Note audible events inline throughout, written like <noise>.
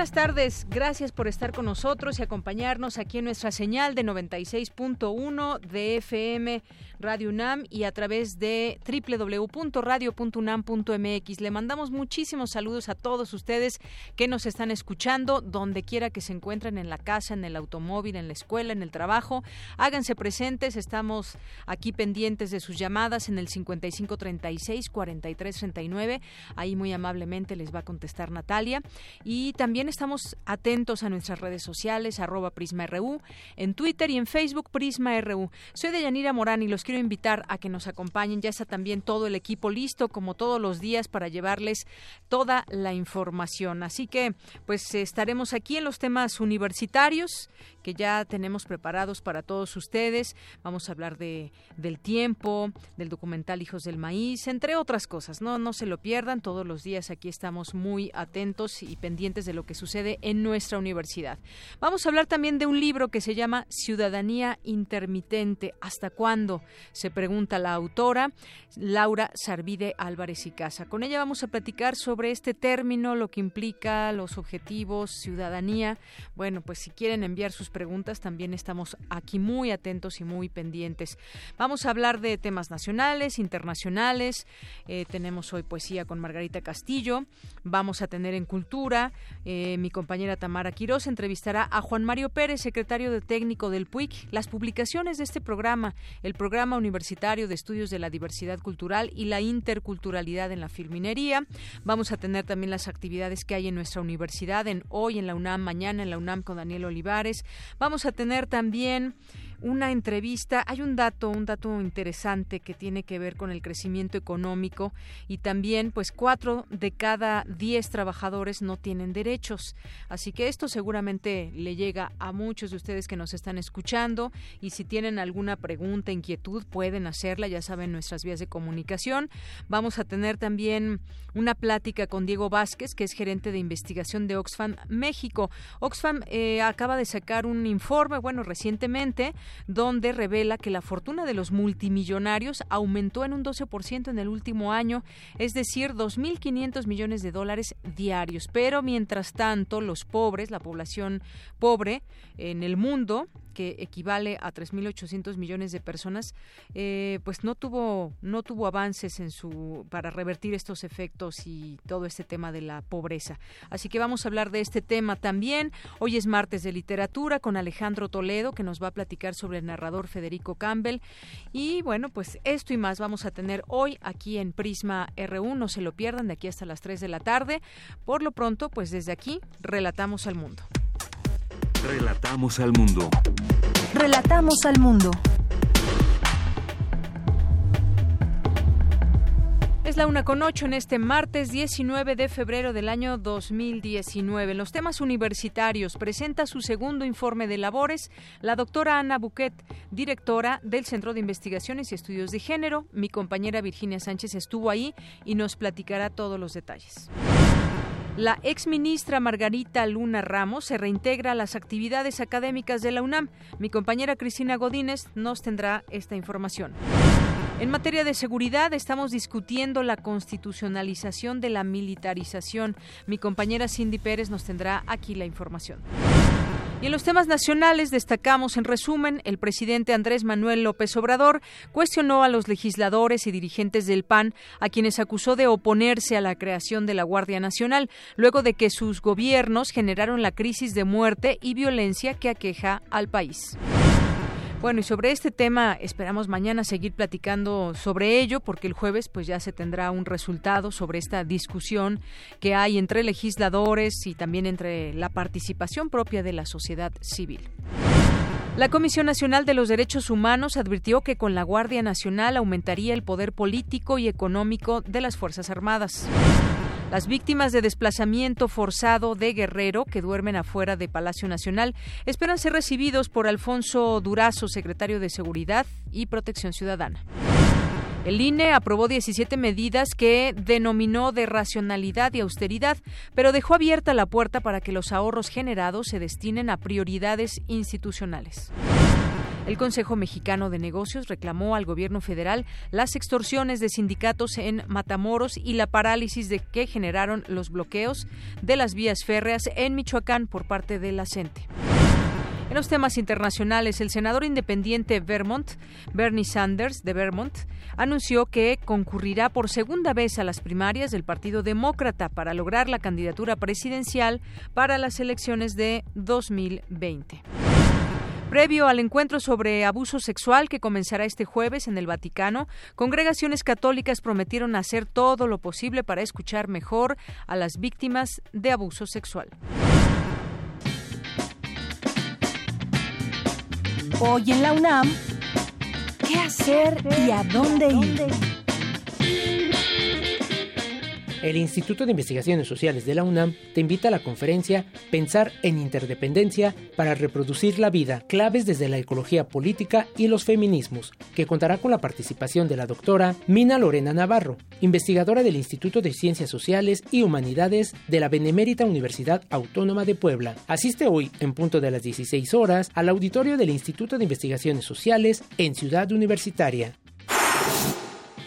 Buenas tardes. Gracias por estar con nosotros y acompañarnos aquí en nuestra señal de 96.1 de FM Radio UNAM y a través de www.radio.unam.mx. Le mandamos muchísimos saludos a todos ustedes que nos están escuchando, donde quiera que se encuentren, en la casa, en el automóvil, en la escuela, en el trabajo. Háganse presentes, estamos aquí pendientes de sus llamadas en el 5536-4339. Ahí muy amablemente les va a contestar Natalia. Y también estamos atentos a nuestras redes sociales, arroba PrismaRU, en Twitter y en Facebook PrismaRU. Soy Deyanira Morán y los quiero invitar a que nos acompañen. Ya está también todo el equipo listo, como todos los días, para llevarles toda la información. Así que, pues estaremos aquí en los temas universitarios que ya tenemos preparados para todos ustedes. Vamos a hablar de, del tiempo, del documental Hijos del Maíz, entre otras cosas. No, no se lo pierdan. Todos los días aquí estamos muy atentos y pendientes de lo que sucede en nuestra universidad. Vamos a hablar también de un libro que se llama Ciudadanía Intermitente. ¿Hasta cuándo? se pregunta la autora Laura Sarvide Álvarez y Casa. Con ella vamos a platicar sobre este término, lo que implica, los objetivos, ciudadanía. Bueno, pues si quieren enviar sus preguntas, también estamos aquí muy atentos y muy pendientes. Vamos a hablar de temas nacionales, internacionales. Eh, tenemos hoy poesía con Margarita Castillo. Vamos a tener en cultura. Eh, mi compañera Tamara Quiroz entrevistará a Juan Mario Pérez, secretario de técnico del PUIC, las publicaciones de este programa, el programa Universitario de Estudios de la Diversidad Cultural y la Interculturalidad en la Filminería. Vamos a tener también las actividades que hay en nuestra universidad, en hoy en la UNAM, mañana en la UNAM con Daniel Olivares. Vamos a tener también una entrevista. Hay un dato, un dato interesante que tiene que ver con el crecimiento económico y también, pues, cuatro de cada diez trabajadores no tienen derechos. Así que esto seguramente le llega a muchos de ustedes que nos están escuchando y si tienen alguna pregunta, inquietud, pueden hacerla. Ya saben nuestras vías de comunicación. Vamos a tener también una plática con Diego Vázquez, que es gerente de investigación de Oxfam México. Oxfam eh, acaba de sacar un informe, bueno, recientemente donde revela que la fortuna de los multimillonarios aumentó en un 12% en el último año, es decir, 2.500 millones de dólares diarios. Pero mientras tanto, los pobres, la población pobre en el mundo, que equivale a 3.800 millones de personas, eh, pues no tuvo no tuvo avances en su para revertir estos efectos y todo este tema de la pobreza. Así que vamos a hablar de este tema también. Hoy es martes de literatura con Alejandro Toledo que nos va a platicar sobre el narrador Federico Campbell y bueno pues esto y más vamos a tener hoy aquí en Prisma R1 no se lo pierdan de aquí hasta las 3 de la tarde. Por lo pronto pues desde aquí relatamos al mundo. Relatamos al mundo. Relatamos al mundo. Es la una con ocho en este martes 19 de febrero del año 2019. En los temas universitarios presenta su segundo informe de labores la doctora Ana Buquet, directora del Centro de Investigaciones y Estudios de Género. Mi compañera Virginia Sánchez estuvo ahí y nos platicará todos los detalles. La exministra Margarita Luna Ramos se reintegra a las actividades académicas de la UNAM. Mi compañera Cristina Godínez nos tendrá esta información. En materia de seguridad, estamos discutiendo la constitucionalización de la militarización. Mi compañera Cindy Pérez nos tendrá aquí la información. Y en los temas nacionales destacamos, en resumen, el presidente Andrés Manuel López Obrador cuestionó a los legisladores y dirigentes del PAN a quienes acusó de oponerse a la creación de la Guardia Nacional, luego de que sus gobiernos generaron la crisis de muerte y violencia que aqueja al país. Bueno, y sobre este tema esperamos mañana seguir platicando sobre ello, porque el jueves pues ya se tendrá un resultado sobre esta discusión que hay entre legisladores y también entre la participación propia de la sociedad civil. La Comisión Nacional de los Derechos Humanos advirtió que con la Guardia Nacional aumentaría el poder político y económico de las Fuerzas Armadas. Las víctimas de desplazamiento forzado de Guerrero que duermen afuera de Palacio Nacional esperan ser recibidos por Alfonso Durazo, secretario de Seguridad y Protección Ciudadana. El INE aprobó 17 medidas que denominó de racionalidad y austeridad, pero dejó abierta la puerta para que los ahorros generados se destinen a prioridades institucionales. El Consejo Mexicano de Negocios reclamó al gobierno federal las extorsiones de sindicatos en Matamoros y la parálisis de que generaron los bloqueos de las vías férreas en Michoacán por parte de la CENTE. En los temas internacionales, el senador independiente Vermont, Bernie Sanders de Vermont, anunció que concurrirá por segunda vez a las primarias del Partido Demócrata para lograr la candidatura presidencial para las elecciones de 2020. Previo al encuentro sobre abuso sexual que comenzará este jueves en el Vaticano, congregaciones católicas prometieron hacer todo lo posible para escuchar mejor a las víctimas de abuso sexual. Hoy en la UNAM, ¿qué hacer y a dónde ir? El Instituto de Investigaciones Sociales de la UNAM te invita a la conferencia Pensar en Interdependencia para reproducir la vida, claves desde la ecología política y los feminismos, que contará con la participación de la doctora Mina Lorena Navarro, investigadora del Instituto de Ciencias Sociales y Humanidades de la Benemérita Universidad Autónoma de Puebla. Asiste hoy, en punto de las 16 horas, al auditorio del Instituto de Investigaciones Sociales en Ciudad Universitaria.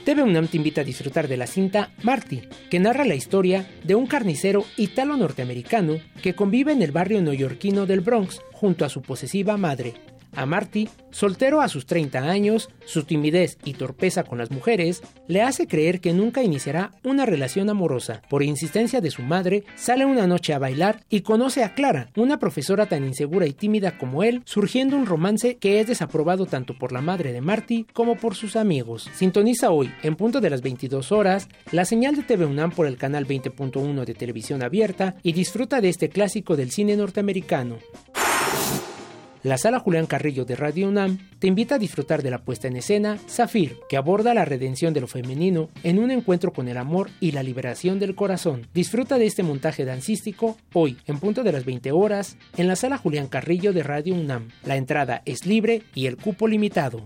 TV UNAM invita a disfrutar de la cinta Marty, que narra la historia de un carnicero italo-norteamericano que convive en el barrio neoyorquino del Bronx junto a su posesiva madre, a Marty, soltero a sus 30 años, su timidez y torpeza con las mujeres le hace creer que nunca iniciará una relación amorosa. Por insistencia de su madre, sale una noche a bailar y conoce a Clara, una profesora tan insegura y tímida como él, surgiendo un romance que es desaprobado tanto por la madre de Marty como por sus amigos. Sintoniza hoy, en punto de las 22 horas, la señal de TV UNAM por el canal 20.1 de televisión abierta y disfruta de este clásico del cine norteamericano. La sala Julián Carrillo de Radio UNAM te invita a disfrutar de la puesta en escena Zafir, que aborda la redención de lo femenino en un encuentro con el amor y la liberación del corazón. Disfruta de este montaje dancístico hoy, en punto de las 20 horas, en la sala Julián Carrillo de Radio UNAM. La entrada es libre y el cupo limitado.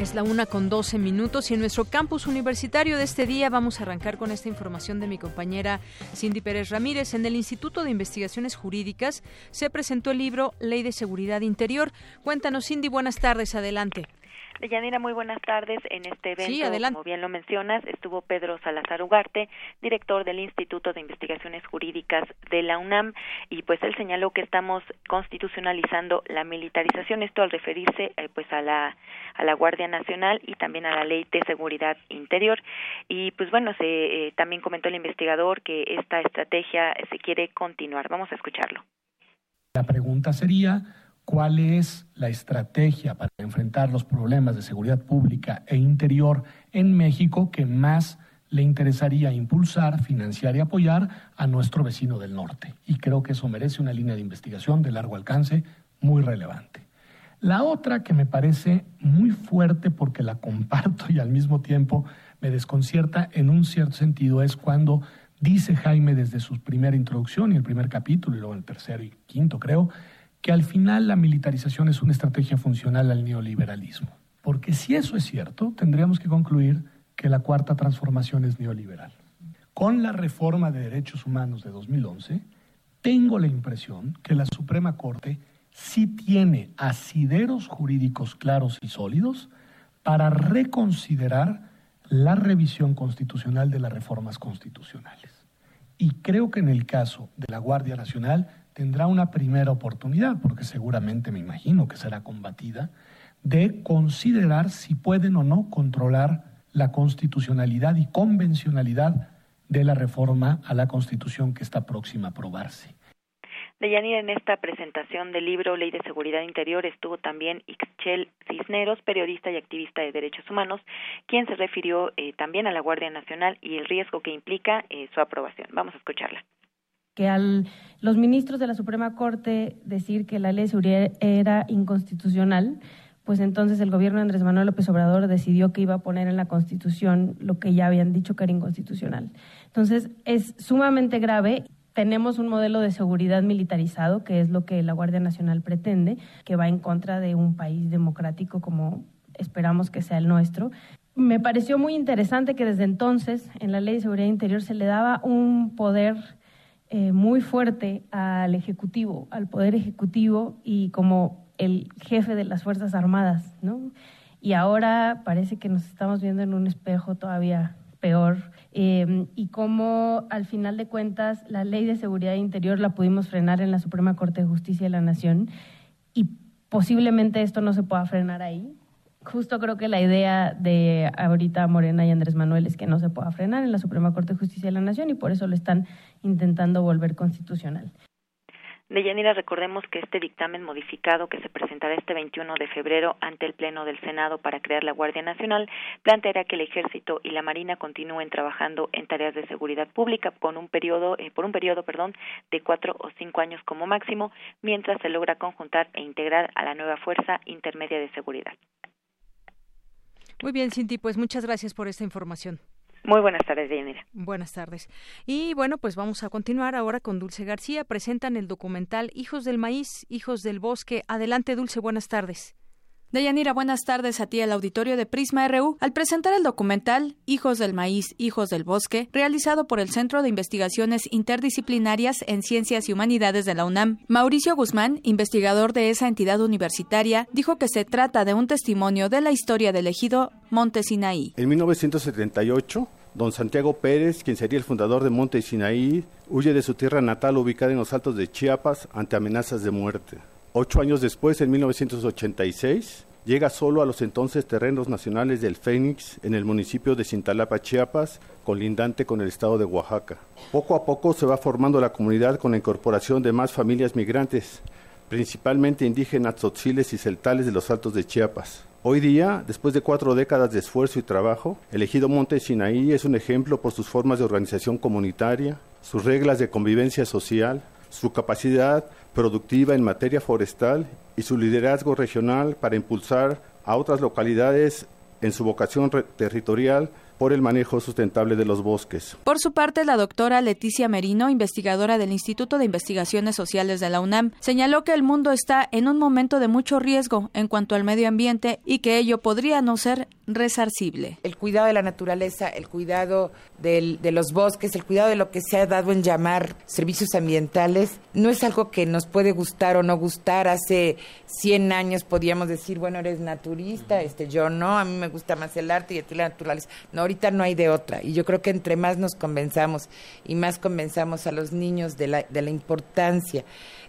Es la una con 12 minutos y en nuestro campus universitario de este día vamos a arrancar con esta información de mi compañera Cindy Pérez Ramírez. En el Instituto de Investigaciones Jurídicas se presentó el libro Ley de Seguridad Interior. Cuéntanos, Cindy, buenas tardes, adelante. Deyanira, muy buenas tardes. En este evento, Sí, adelante. como bien lo mencionas, estuvo Pedro Salazar Ugarte, director del Instituto de Investigaciones Jurídicas de la UNAM, y pues él señaló que estamos constitucionalizando la militarización, esto al referirse eh, pues a la a la Guardia Nacional y también a la Ley de Seguridad Interior. Y pues bueno, se eh, también comentó el investigador que esta estrategia se quiere continuar. Vamos a escucharlo. La pregunta sería, ¿cuál es la estrategia para enfrentar los problemas de seguridad pública e interior en México que más le interesaría impulsar, financiar y apoyar a nuestro vecino del norte? Y creo que eso merece una línea de investigación de largo alcance muy relevante. La otra que me parece muy fuerte porque la comparto y al mismo tiempo me desconcierta en un cierto sentido es cuando dice Jaime desde su primera introducción y el primer capítulo y luego el tercero y quinto creo, que al final la militarización es una estrategia funcional al neoliberalismo. Porque si eso es cierto, tendríamos que concluir que la cuarta transformación es neoliberal. Con la reforma de derechos humanos de 2011, tengo la impresión que la Suprema Corte sí tiene asideros jurídicos claros y sólidos para reconsiderar la revisión constitucional de las reformas constitucionales. Y creo que en el caso de la Guardia Nacional tendrá una primera oportunidad, porque seguramente me imagino que será combatida, de considerar si pueden o no controlar la constitucionalidad y convencionalidad de la reforma a la Constitución que está próxima a aprobarse. Deyanira, en esta presentación del libro Ley de Seguridad Interior estuvo también Ixchel Cisneros, periodista y activista de derechos humanos, quien se refirió eh, también a la Guardia Nacional y el riesgo que implica eh, su aprobación. Vamos a escucharla. Que al los ministros de la Suprema Corte decir que la ley de seguridad era inconstitucional, pues entonces el gobierno de Andrés Manuel López Obrador decidió que iba a poner en la Constitución lo que ya habían dicho que era inconstitucional. Entonces es sumamente grave tenemos un modelo de seguridad militarizado, que es lo que la Guardia Nacional pretende, que va en contra de un país democrático como esperamos que sea el nuestro. Me pareció muy interesante que desde entonces en la Ley de Seguridad Interior se le daba un poder eh, muy fuerte al Ejecutivo, al Poder Ejecutivo y como el jefe de las Fuerzas Armadas, ¿no? Y ahora parece que nos estamos viendo en un espejo todavía peor eh, y cómo al final de cuentas la ley de seguridad interior la pudimos frenar en la Suprema Corte de Justicia de la Nación y posiblemente esto no se pueda frenar ahí. Justo creo que la idea de ahorita Morena y Andrés Manuel es que no se pueda frenar en la Suprema Corte de Justicia de la Nación y por eso lo están intentando volver constitucional. Deyanira, recordemos que este dictamen modificado que se presentará este 21 de febrero ante el Pleno del Senado para crear la Guardia Nacional planteará que el Ejército y la Marina continúen trabajando en tareas de seguridad pública con un periodo, eh, por un periodo perdón, de cuatro o cinco años como máximo, mientras se logra conjuntar e integrar a la nueva Fuerza Intermedia de Seguridad. Muy bien, Cinti, pues muchas gracias por esta información. Muy buenas tardes, Deyanira. Buenas tardes. Y bueno, pues vamos a continuar ahora con Dulce García. Presentan el documental Hijos del Maíz, Hijos del Bosque. Adelante, Dulce, buenas tardes. Deyanira, buenas tardes a ti, el auditorio de Prisma RU, al presentar el documental Hijos del Maíz, Hijos del Bosque, realizado por el Centro de Investigaciones Interdisciplinarias en Ciencias y Humanidades de la UNAM. Mauricio Guzmán, investigador de esa entidad universitaria, dijo que se trata de un testimonio de la historia del ejido Monte Sinaí. En 1978, don Santiago Pérez, quien sería el fundador de Monte Sinaí, huye de su tierra natal ubicada en los altos de Chiapas ante amenazas de muerte. Ocho años después, en 1986, llega solo a los entonces terrenos nacionales del Fénix en el municipio de Cintalapa, Chiapas, colindante con el estado de Oaxaca. Poco a poco se va formando la comunidad con la incorporación de más familias migrantes, principalmente indígenas tzotziles y celtales de los altos de Chiapas. Hoy día, después de cuatro décadas de esfuerzo y trabajo, el ejido Monte Sinaí es un ejemplo por sus formas de organización comunitaria, sus reglas de convivencia social, su capacidad productiva en materia forestal y su liderazgo regional para impulsar a otras localidades en su vocación territorial por el manejo sustentable de los bosques. Por su parte, la doctora Leticia Merino, investigadora del Instituto de Investigaciones Sociales de la UNAM, señaló que el mundo está en un momento de mucho riesgo en cuanto al medio ambiente y que ello podría no ser resarcible. El cuidado de la naturaleza, el cuidado de los bosques, el cuidado de lo que se ha dado en llamar servicios ambientales, no es algo que nos puede gustar o no gustar. Hace 100 años podíamos decir, bueno, eres naturista, este, yo no, a mí me gusta más el arte y a ti la naturaleza. No, ahorita no hay de otra. Y yo creo que entre más nos convenzamos y más convenzamos a los niños de la, de la importancia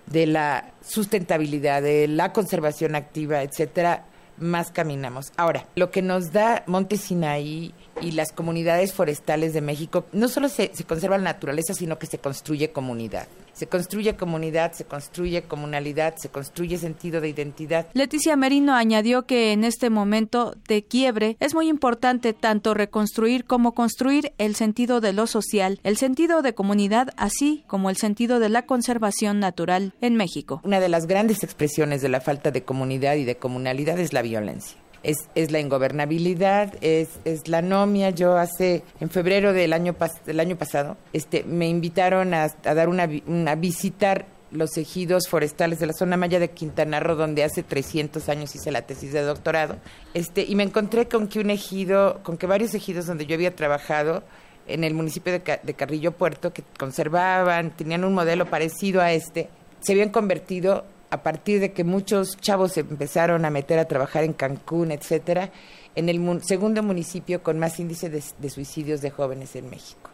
de la sustentabilidad, de la conservación activa, etcétera, más caminamos. Ahora, lo que nos da Monte Sinaí y las comunidades forestales de México, no solo se, se conserva la naturaleza, sino que se construye comunidad. Se construye comunidad, se construye comunalidad, se construye sentido de identidad. Leticia Merino añadió que en este momento de quiebre es muy importante tanto reconstruir como construir el sentido de lo social, el sentido de comunidad, así como el sentido de la conservación natural en México. Una de las grandes expresiones de la falta de comunidad y de comunalidad es la violencia es, es la ingobernabilidad, es, es la anomia. Yo hace, en febrero del año, del año pasado, este, me invitaron a, dar una, a visitar los ejidos forestales de la zona maya de Quintana Roo, donde hace 300 años hice la tesis de doctorado, este, y me encontré con que un ejido, con que varios ejidos donde yo había trabajado en el municipio de, de Carrillo Puerto, que conservaban, tenían un modelo parecido a este, se habían convertido a partir de que muchos chavos se empezaron a meter a trabajar en Cancún, etcétera, en el segundo municipio con más índice de, suicidios de jóvenes en México.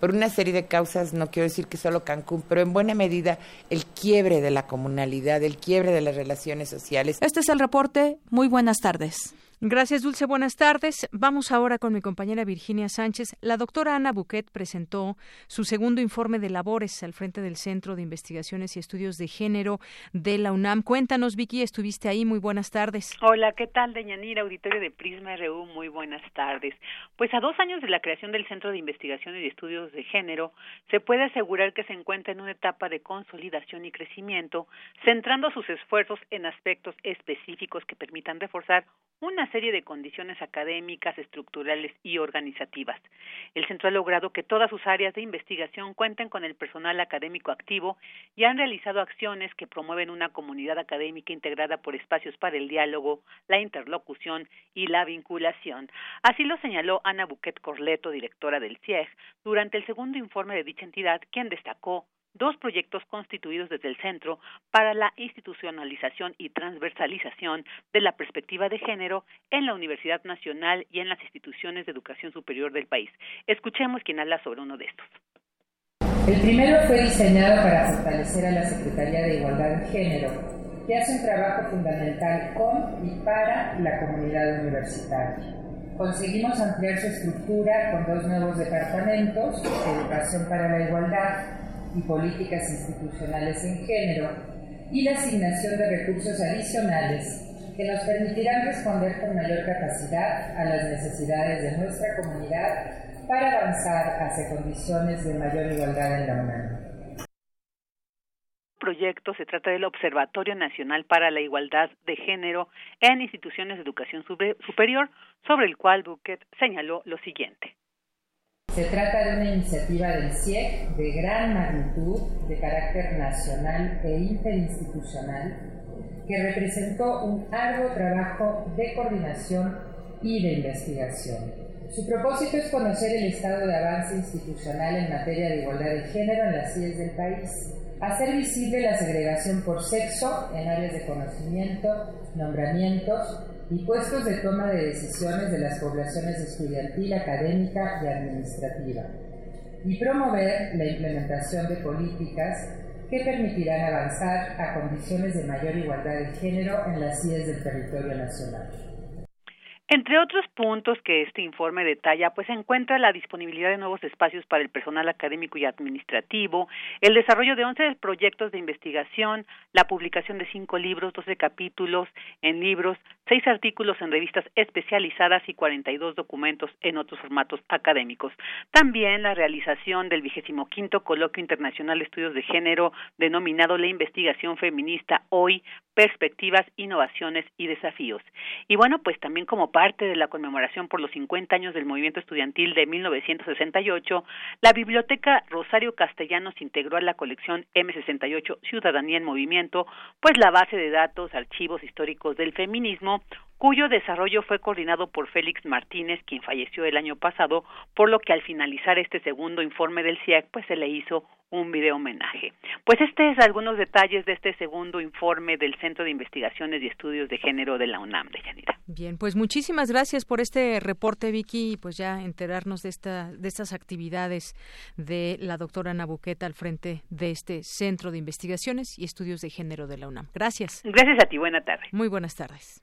Por una serie de causas, no quiero decir que solo Cancún, pero en buena medida el quiebre de la comunalidad, el quiebre de las relaciones sociales. Este es el reporte. Muy buenas tardes. Gracias, Dulce. Buenas tardes. Vamos ahora con mi compañera Virginia Sánchez. La doctora Ana Buquet presentó su segundo informe de labores al frente del Centro de Investigaciones y Estudios de Género de la UNAM. Cuéntanos, Vicky, estuviste ahí. Muy buenas tardes. Hola, ¿qué tal, Deñanira? Auditorio de Prisma RU. Muy buenas tardes. Pues a dos años de la creación del Centro de Investigaciones y Estudios de Género, se puede asegurar que se encuentra en una etapa de consolidación y crecimiento, centrando sus esfuerzos en aspectos específicos que permitan reforzar una serie de condiciones académicas, estructurales y organizativas. El centro ha logrado que todas sus áreas de investigación cuenten con el personal académico activo y han realizado acciones que promueven una comunidad académica integrada por espacios para el diálogo, la interlocución y la vinculación. Así lo señaló Ana Buquet Corleto, directora del CIEG, durante el segundo informe de dicha entidad, quien destacó dos proyectos constituidos desde el Centro para la institucionalización y transversalización de la perspectiva de género en la Universidad Nacional y en las instituciones de educación superior del país. Escuchemos quién habla sobre uno de estos. El primero fue diseñado para fortalecer a la Secretaría de Igualdad de Género, que hace un trabajo fundamental con y para la comunidad universitaria. Conseguimos ampliar su estructura con dos nuevos departamentos, Educación para la Igualdad y políticas institucionales en género y la asignación de recursos adicionales que nos permitirán responder con mayor capacidad a las necesidades de nuestra comunidad para avanzar hacia condiciones de mayor igualdad en la UNAM proyecto se trata del Observatorio Nacional para la Igualdad de Género en Instituciones de Educación Superior, sobre el cual Buquet señaló lo siguiente. Se trata de una iniciativa del CIEC de gran magnitud, de carácter nacional e interinstitucional, que representó un arduo trabajo de coordinación y de investigación. Su propósito es conocer el estado de avance institucional en materia de igualdad de género en las CIES del país, hacer visible la segregación por sexo en áreas de conocimiento, nombramientos, y puestos de toma de decisiones de las poblaciones estudiantil, académica y administrativa, y promover la implementación de políticas que permitirán avanzar a condiciones de mayor igualdad de género en las CIES del territorio nacional. Entre otros puntos que este informe detalla, pues se encuentra la disponibilidad de nuevos espacios para el personal académico y administrativo, el desarrollo de 11 proyectos de investigación, la publicación de cinco libros, 12 capítulos en libros, seis artículos en revistas especializadas y 42 documentos en otros formatos académicos. También la realización del vigésimo quinto coloquio internacional de estudios de género denominado la investigación feminista hoy perspectivas, innovaciones y desafíos. Y bueno, pues también como parte de la conmemoración por los 50 años del movimiento estudiantil de 1968, la Biblioteca Rosario Castellanos integró a la colección M68 Ciudadanía en Movimiento, pues la base de datos, archivos históricos del feminismo, cuyo desarrollo fue coordinado por Félix Martínez, quien falleció el año pasado, por lo que al finalizar este segundo informe del CIAC, pues se le hizo un video homenaje. Pues este es algunos detalles de este segundo informe del Centro de Investigaciones y Estudios de Género de la UNAM de Yanira. Bien, pues muchísimas gracias por este reporte, Vicky, y pues ya enterarnos de esta de estas actividades de la doctora Nabuqueta al frente de este Centro de Investigaciones y Estudios de Género de la UNAM. Gracias. Gracias a ti, buena tarde. Muy buenas tardes.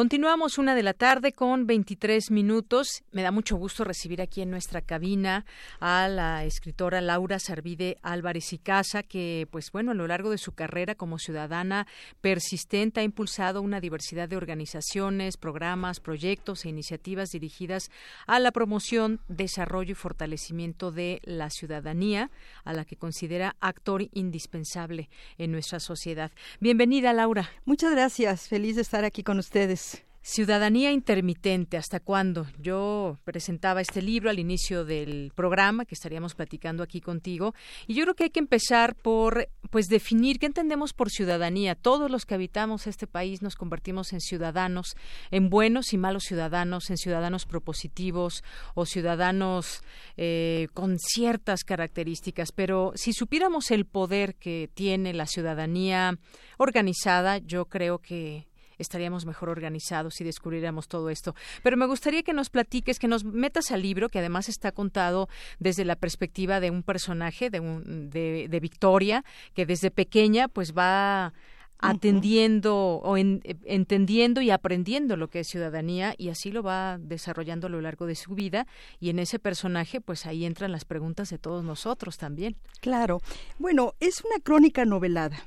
Continuamos una de la tarde con 23 minutos. Me da mucho gusto recibir aquí en nuestra cabina a la escritora Laura Sarvide Álvarez y Casa, que, pues bueno, a lo largo de su carrera como ciudadana persistente ha impulsado una diversidad de organizaciones, programas, proyectos e iniciativas dirigidas a la promoción, desarrollo y fortalecimiento de la ciudadanía, a la que considera actor indispensable en nuestra sociedad. Bienvenida, Laura. Muchas gracias. Feliz de estar aquí con ustedes. Ciudadanía intermitente, ¿hasta cuándo? Yo presentaba este libro al inicio del programa que estaríamos platicando aquí contigo y yo creo que hay que empezar por pues definir qué entendemos por ciudadanía. Todos los que habitamos este país nos convertimos en ciudadanos, en buenos y malos ciudadanos, en ciudadanos propositivos o ciudadanos eh, con ciertas características, pero si supiéramos el poder que tiene la ciudadanía organizada, yo creo que estaríamos mejor organizados si descubriéramos todo esto. Pero me gustaría que nos platiques, que nos metas al libro, que además está contado desde la perspectiva de un personaje, de, un, de, Victoria, que desde pequeña pues va atendiendo o entendiendo y aprendiendo lo que es ciudadanía y así lo va desarrollando a lo largo de su vida y en ese personaje pues ahí entran las preguntas de todos nosotros también. Claro. Bueno, es una crónica novelada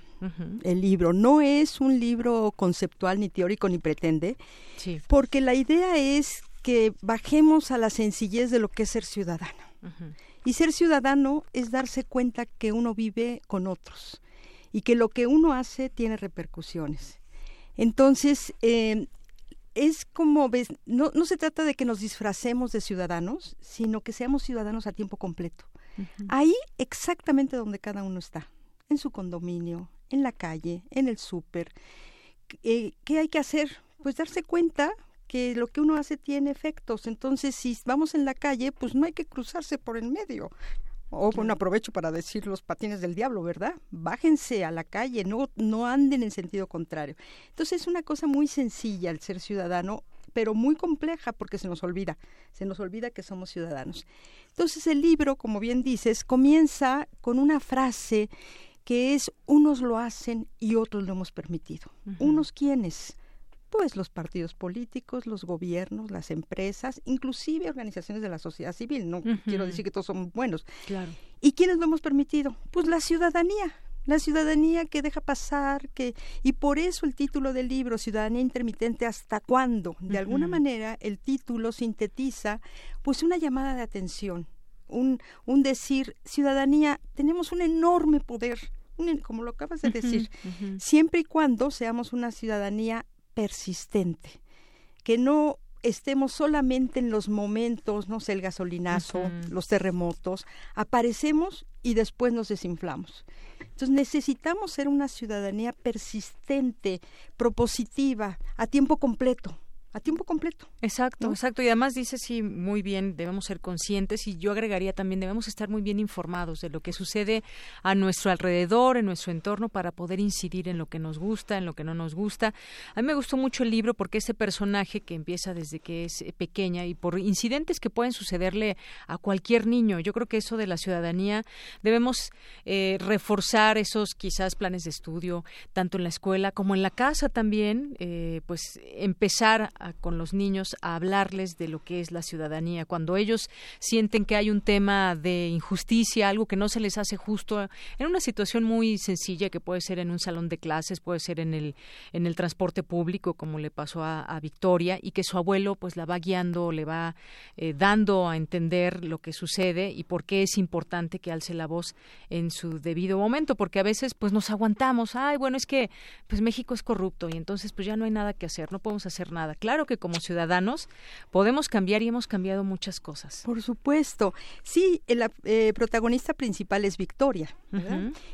el libro. No es un libro conceptual ni teórico ni pretende, porque la idea es que bajemos a la sencillez de lo que es ser ciudadano. Y ser ciudadano es darse cuenta que uno vive con otros y que lo que uno hace tiene repercusiones. Entonces, eh, es como, ves, no, no se trata de que nos disfracemos de ciudadanos, sino que seamos ciudadanos a tiempo completo. Ahí exactamente donde cada uno está, en su condominio, en la calle, en el súper. Eh, ¿Qué hay que hacer? Pues darse cuenta que lo que uno hace tiene efectos. Entonces, si vamos en la calle, pues no hay que cruzarse por el medio. O bueno, aprovecho para decir los patines del diablo, ¿verdad? Bájense a la calle, no, no anden en sentido contrario. Entonces es una cosa muy sencilla el ser ciudadano, pero muy compleja porque se nos olvida, se nos olvida que somos ciudadanos. Entonces el libro, como bien dices, comienza con una frase que es unos lo hacen y otros lo hemos permitido. ¿Unos quiénes? Pues los partidos políticos, los gobiernos, las empresas, inclusive organizaciones de la sociedad civil. No quiero decir que todos son buenos. Claro. ¿Y quiénes lo hemos permitido? Pues la ciudadanía. La ciudadanía que deja pasar, que y por eso el título del libro Ciudadanía intermitente hasta cuándo. De alguna manera el título sintetiza pues una llamada de atención un, un decir, ciudadanía, tenemos un enorme poder, como lo acabas de decir, siempre y cuando seamos una ciudadanía persistente, que no estemos solamente en los momentos, no sé, el gasolinazo, los terremotos, aparecemos y después nos desinflamos. Entonces necesitamos ser una ciudadanía persistente, propositiva, a tiempo completo a tiempo completo. Exacto, exacto. Y además dice, sí, muy bien, debemos ser conscientes y yo agregaría también, debemos estar muy bien informados de lo que sucede a nuestro alrededor, en nuestro entorno, para poder incidir en lo que nos gusta, en lo que no nos gusta. A mí me gustó mucho el libro porque ese personaje que empieza desde que es eh, pequeña y por incidentes que pueden sucederle a cualquier niño, yo creo que eso de la ciudadanía debemos eh, reforzar esos quizás planes de estudio, tanto en la escuela como en la casa también, eh, pues empezar con los niños a hablarles de lo que es la ciudadanía. Cuando ellos sienten que hay un tema de injusticia, algo que no se les hace justo, en una situación muy sencilla que puede ser en un salón de clases, puede ser en el, en el transporte público, como le pasó a, Victoria, y que su abuelo pues la va guiando, le va eh, dando a entender lo que sucede y por qué es importante que alce la voz en su debido momento, porque a veces pues nos aguantamos, ay, bueno, es que pues México es corrupto y entonces pues ya no hay nada que hacer, no podemos hacer nada. Claro, claro que como ciudadanos podemos cambiar y hemos cambiado muchas cosas. Por supuesto. Sí, el eh, protagonista principal es Victoria.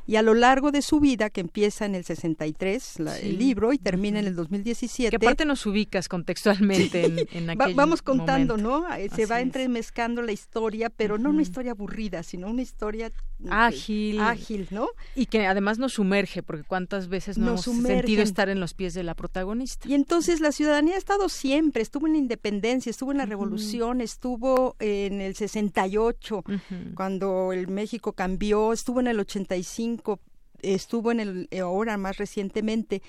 Y a lo largo de su vida, que empieza en el 63, el libro, y termina en el 2017. Que aparte nos ubicas contextualmente en, en aquel Vamos contando, ¿no? Se va entremezcando la historia, pero no una historia aburrida, sino una historia ágil. Ágil, ¿no? Y que además nos sumerge, porque cuántas veces no nos hemos sentido estar en los pies de la protagonista. Y entonces la ciudadanía ha estado siempre, estuvo en la independencia, estuvo en la revolución, estuvo en el 68, cuando el México cambió, estuvo en el 85, estuvo en el ahora más recientemente.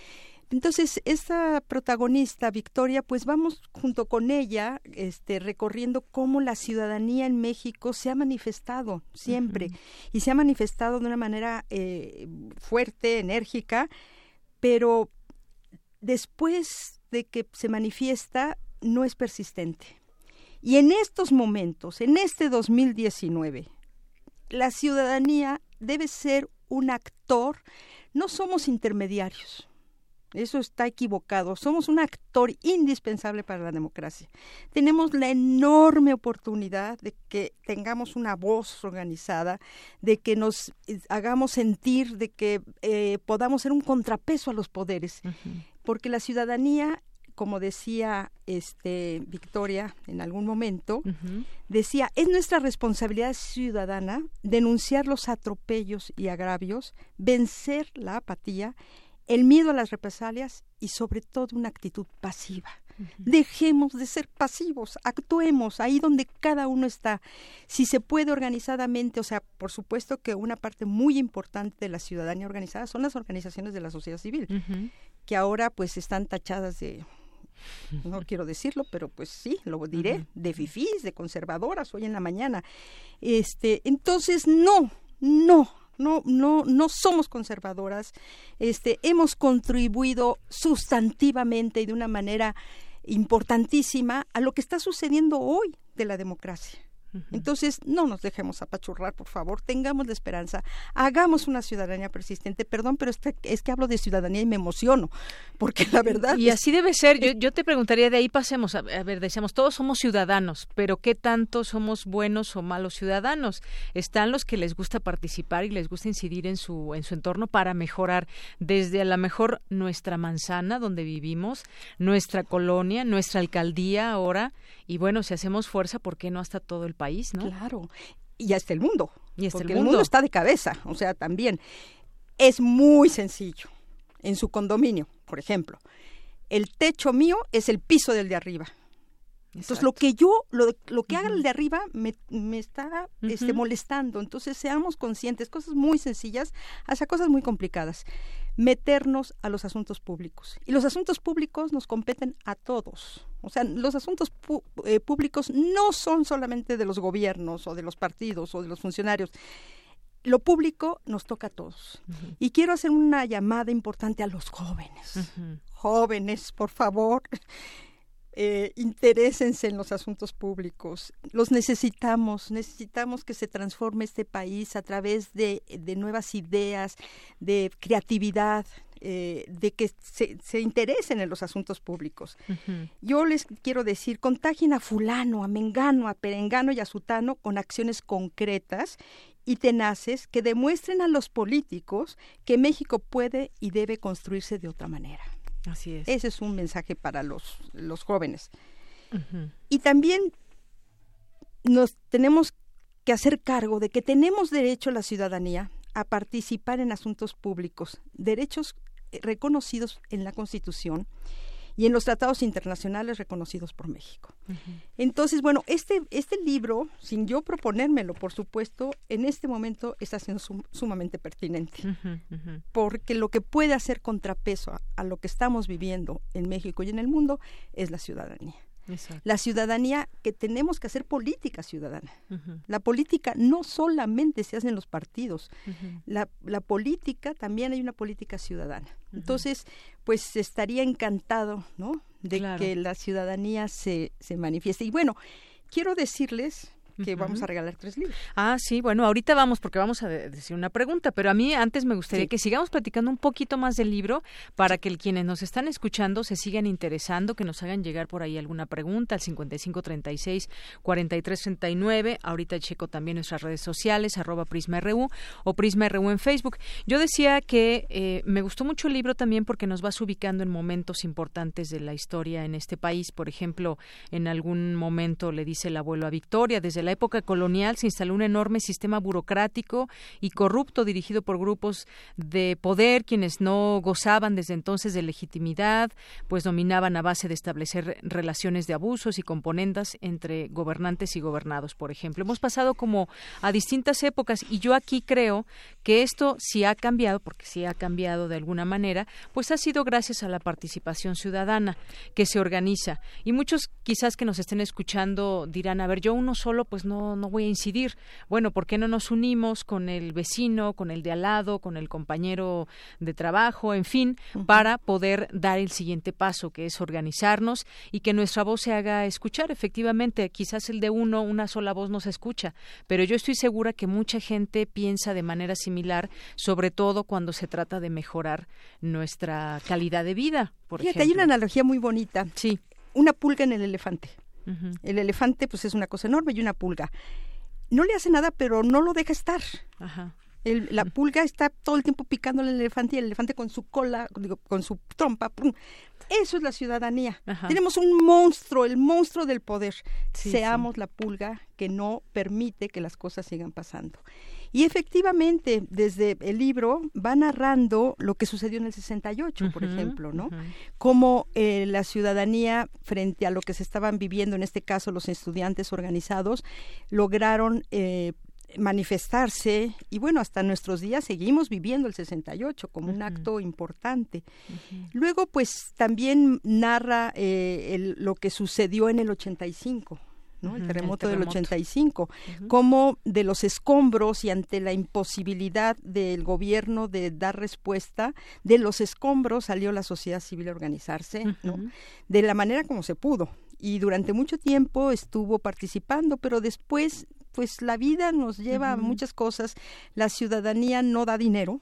Entonces, esta protagonista, Victoria, pues vamos junto con ella, este, recorriendo cómo la ciudadanía en México se ha manifestado siempre. Y se ha manifestado de una manera eh, fuerte, enérgica, pero después de que se manifiesta, no es persistente. Y en estos momentos, en este 2019, la ciudadanía debe ser un actor, no somos intermediarios Eso está equivocado. Somos un actor indispensable para la democracia. Tenemos la enorme oportunidad de que tengamos una voz organizada, de que nos hagamos sentir, de que eh, podamos ser un contrapeso a los poderes. Porque la ciudadanía como decía este Victoria en algún momento, decía, es nuestra responsabilidad ciudadana denunciar los atropellos y agravios, vencer la apatía el miedo a las represalias y sobre todo una actitud pasiva. Dejemos de ser pasivos, actuemos ahí donde cada uno está. Si se puede organizadamente, o sea, por supuesto que una parte muy importante de la ciudadanía organizada son las organizaciones de la sociedad civil, que ahora pues están tachadas de no <laughs> quiero decirlo, pero pues sí, lo diré, de fifís, de conservadoras hoy en la mañana. Este, entonces no, no, no, no, no somos conservadoras, este, hemos contribuido sustantivamente y de una manera importantísima a lo que está sucediendo hoy de la democracia. Entonces, no nos dejemos apachurrar, por favor, tengamos la esperanza, hagamos una ciudadanía persistente. Perdón, pero es que, hablo de ciudadanía y me emociono, porque la verdad... Y así debe ser. Yo, yo, te preguntaría, de ahí pasemos, a, ver, decíamos, todos somos ciudadanos, pero ¿qué tanto somos buenos o malos ciudadanos? Están los que les gusta participar y les gusta incidir en su, en su entorno para mejorar desde a lo mejor nuestra manzana donde vivimos, nuestra colonia, nuestra alcaldía ahora, y bueno, si hacemos fuerza, ¿por qué no hasta todo el país, ¿no? Claro. Y hasta el mundo. Y hasta porque el mundo. está de cabeza. O sea, también es muy sencillo. En su condominio, por ejemplo, el techo mío es el piso del de arriba. Entonces, lo que yo, lo, lo que haga el de arriba me, me está este, molestando. Entonces, seamos conscientes, cosas muy sencillas hasta cosas muy complicadas. Meternos a los asuntos públicos. Y los asuntos públicos nos competen a todos. O sea, los asuntos eh, públicos no son solamente de los gobiernos o de los partidos o de los funcionarios. Lo público nos toca a todos. Y quiero hacer una llamada importante a los jóvenes. Jóvenes, por favor eh, interésense en los asuntos públicos. Los necesitamos, necesitamos que se transforme este país a través de, nuevas ideas, de creatividad, eh, de que se, interesen en los asuntos públicos. Yo les quiero decir, contagien a fulano, a mengano, a perengano y a sutano con acciones concretas y tenaces que demuestren a los políticos que México puede y debe construirse de otra manera. Así es. Ese es un mensaje para los, los jóvenes. Y también nos tenemos que hacer cargo de que tenemos derecho a la ciudadanía a participar en asuntos públicos, derechos eh, reconocidos en la Constitución y en los tratados internacionales reconocidos por México. Entonces, bueno, este, este libro, sin yo proponérmelo, por supuesto, en este momento está siendo sumamente pertinente, porque lo que puede hacer contrapeso a lo que estamos viviendo en México y en el mundo es la ciudadanía. La ciudadanía, que tenemos que hacer política ciudadana. La política no solamente se hace en los partidos, la, la, política también hay una política ciudadana. Entonces, pues estaría encantado, ¿no? De que la ciudadanía se, se manifieste. Y bueno, quiero decirles que vamos a regalar tres libros. Ah, sí, bueno, ahorita vamos porque vamos a decir una pregunta, pero a mí antes me gustaría que sigamos platicando un poquito más del libro para que quienes nos están escuchando se sigan interesando, que nos hagan llegar por ahí alguna pregunta al 5536 4339. Ahorita checo también nuestras redes sociales, arroba PrismaRU o PrismaRU en Facebook. Yo decía que eh, me gustó mucho el libro también porque nos vas ubicando en momentos importantes de la historia en este país. Por ejemplo, en algún momento le dice el abuelo a Victoria, desde la época colonial se instaló un enorme sistema burocrático y corrupto dirigido por grupos de poder quienes no gozaban desde entonces de legitimidad, pues dominaban a base de establecer relaciones de abusos y componendas entre gobernantes y gobernados, por ejemplo. Hemos pasado como a distintas épocas y yo aquí creo que esto sí ha cambiado, porque sí ha cambiado de alguna manera, pues ha sido gracias a la participación ciudadana que se organiza. Y muchos quizás que nos estén escuchando dirán, a ver, yo uno solo pues pues no, no voy a incidir. Bueno, ¿por qué no nos unimos con el vecino, con el de al lado, con el compañero de trabajo, en fin, para poder dar el siguiente paso, que es organizarnos y que nuestra voz se haga escuchar? Efectivamente, quizás el de uno, una sola voz no se escucha, pero yo estoy segura que mucha gente piensa de manera similar, sobre todo cuando se trata de mejorar nuestra calidad de vida. Por Fíjate, hay una analogía muy bonita. Sí. Una pulga en el elefante. El elefante, pues es una cosa enorme y una pulga. No le hace nada, pero no lo deja estar. Ajá. la pulga está todo el tiempo picando al elefante y el elefante con su cola, digo, con su trompa, eso es la ciudadanía. Tenemos un monstruo, el monstruo del poder. Seamos la pulga que no permite que las cosas sigan pasando. Y efectivamente, desde el libro va narrando lo que sucedió en el 68, por ejemplo, ¿no? Cómo eh, la ciudadanía, frente a lo que se estaban viviendo, en este caso los estudiantes organizados, lograron eh, manifestarse y bueno, hasta nuestros días seguimos viviendo el 68 como un acto importante. Luego, pues también narra eh, lo que sucedió en el 85, el, terremoto del 85, como de los escombros y ante la imposibilidad del gobierno de dar respuesta, de los escombros salió la sociedad civil a organizarse, de la manera como se pudo. Y durante mucho tiempo estuvo participando, pero después pues la vida nos lleva a muchas cosas, la ciudadanía no da dinero,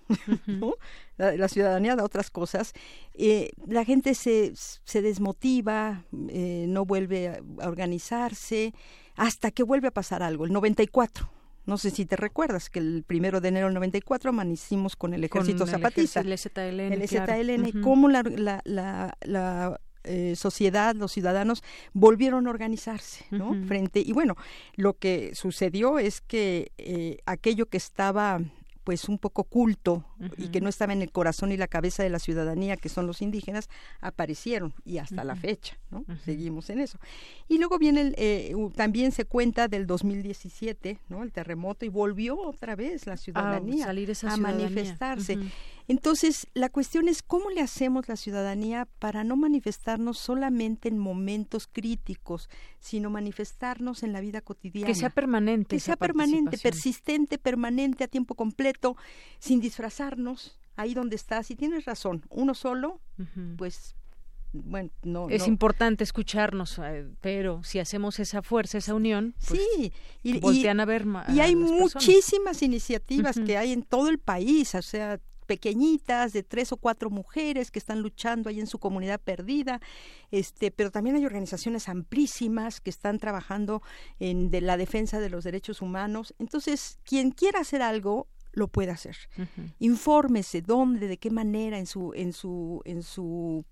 la, ciudadanía da otras cosas, eh, la gente se, se desmotiva, eh, no vuelve a, organizarse, hasta que vuelve a pasar algo, el 94. No sé si te recuerdas que el primero de enero del 94 amanecimos con el ejército zapatista. El ZLN. El ZLN, cómo la, la, la eh, sociedad, los ciudadanos volvieron a organizarse, ¿no? Frente y bueno, lo que sucedió es que eh, aquello que estaba pues un poco oculto y que no estaba en el corazón y la cabeza de la ciudadanía, que son los indígenas, aparecieron y hasta la fecha, ¿no? Seguimos en eso. Y luego viene, el, eh, también se cuenta del 2017, ¿no? El terremoto y volvió otra vez la ciudadanía a, manifestarse. Entonces, la cuestión es cómo le hacemos la ciudadanía para no manifestarnos solamente en momentos críticos, sino manifestarnos en la vida cotidiana. Que sea permanente. Que sea permanente, persistente, permanente, a tiempo completo, sin disfrazarnos, ahí donde estás. Y tienes razón, uno solo, pues bueno, no, es importante escucharnos, eh, pero si hacemos esa fuerza, esa unión, pues sí, y, voltean a ver y hay muchísimas iniciativas que hay en todo el país, o sea, pequeñitas de tres o cuatro mujeres que están luchando ahí en su comunidad perdida, este, pero también hay organizaciones amplísimas que están trabajando en de la defensa de los derechos humanos. Entonces, quien quiera hacer algo lo puede hacer. Infórmese dónde, de qué manera en su en su en su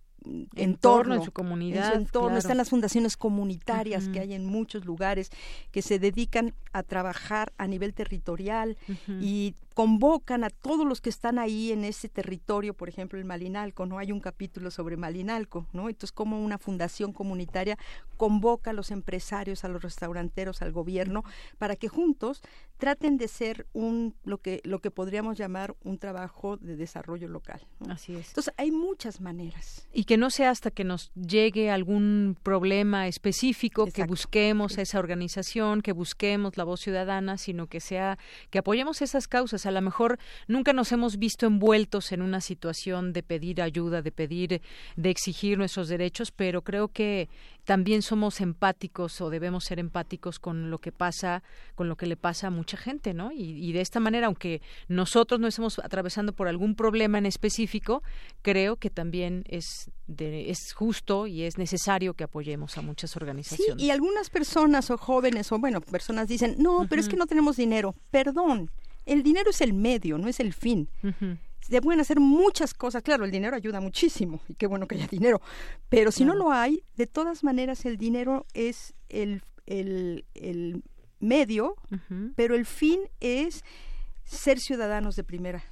entorno, en su comunidad. entorno. Están las fundaciones comunitarias que hay en muchos lugares que se dedican a trabajar a nivel territorial y convocan a todos los que están ahí en ese territorio, por ejemplo, el Malinalco, ¿no? Hay un capítulo sobre Malinalco, ¿no? Entonces, como una fundación comunitaria convoca a los empresarios, a los restauranteros, al gobierno, para que juntos traten de ser un, lo que, lo que podríamos llamar un trabajo de desarrollo local. Así es. Entonces, hay muchas maneras. Y que no sea hasta que nos llegue algún problema específico que busquemos esa organización, que busquemos la voz ciudadana, sino que sea, que apoyemos esas causas a lo mejor nunca nos hemos visto envueltos en una situación de pedir ayuda, de pedir, de exigir nuestros derechos, pero creo que también somos empáticos o debemos ser empáticos con lo que pasa, con lo que le pasa a mucha gente, ¿no? Y, de esta manera, aunque nosotros no estemos atravesando por algún problema en específico, creo que también es es justo y es necesario que apoyemos a muchas organizaciones. Sí, y algunas personas o jóvenes o bueno, personas dicen, no, pero es que no tenemos dinero. Perdón, el dinero es el medio, no es el fin. Se pueden hacer muchas cosas. Claro, el dinero ayuda muchísimo y qué bueno que haya dinero. Pero si no lo hay, de todas maneras el dinero es el, el, el medio, pero el fin es ser ciudadanos de primera.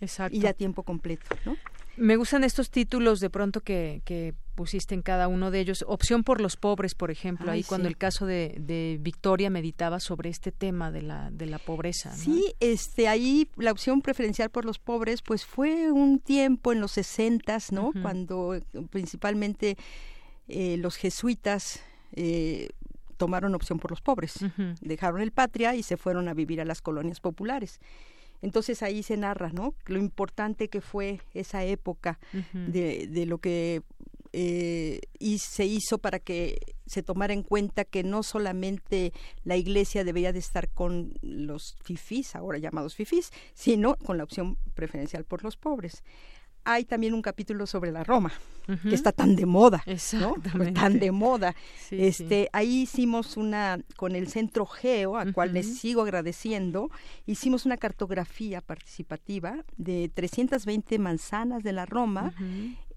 Exacto. Y a tiempo completo, ¿no? Me gustan estos títulos de pronto que, que pusiste en cada uno de ellos. Opción por los pobres, por ejemplo, ahí cuando el caso de, de, Victoria meditaba sobre este tema de la, de la pobreza. Sí, este, ahí la opción preferencial por los pobres, pues fue un tiempo en los sesentas, ¿no? Cuando eh, principalmente eh, los jesuitas eh, tomaron opción por los pobres, dejaron el patria y se fueron a vivir a las colonias populares. Entonces ahí se narra, ¿no? Lo importante que fue esa época de, de, lo que eh, y se hizo para que se tomara en cuenta que no solamente la iglesia debía de estar con los fifís, ahora llamados fifís, sino con la opción preferencial por los pobres hay también un capítulo sobre la Roma, que está tan de moda, ¿no? Tan de moda. <laughs> este, ahí hicimos una con el Centro Geo, al cual les sigo agradeciendo, hicimos una cartografía participativa de 320 manzanas de la Roma,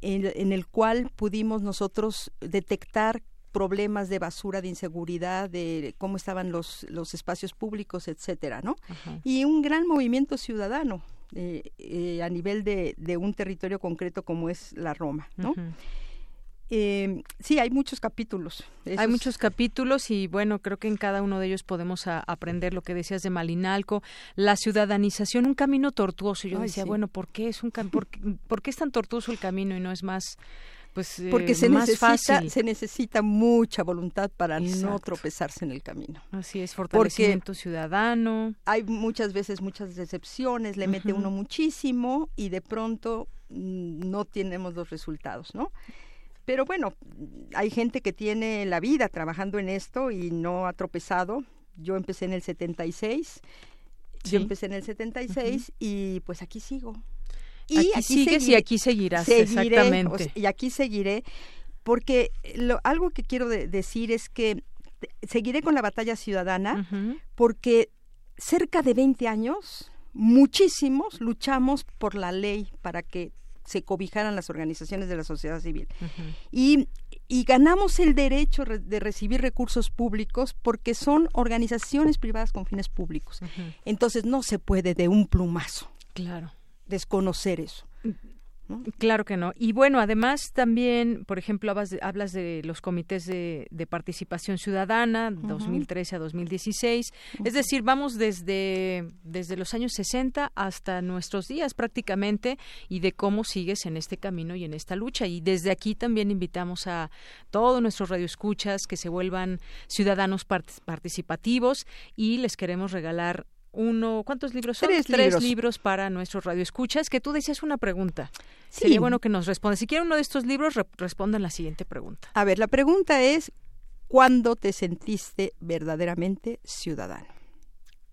en, el cual pudimos nosotros detectar problemas de basura, de inseguridad, de cómo estaban los, los espacios públicos, etcétera, ¿no? Y un gran movimiento ciudadano eh, eh, a nivel de, de, un territorio concreto como es la Roma, ¿no? Eh, sí, hay muchos capítulos. Hay muchos capítulos y bueno, creo que en cada uno de ellos podemos aprender lo que decías de Malinalco, la ciudadanización, un camino tortuoso. Yo decía, bueno, ¿por qué es un por, por, qué es tan tortuoso el camino y no es más pues eh, porque se necesita se necesita mucha voluntad para no tropezarse en el camino. Así es fortalecimiento ciudadano. hay muchas veces muchas decepciones le mete uno muchísimo y de pronto mm, no tenemos los resultados no pero bueno hay gente que tiene la vida trabajando en esto y no ha tropezado. Yo empecé en el 76 yo empecé en el 76 y pues aquí sigo y aquí, sigues y aquí seguirás, exactamente. y aquí seguiré, porque lo, algo que quiero decir es que seguiré con la batalla ciudadana, porque cerca de 20 años, muchísimos luchamos por la ley para que se cobijaran las organizaciones de la sociedad civil. y, y, ganamos el derecho de recibir recursos públicos porque son organizaciones privadas con fines públicos. Entonces no se puede de un plumazo. Claro desconocer eso. Claro que no. Y bueno, además también, por ejemplo, hablas de, los comités de, participación ciudadana, 2013 a 2016. Es decir, vamos desde, desde los años 60 hasta nuestros días prácticamente y de cómo sigues en este camino y en esta lucha. Y desde aquí también invitamos a todos nuestros radioescuchas que se vuelvan ciudadanos participativos y les queremos regalar uno, ¿cuántos libros son? Tres, libros. para nuestros radioescuchas, que tú decías una pregunta. Sí. Sería bueno que nos responda. Si quieren uno de estos libros, respondan la siguiente pregunta. A ver, la pregunta es, ¿cuándo te sentiste verdaderamente ciudadano?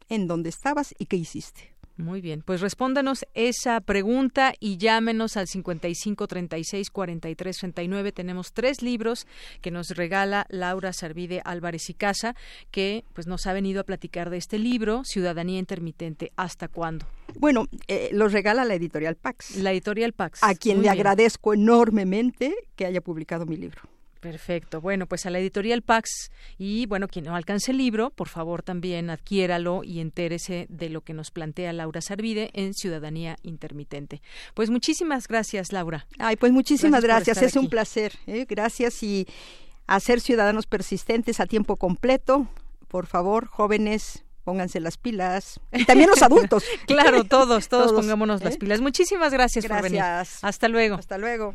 ¿En dónde estabas y qué hiciste? Muy bien, pues respóndanos esa pregunta y llámenos al 55 36 43 39. Tenemos tres libros que nos regala Laura Servide Álvarez y Casa, que pues nos ha venido a platicar de este libro, Ciudadanía Intermitente. ¿Hasta cuándo? Bueno, eh, los regala la editorial Pax. La editorial Pax. A quien le agradezco enormemente que haya publicado mi libro. Perfecto. Bueno, pues a la editorial Pax y bueno, quien no alcance el libro, por favor también adquiéralo y entérese de lo que nos plantea Laura Sarvide en Ciudadanía Intermitente. Pues muchísimas gracias, Laura. Ay, pues muchísimas gracias. Es un placer. ¿eh? Gracias y a ser ciudadanos persistentes a tiempo completo. Por favor, jóvenes, pónganse las pilas. Y también los adultos. <laughs> claro, todos, <laughs> todos, pongámonos las ¿eh? pilas. Muchísimas gracias, gracias por venir. Hasta luego. Hasta luego.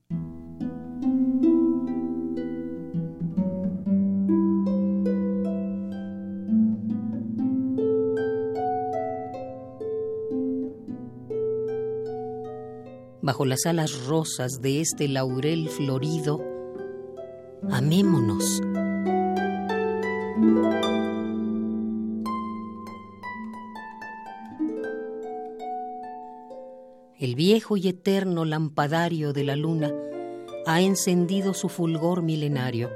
Bajo las alas rosas de este laurel florido, amémonos. El viejo y eterno lampadario de la luna ha encendido su fulgor milenario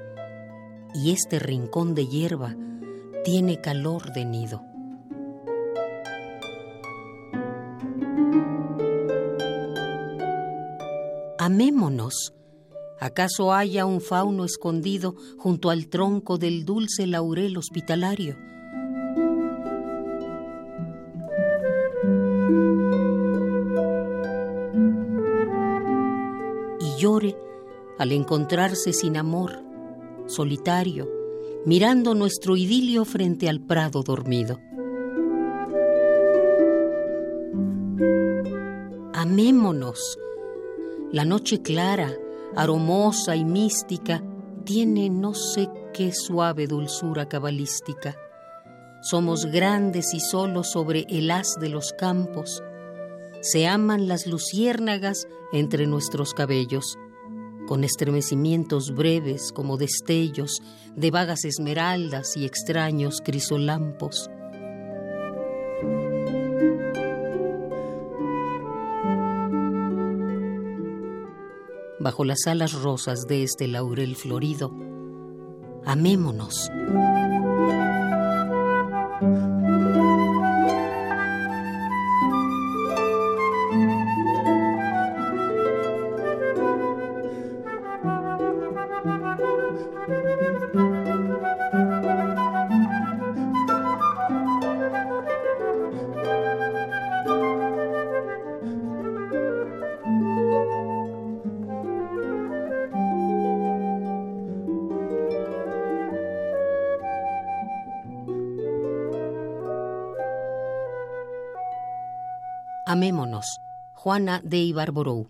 y este rincón de hierba tiene calor de nido. amémonos. ¿Acaso haya un fauno escondido junto al tronco del dulce laurel hospitalario? Y llore al encontrarse sin amor, solitario, mirando nuestro idilio frente al prado dormido. Amémonos la noche clara, aromosa y mística, tiene no sé qué suave dulzura cabalística. Somos grandes y solos sobre el haz de los campos. Se aman las luciérnagas entre nuestros cabellos con estremecimientos breves como destellos de vagas esmeraldas y extraños crisolampos. Bajo las alas rosas de este laurel florido, amémonos. Amémonos. Juana de Ibarborou.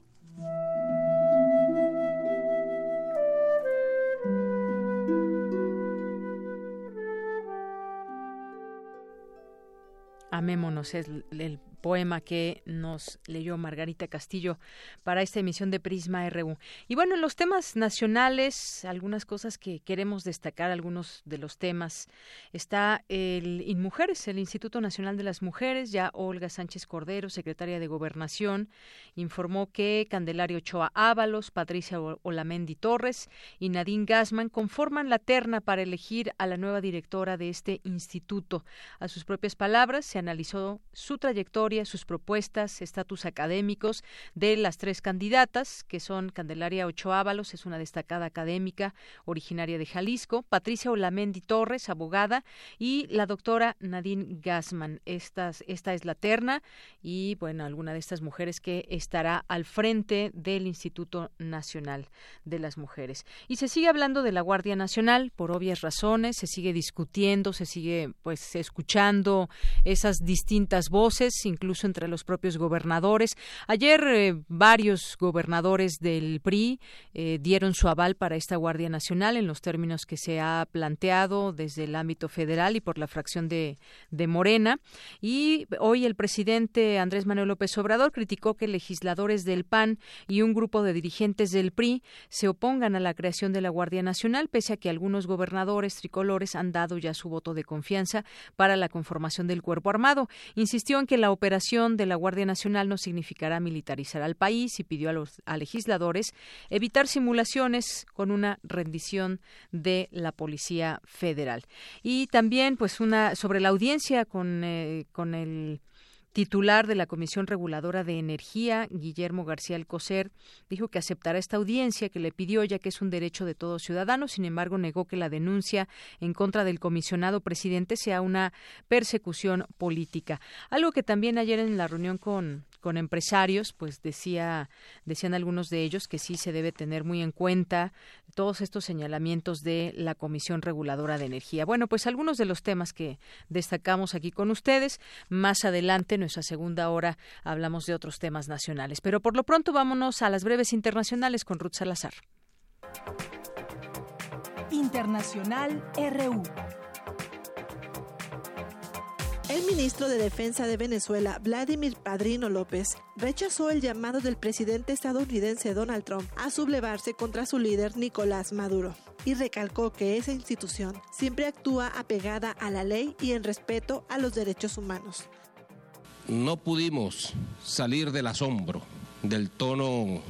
Amémonos es el, poema que nos leyó Margarita Castillo para esta emisión de Prisma RU. Y bueno, en los temas nacionales, algunas cosas que queremos destacar, algunos de los temas, está el INMUJERES, el Instituto Nacional de las Mujeres, ya Olga Sánchez Cordero, secretaria de Gobernación, informó que Candelario Ochoa Ábalos, Patricia Olamendi Torres y Nadine Gassman conforman la terna para elegir a la nueva directora de este instituto. A sus propias palabras, se analizó su trayectoria sus propuestas, estatus académicos de las tres candidatas, que son Candelaria Ochoa Ábalos, es una destacada académica originaria de Jalisco, Patricia Olamendi Torres, abogada, y la doctora Nadine Gassman. esta es la terna y, bueno, alguna de estas mujeres que estará al frente del Instituto Nacional de las Mujeres. Y se sigue hablando de la Guardia Nacional por obvias razones, se sigue discutiendo, se sigue pues escuchando esas distintas voces, incluso incluso entre los propios gobernadores. Ayer eh, varios gobernadores del PRI eh, dieron su aval para esta Guardia Nacional en los términos que se ha planteado desde el ámbito federal y por la fracción de, de Morena. Y hoy el presidente Andrés Manuel López Obrador criticó que legisladores del PAN y un grupo de dirigentes del PRI se opongan a la creación de la Guardia Nacional, pese a que algunos gobernadores tricolores han dado ya su voto de confianza para la conformación del cuerpo armado. Insistió en que la operación de la Guardia Nacional no significará militarizar al país y pidió a los legisladores evitar simulaciones con una rendición de la Policía Federal. Y también, pues, una sobre la audiencia con, eh, con el titular de la Comisión Reguladora de Energía, Guillermo García Alcocer, dijo que aceptará esta audiencia que le pidió ya que es un derecho de todo ciudadano. Sin embargo, negó que la denuncia en contra del comisionado presidente sea una persecución política. Algo que también ayer en la reunión con, con empresarios, pues decía, decían algunos de ellos que sí se debe tener muy en cuenta todos estos señalamientos de la Comisión Reguladora de Energía. Bueno, pues algunos de los temas que destacamos aquí con ustedes. Más adelante, en nuestra segunda hora, hablamos de otros temas nacionales. Pero por lo pronto vámonos a las breves internacionales con Ruth Salazar. Internacional RU. El ministro de Defensa de Venezuela, Vladimir Padrino López, rechazó el llamado del presidente estadounidense Donald Trump a sublevarse contra su líder Nicolás Maduro y recalcó que esa institución siempre actúa apegada a la ley y en respeto a los derechos humanos. No pudimos salir del asombro, del tono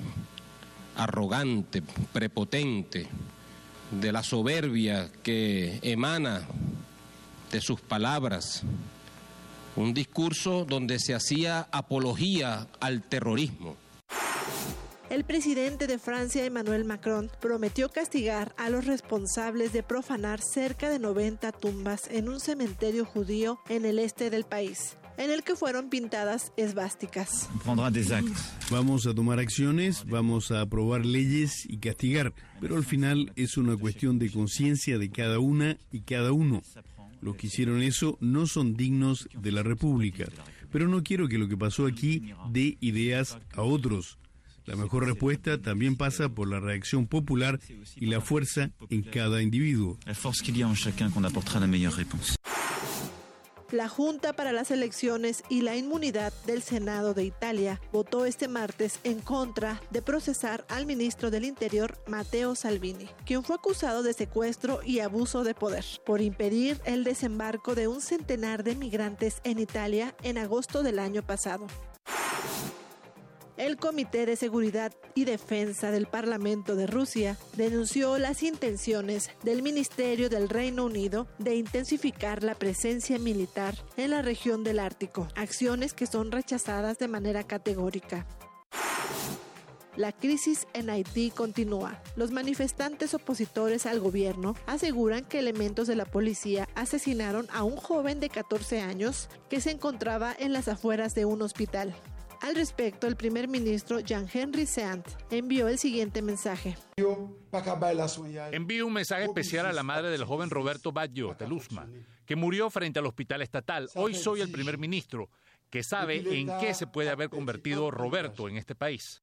arrogante, prepotente, de la soberbia que emana de sus palabras un discurso donde se hacía apología al terrorismo. El presidente de Francia, Emmanuel Macron, prometió castigar a los responsables de profanar cerca de 90 tumbas en un cementerio judío en el este del país. en el que fueron pintadas esvásticas. Vamos a tomar acciones, vamos a aprobar leyes y castigar, pero al final es una cuestión de conciencia de cada una y cada uno. Los que hicieron eso no son dignos de la República, pero no quiero que lo que pasó aquí dé ideas a otros. La mejor respuesta también pasa por la reacción popular y la fuerza en cada individuo. La Junta para las Elecciones y la Inmunidad del Senado de Italia votó este martes en contra de procesar al ministro del Interior, Matteo Salvini, quien fue acusado de secuestro y abuso de poder por impedir el desembarco de un centenar de migrantes en Italia en agosto del año pasado. El Comité de Seguridad y Defensa del Parlamento de Rusia denunció las intenciones del Ministerio del Reino Unido de intensificar la presencia militar en la región del Ártico, acciones que son rechazadas de manera categórica. La crisis en Haití continúa. Los manifestantes opositores al gobierno aseguran que elementos de la policía asesinaron a un joven de 14 años que se encontraba en las afueras de un hospital. Al respecto, el primer ministro Jean-Henry Seant envió el siguiente mensaje. Envío un mensaje especial a la madre del joven Roberto Baggio de Luzma, que murió frente al hospital estatal. Hoy soy el primer ministro que sabe en qué se puede haber convertido Roberto en este país.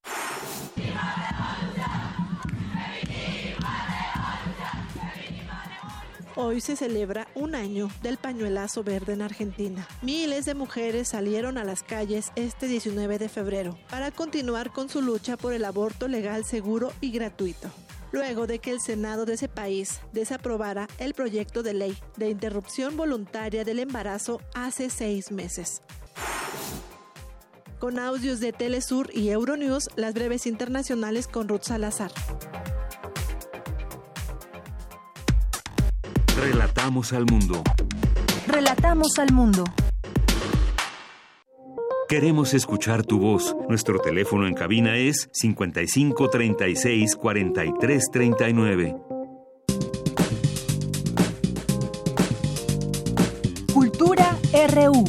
Hoy se celebra un año del pañuelazo verde en Argentina. Miles de mujeres salieron a las calles este 19 de febrero para continuar con su lucha por el aborto legal, seguro y gratuito luego de que el Senado de ese país desaprobara el proyecto de ley de interrupción voluntaria del embarazo hace seis meses. Con audios de Telesur y Euronews, las breves internacionales con Ruth Salazar. Relatamos al mundo. Relatamos al mundo. Queremos escuchar tu voz. Nuestro teléfono en cabina es 55 36 43 39. Cultura RU.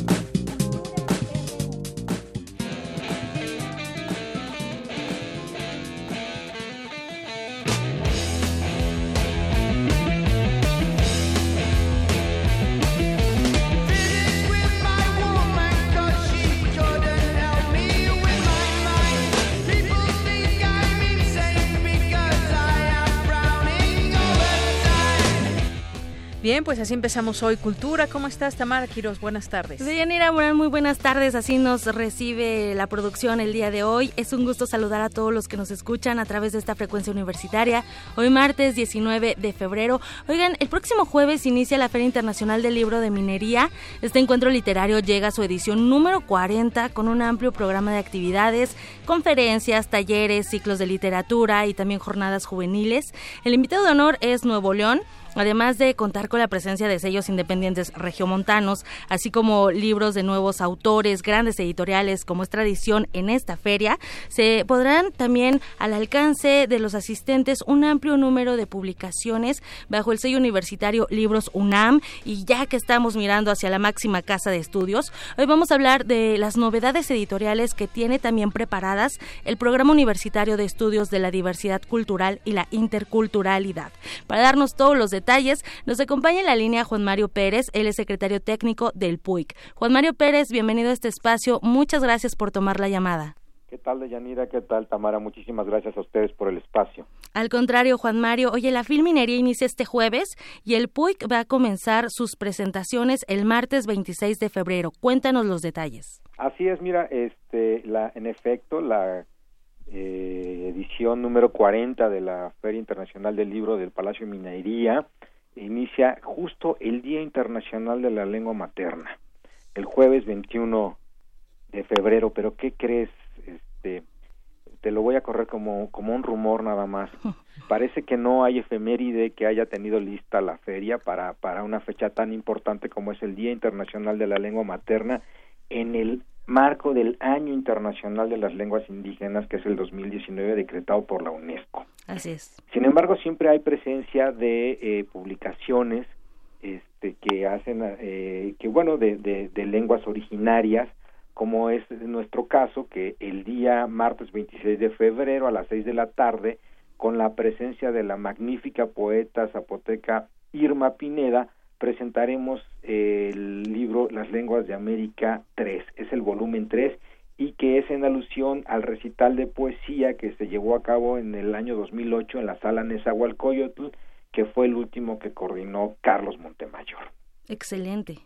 Bien, pues así empezamos hoy Cultura. ¿Cómo estás, Tamara Quiroz? Buenas tardes. Deyanira Morán, muy buenas tardes. Así nos recibe la producción el día de hoy. Es un gusto saludar a todos los que nos escuchan a través de esta frecuencia universitaria. Hoy martes 19 de febrero. Oigan, el próximo jueves inicia la Feria Internacional del Libro de Minería. Este encuentro literario llega a su edición número 40 con un amplio programa de actividades, conferencias, talleres, ciclos de literatura y también jornadas juveniles. El invitado de honor es Nuevo León además de contar con la presencia de sellos independientes regiomontanos, así como libros de nuevos autores, grandes editoriales, como es tradición en esta feria, se podrán también al alcance de los asistentes un amplio número de publicaciones bajo el sello universitario Libros UNAM y ya que estamos mirando hacia la máxima casa de estudios, hoy vamos a hablar de las novedades editoriales que tiene también preparadas el Programa Universitario de Estudios de la Diversidad Cultural y la Interculturalidad. Para darnos todos los detalles detalles, nos acompaña en la línea Juan Mario Pérez, él es secretario técnico del PUIC. Juan Mario Pérez, bienvenido a este espacio. Muchas gracias por tomar la llamada. ¿Qué tal, Deyanira? ¿Qué tal, Tamara? Muchísimas gracias a ustedes por el espacio. Al contrario, Juan Mario, oye, la Filminería inicia este jueves y el PUIC va a comenzar sus presentaciones el martes 26 de febrero. Cuéntanos los detalles. Así es, mira, este, la, en efecto, la eh, edición número 40 de la Feria Internacional del Libro del Palacio de Minería inicia justo el Día Internacional de la Lengua Materna, el jueves 21 de febrero, pero ¿qué crees? Este, te lo voy a correr como, como un rumor nada más. <laughs> Parece que no hay efeméride que haya tenido lista la feria para, para una fecha tan importante como es el Día Internacional de la Lengua Materna en el marco del Año Internacional de las Lenguas Indígenas, que es el 2019 decretado por la UNESCO. Así es. Sin embargo, siempre hay presencia de eh, publicaciones este, que hacen, eh, que bueno, de, de, lenguas originarias, como es nuestro caso, que el día martes 26 de febrero a las 6 de la tarde, con la presencia de la magnífica poeta zapoteca Irma Pineda, presentaremos el libro Las lenguas de América 3, es el volumen 3 y que es en alusión al recital de poesía que se llevó a cabo en el año 2008 en la sala Nezahualcóyotl, que fue el último que coordinó Carlos Montemayor. Excelente.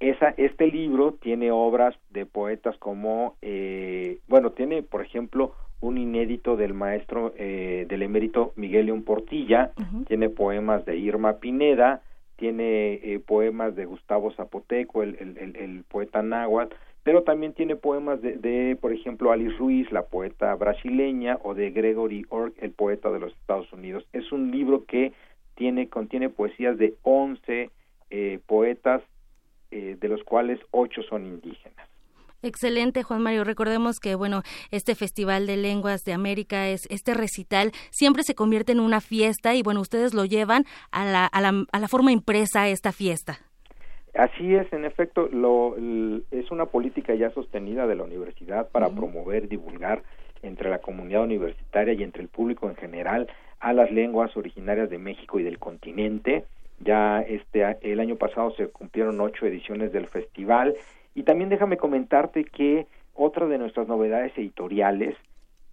Esa, este libro tiene obras de poetas como, eh, bueno, tiene, por ejemplo, un inédito del maestro eh, del emérito Miguel León Portilla, tiene poemas de Irma Pineda, tiene eh, poemas de Gustavo Zapoteco, el, el, el, poeta náhuatl, pero también tiene poemas de, de, por ejemplo, Alice Ruiz, la poeta brasileña, o de Gregory Orr, el poeta de los Estados Unidos. Es un libro que tiene, contiene poesías de 11 eh, poetas, eh, de los cuales 8 son indígenas. Excelente, Juan Mario. Recordemos que, bueno, este Festival de Lenguas de América, es este recital, siempre se convierte en una fiesta y, bueno, ustedes lo llevan a la, a la, a la forma impresa esta fiesta. Así es, en efecto, lo, es una política ya sostenida de la universidad para promover, divulgar entre la comunidad universitaria y entre el público en general a las lenguas originarias de México y del continente. Ya este el año pasado se cumplieron ocho ediciones del festival y también déjame comentarte que otra de nuestras novedades editoriales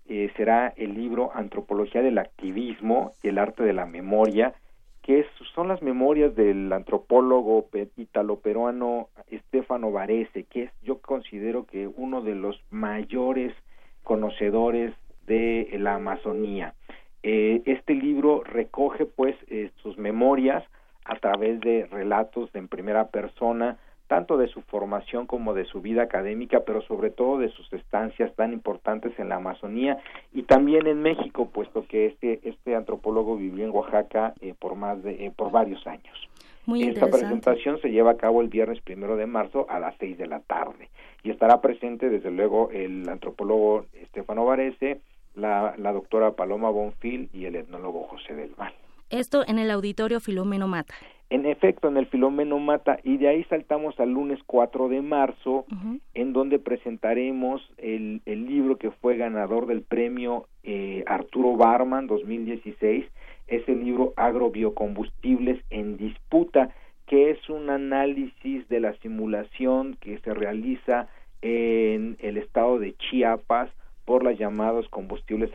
eh, será el libro Antropología del Activismo y el Arte de la Memoria, que son las memorias del antropólogo italo-peruano Stefano Varese, que es yo considero que uno de los mayores conocedores de la Amazonía. Eh, este libro recoge pues eh, sus memorias a través de relatos en primera persona tanto de su formación como de su vida académica, pero sobre todo de sus estancias tan importantes en la Amazonía y también en México, puesto que este este antropólogo vivió en Oaxaca eh, por más de eh, por varios años. Esta presentación se lleva a cabo el viernes primero de marzo a las seis de la tarde y estará presente desde luego el antropólogo Estefano Varese, la, la doctora Paloma Bonfil y el etnólogo José del Val. Esto en el auditorio Filomeno Mata. En efecto, en el Filomeno Mata, y de ahí saltamos al lunes 4 de marzo, en donde presentaremos el, el, libro que fue ganador del premio eh, Arturo Barman 2016, es el libro Agrobiocombustibles en Disputa, que es un análisis de la simulación que se realiza en el estado de Chiapas por los llamados combustibles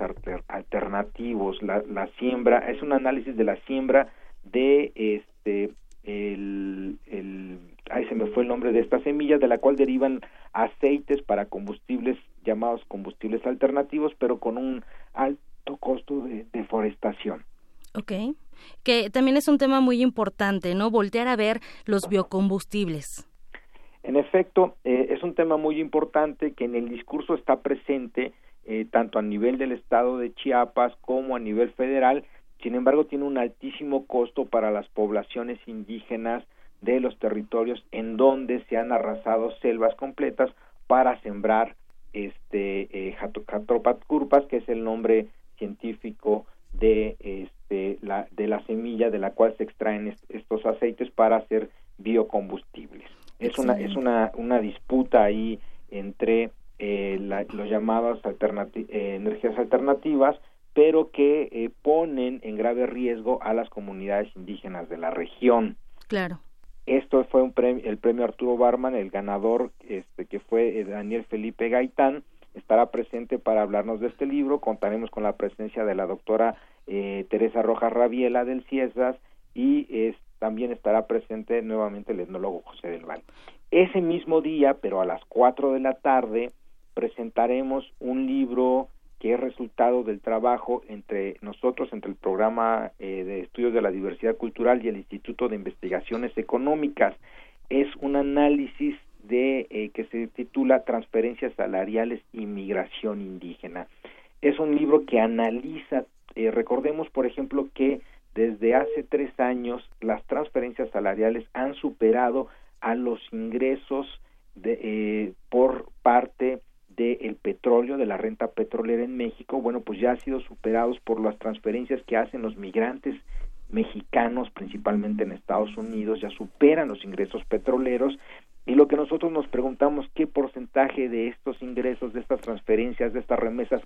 alternativos. La, la siembra, es un análisis de la siembra de este el, el ahí se me fue el nombre de esta semilla de la cual derivan aceites para combustibles llamados combustibles alternativos pero con un alto costo de deforestación. Ok, que también es un tema muy importante, ¿no? Voltear a ver los biocombustibles. En efecto, eh, es un tema muy importante que en el discurso está presente eh, tanto a nivel del estado de Chiapas como a nivel federal, sin embargo, tiene un altísimo costo para las poblaciones indígenas de los territorios en donde se han arrasado selvas completas para sembrar este eh, que es el nombre científico de este la de la semilla de la cual se extraen estos aceites para hacer biocombustibles. Es una es una una disputa ahí entre eh, los llamados eh, energías alternativas pero que eh, ponen en grave riesgo a las comunidades indígenas de la región. Claro. Esto fue un premio, el premio Arturo Barman, el ganador, este, que fue eh, Daniel Felipe Gaitán, estará presente para hablarnos de este libro. Contaremos con la presencia de la doctora eh, Teresa Rojas Rabiela del CIESAS y es, también estará presente nuevamente el etnólogo José del Val. Ese mismo día, pero a las cuatro de la tarde, presentaremos un libro que es resultado del trabajo entre nosotros, entre el programa eh, de estudios de la diversidad cultural y el Instituto de Investigaciones Económicas. Es un análisis de eh, que se titula Transferencias salariales y migración indígena. Es un libro que analiza, eh, recordemos por ejemplo que desde hace tres años las transferencias salariales han superado a los ingresos por parte del petróleo, de la renta petrolera en México, bueno, pues ya han sido superados por las transferencias que hacen los migrantes mexicanos, principalmente en Estados Unidos, ya superan los ingresos petroleros y lo que nosotros nos preguntamos, ¿qué porcentaje de estos ingresos, de estas transferencias, de estas remesas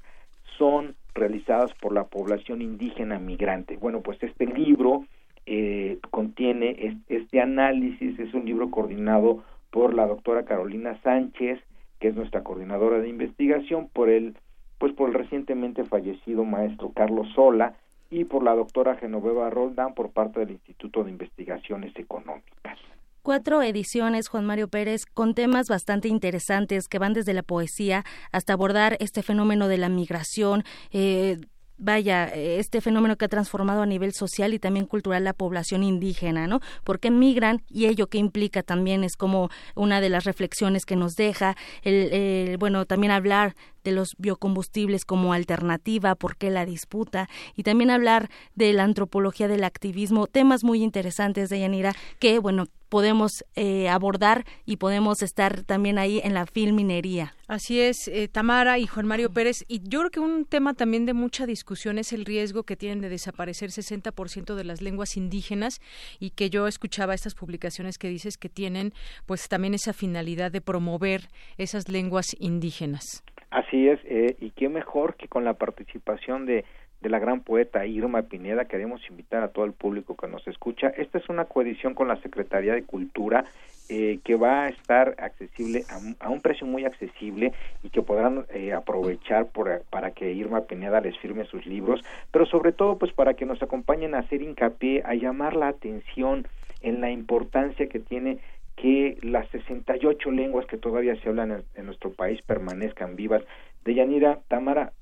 son realizadas por la población indígena migrante? Bueno, pues este libro eh, contiene este análisis, es un libro coordinado por la doctora Carolina Sánchez, que es nuestra coordinadora de investigación, por el, pues por el recientemente fallecido maestro Carlos Sola y por la doctora Genoveva Roldán por parte del Instituto de Investigaciones Económicas. Cuatro ediciones, Juan Mario Pérez, con temas bastante interesantes que van desde la poesía hasta abordar este fenómeno de la migración, eh, vaya, este fenómeno que ha transformado a nivel social y también cultural la población indígena, ¿no? Porque migran y ello que implica también es como una de las reflexiones que nos deja, el, bueno, también hablar de los biocombustibles como alternativa, por qué la disputa, y también hablar de la antropología del activismo, temas muy interesantes de Yanira que, bueno, podemos eh, abordar y podemos estar también ahí en la filminería. Así es, eh, Tamara y Juan Mario Pérez. Y yo creo que un tema también de mucha discusión es el riesgo que tienen de desaparecer 60% de las lenguas indígenas y que yo escuchaba estas publicaciones que dices que tienen pues también esa finalidad de promover esas lenguas indígenas. Así es, eh, y qué mejor que con la participación de de la gran poeta Irma Pineda. Queremos invitar a todo el público que nos escucha. Esta es una coedición con la Secretaría de Cultura eh, que va a estar accesible a, un precio muy accesible y que podrán eh, aprovechar por, para que Irma Pineda les firme sus libros, pero sobre todo pues para que nos acompañen a hacer hincapié, a llamar la atención en la importancia que tiene que las 68 lenguas que todavía se hablan en, en nuestro país permanezcan vivas. De Yanira Tamara,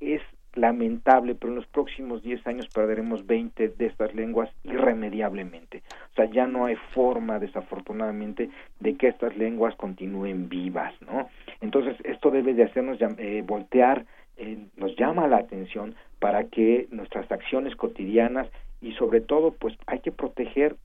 es lamentable, pero en los próximos 10 años perderemos 20 de estas lenguas irremediablemente. O sea, ya no hay forma, desafortunadamente, de que estas lenguas continúen vivas, ¿no? Entonces, esto debe de hacernos eh, voltear, eh, nos llama la atención para que nuestras acciones cotidianas y sobre todo, pues hay que proteger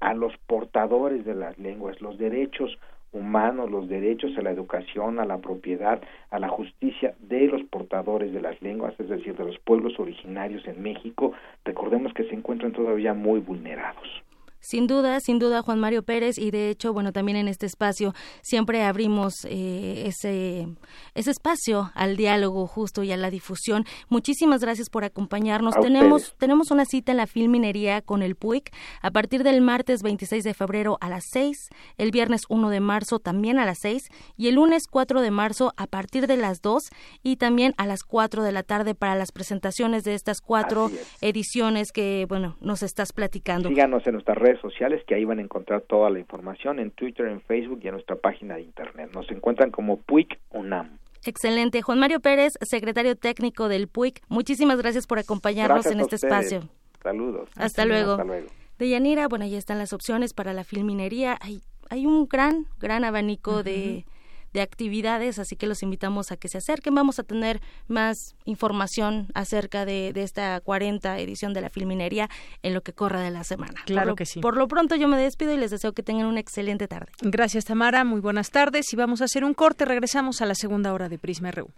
a los portadores de las lenguas, los derechos humanos, los derechos a la educación, a la propiedad, a la justicia de los portadores de las lenguas, es decir, de los pueblos originarios en México, recordemos que se encuentran todavía muy vulnerados. Sin duda, sin duda, Juan Mario Pérez, y de hecho, bueno, también en este espacio siempre abrimos eh, ese, ese espacio al diálogo justo y a la difusión. Muchísimas gracias por acompañarnos. tenemos, tenemos una cita en la Filminería con el PUIC a partir del martes 26 de febrero a las 6, el viernes 1 de marzo también a las 6 y el lunes 4 de marzo a partir de las 2 y también a las 4 de la tarde para las presentaciones de estas cuatro ediciones que, bueno, nos estás platicando. Síganos en nuestras redes sociales que ahí van a encontrar toda la información en Twitter, en Facebook y en nuestra página de internet. Nos encuentran como PUIC UNAM. Excelente. Juan Mario Pérez, secretario técnico del PUIC, muchísimas gracias por acompañarnos en este espacio. Saludos. Hasta, luego. Hasta luego. De Yanira, bueno, ya están las opciones para la filminería. Hay, hay un gran, gran abanico de de actividades, así que los invitamos a que se acerquen. Vamos a tener más información acerca de, esta 40 edición de la Filminería en lo que corra de la semana. Claro que sí. Por lo pronto yo me despido y les deseo que tengan una excelente tarde. Gracias Tamara, muy buenas tardes y vamos a hacer un corte. Regresamos a la segunda hora de Prisma RU.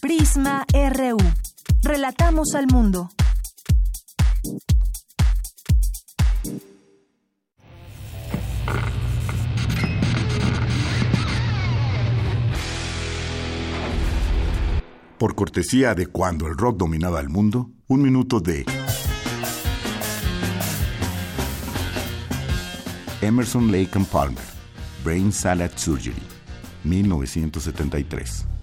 Prisma RU. Relatamos al mundo. Por cortesía de cuando el rock dominaba el mundo, un minuto de Emerson Lake and Palmer, Brain Salad Surgery, 1973.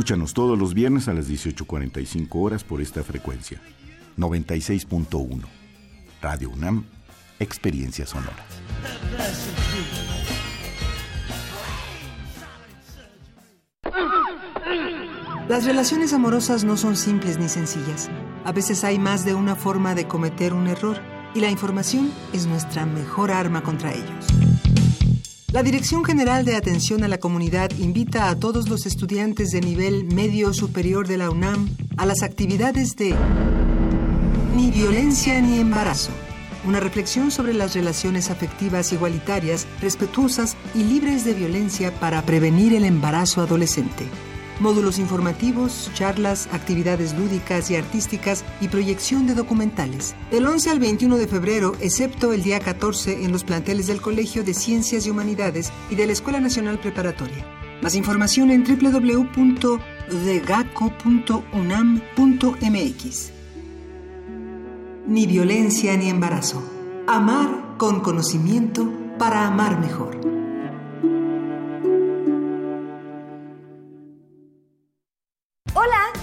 Escúchanos todos los viernes a las 18.45 horas por esta frecuencia. 96.1. Radio UNAM, Experiencia Sonora. Las relaciones amorosas no son simples ni sencillas. A veces hay más de una forma de cometer un error y la información es nuestra mejor arma contra ellos. La Dirección General de Atención a la Comunidad invita a todos los estudiantes de nivel medio superior de la UNAM a las actividades de Ni violencia ni embarazo. Una reflexión sobre las relaciones afectivas igualitarias, respetuosas y libres de violencia para prevenir el embarazo adolescente módulos informativos, charlas, actividades lúdicas y artísticas y proyección de documentales. Del 11 al 21 de febrero, excepto el día 14 en los planteles del Colegio de Ciencias y Humanidades y de la Escuela Nacional Preparatoria. Más información en www.degaco.unam.mx. Ni violencia ni embarazo. Amar con conocimiento para amar mejor.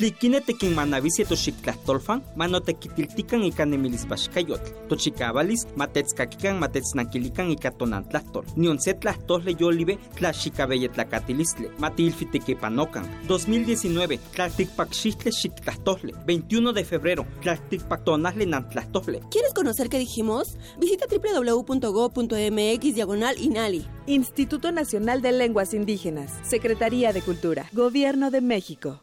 Tlikine tekin manavisi toxictlahtolfan, manotequitiltican ika nemilispaxcayotl. Tochicavalis, matetskakikan matetsnankilikan ika tonantlahtol. Nion se tlahtole yolive tlaxicabeyetlacatilistli, matilfitequepanocan. 2019, tlalticpaxixtle xictlahtole. 21 de febrero, tlalticpactonasle nantlahtole. ¿Quieres conocer qué dijimos? Visita www.go.mx diagonal INALI. Instituto Nacional de Lenguas Indígenas, Secretaría de Cultura, Gobierno de México.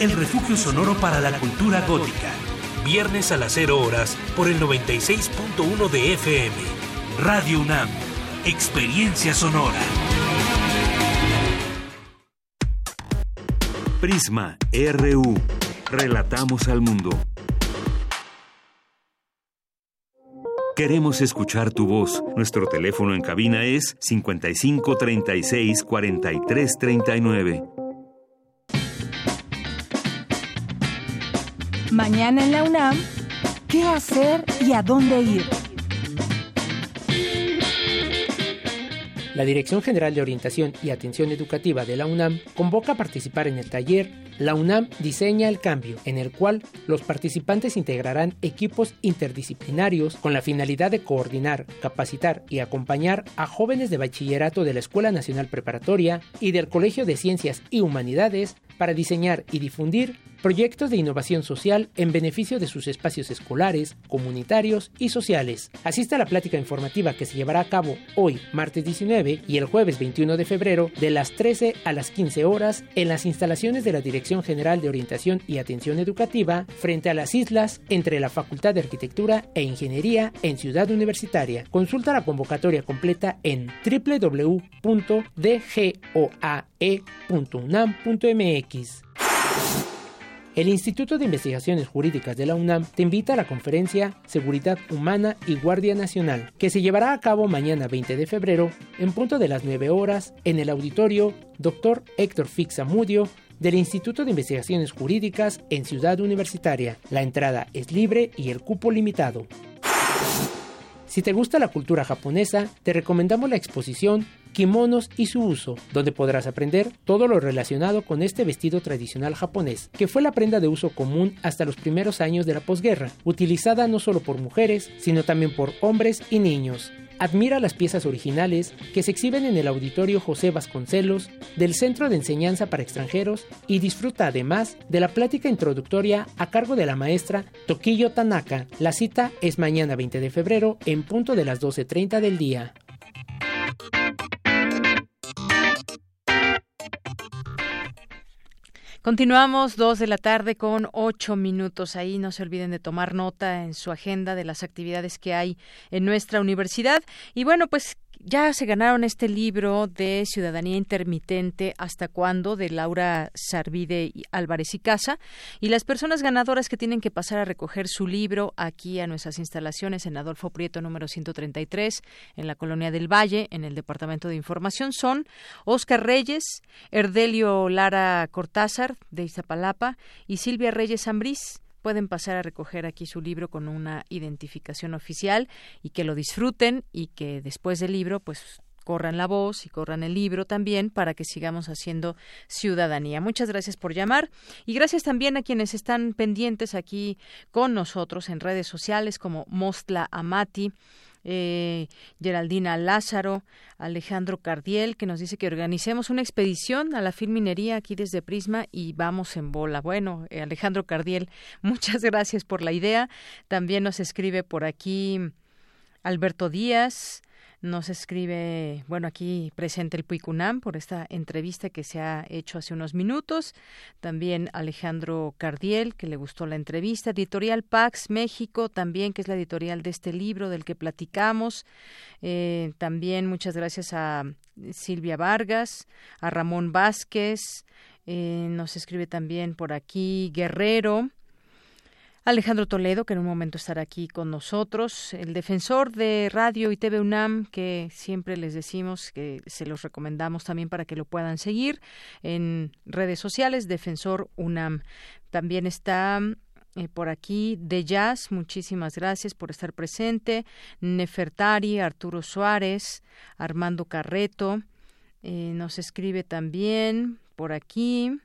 el refugio sonoro para la cultura gótica. Viernes a las 0 horas por el 96.1 de FM. Radio UNAM. Experiencia sonora. Prisma RU. Relatamos al mundo. Queremos escuchar tu voz. Nuestro teléfono en cabina es 55 36 Mañana en la UNAM, ¿qué hacer y a dónde ir? La Dirección General de Orientación y Atención Educativa de la UNAM convoca a participar en el taller La UNAM diseña el cambio, en el cual los participantes integrarán equipos interdisciplinarios con la finalidad de coordinar, capacitar y acompañar a jóvenes de bachillerato de la Escuela Nacional Preparatoria y del Colegio de Ciencias y Humanidades para diseñar y difundir proyectos de innovación social en beneficio de sus espacios escolares, comunitarios y sociales. Asista a la plática informativa que se llevará a cabo hoy, martes 19 y el jueves 21 de febrero, de las 13 a las 15 horas en las instalaciones de la Dirección General de Orientación y Atención Educativa frente a las islas entre la Facultad de Arquitectura e Ingeniería en Ciudad Universitaria. Consulta la convocatoria completa en www.dgoae.unam.mx. El Instituto de Investigaciones Jurídicas de la UNAM te invita a la conferencia Seguridad Humana y Guardia Nacional, que se llevará a cabo mañana 20 de febrero en punto de las 9 horas en el auditorio Dr. Héctor Fixamudio del Instituto de Investigaciones Jurídicas en Ciudad Universitaria. La entrada es libre y el cupo limitado. Si te gusta la cultura japonesa, te recomendamos la exposición Kimonos y su uso, donde podrás aprender todo lo relacionado con este vestido tradicional japonés, que fue la prenda de uso común hasta los primeros años de la posguerra, utilizada no solo por mujeres, sino también por hombres y niños. Admira las piezas originales que se exhiben en el Auditorio José Vasconcelos del Centro de Enseñanza para Extranjeros y disfruta además de la plática introductoria a cargo de la maestra Tokiyo Tanaka. La cita es mañana 20 de febrero en punto de las 12.30 del día. Continuamos dos de la tarde con ocho minutos. Ahí no se olviden de tomar nota en su agenda de las actividades que hay en nuestra universidad. Y bueno, pues ya se ganaron este libro de Ciudadanía Intermitente hasta cuándo de Laura Sarvide Álvarez y Casa. Y las personas ganadoras que tienen que pasar a recoger su libro aquí a nuestras instalaciones en Adolfo Prieto número 133 en la colonia del Valle en el Departamento de Información son Oscar Reyes, Erdelio Lara Cortázar de Iztapalapa y Silvia Reyes Ambrís pueden pasar a recoger aquí su libro con una identificación oficial y que lo disfruten y que después del libro pues corran la voz y corran el libro también para que sigamos haciendo ciudadanía. Muchas gracias por llamar y gracias también a quienes están pendientes aquí con nosotros en redes sociales como Mostla Amati, eh, Geraldina Lázaro, Alejandro Cardiel, que nos dice que organicemos una expedición a la filminería aquí desde Prisma y vamos en bola. Bueno, eh, Alejandro Cardiel, <laughs> muchas gracias por la idea. También nos escribe por aquí Alberto Díaz, nos escribe, bueno, aquí presente el Puicunam por esta entrevista que se ha hecho hace unos minutos. También Alejandro Cardiel, que le gustó la entrevista. Editorial Pax México, también, que es la editorial de este libro del que platicamos. Eh, también muchas gracias a Silvia Vargas, a Ramón Vázquez. Eh, nos escribe también por aquí Guerrero. Alejandro Toledo, que en un momento estará aquí con nosotros, el defensor de Radio y TV UNAM, que siempre les decimos que se los recomendamos también para que lo puedan seguir en redes sociales, Defensor UNAM. También está eh, por aquí de Jazz, muchísimas gracias por estar presente. Nefertari, Arturo Suárez, Armando Carreto, eh, nos escribe también por aquí.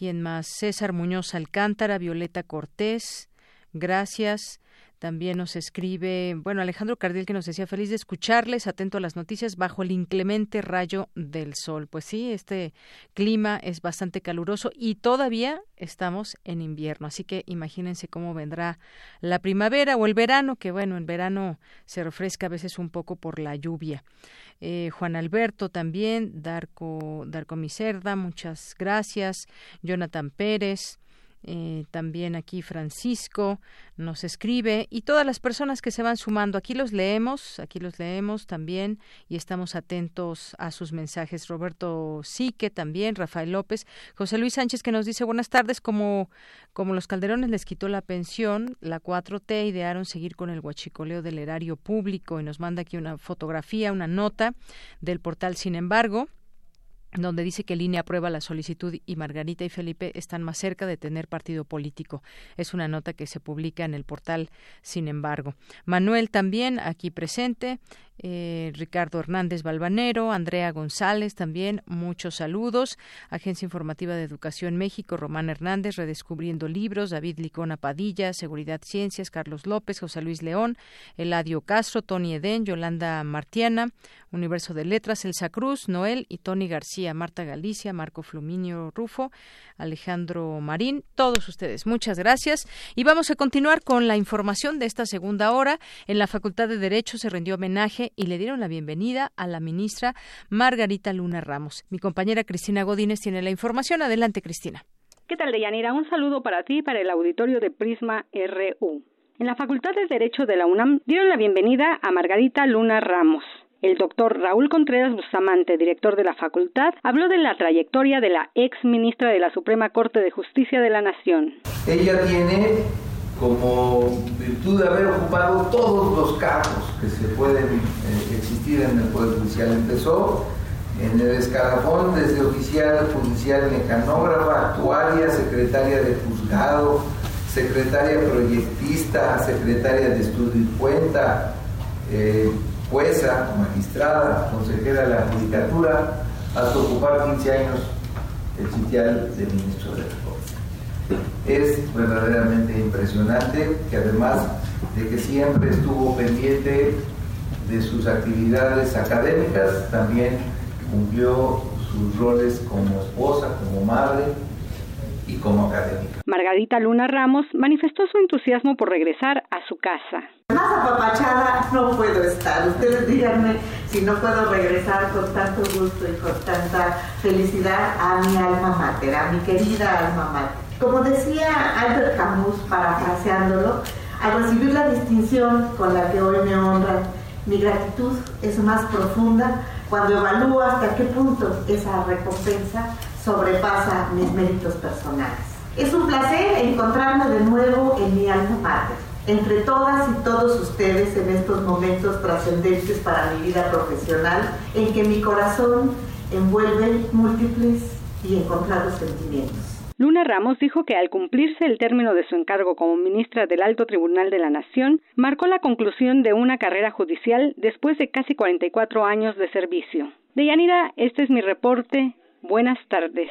¿Quién más? César Muñoz Alcántara, Violeta Cortés, gracias. También nos escribe, bueno, Alejandro Cardiel que nos decía feliz de escucharles, atento a las noticias bajo el inclemente rayo del sol. Pues sí, este clima es bastante caluroso y todavía estamos en invierno, así que imagínense cómo vendrá la primavera o el verano, que bueno, en verano se refresca a veces un poco por la lluvia. Eh, Juan Alberto también, Darco, Darco Miserda, muchas gracias. Jonathan Pérez, eh, también aquí Francisco nos escribe y todas las personas que se van sumando aquí los leemos aquí los leemos también y estamos atentos a sus mensajes. Roberto Sique también Rafael López José Luis Sánchez que nos dice buenas tardes como como los Calderones les quitó la pensión la 4T idearon seguir con el huachicoleo del erario público y nos manda aquí una fotografía una nota del portal. Sin embargo donde dice que Línea aprueba la solicitud y Margarita y Felipe están más cerca de tener partido político. Es una nota que se publica en el portal, sin embargo. Manuel también aquí presente eh, Ricardo Hernández Balvanero, Andrea González también, muchos saludos. Agencia Informativa de Educación México, Román Hernández, Redescubriendo Libros, David Licona Padilla, Seguridad Ciencias, Carlos López, José Luis León, Eladio Castro, Tony Edén, Yolanda Martiana, Universo de Letras, Elsa Cruz, Noel y Tony García, Marta Galicia, Marco Fluminio Rufo, Alejandro Marín, todos ustedes. Muchas gracias. Y vamos a continuar con la información de esta segunda hora. En la Facultad de Derecho se rindió homenaje y le dieron la bienvenida a la ministra Margarita Luna Ramos. Mi compañera Cristina Godínez tiene la información. Adelante, Cristina. ¿Qué tal, Deyanira? Un saludo para ti y para el auditorio de Prisma RU. En la Facultad de Derecho de la UNAM dieron la bienvenida a Margarita Luna Ramos. El doctor Raúl Contreras Bustamante, director de la facultad, habló de la trayectoria de la ex ministra de la Suprema Corte de Justicia de la Nación. Ella tiene como virtud de haber ocupado todos los cargos que se pueden eh, existir en el Poder Judicial. Empezó en el escalafón desde oficial judicial mecanógrafa, actuaria, secretaria de juzgado, secretaria proyectista, secretaria de estudio y cuenta, eh, jueza, magistrada, consejera de la judicatura, hasta ocupar 15 años el sitial de ministro de la es verdaderamente impresionante que además de que siempre estuvo pendiente de sus actividades académicas, también cumplió sus roles como esposa, como madre y como académica. Margarita Luna Ramos manifestó su entusiasmo por regresar a su casa. Más apapachada no puedo estar. Ustedes díganme si no puedo regresar con tanto gusto y con tanta felicidad a mi alma mater, a mi querida alma mater. Como decía Albert Camus, parafraseándolo, al recibir la distinción con la que hoy me honran, Mi gratitud es más profunda cuando evalúo hasta qué punto esa recompensa sobrepasa mis méritos personales. Es un placer encontrarme de nuevo en mi alma mater, entre todas y todos ustedes en estos momentos trascendentes para mi vida profesional, en que mi corazón envuelve múltiples y encontrados sentimientos. Luna Ramos dijo que al cumplirse el término de su encargo como ministra del Alto Tribunal de la Nación, marcó la conclusión de una carrera judicial después de casi 44 años de servicio. Deyanira, este es mi reporte. Buenas tardes.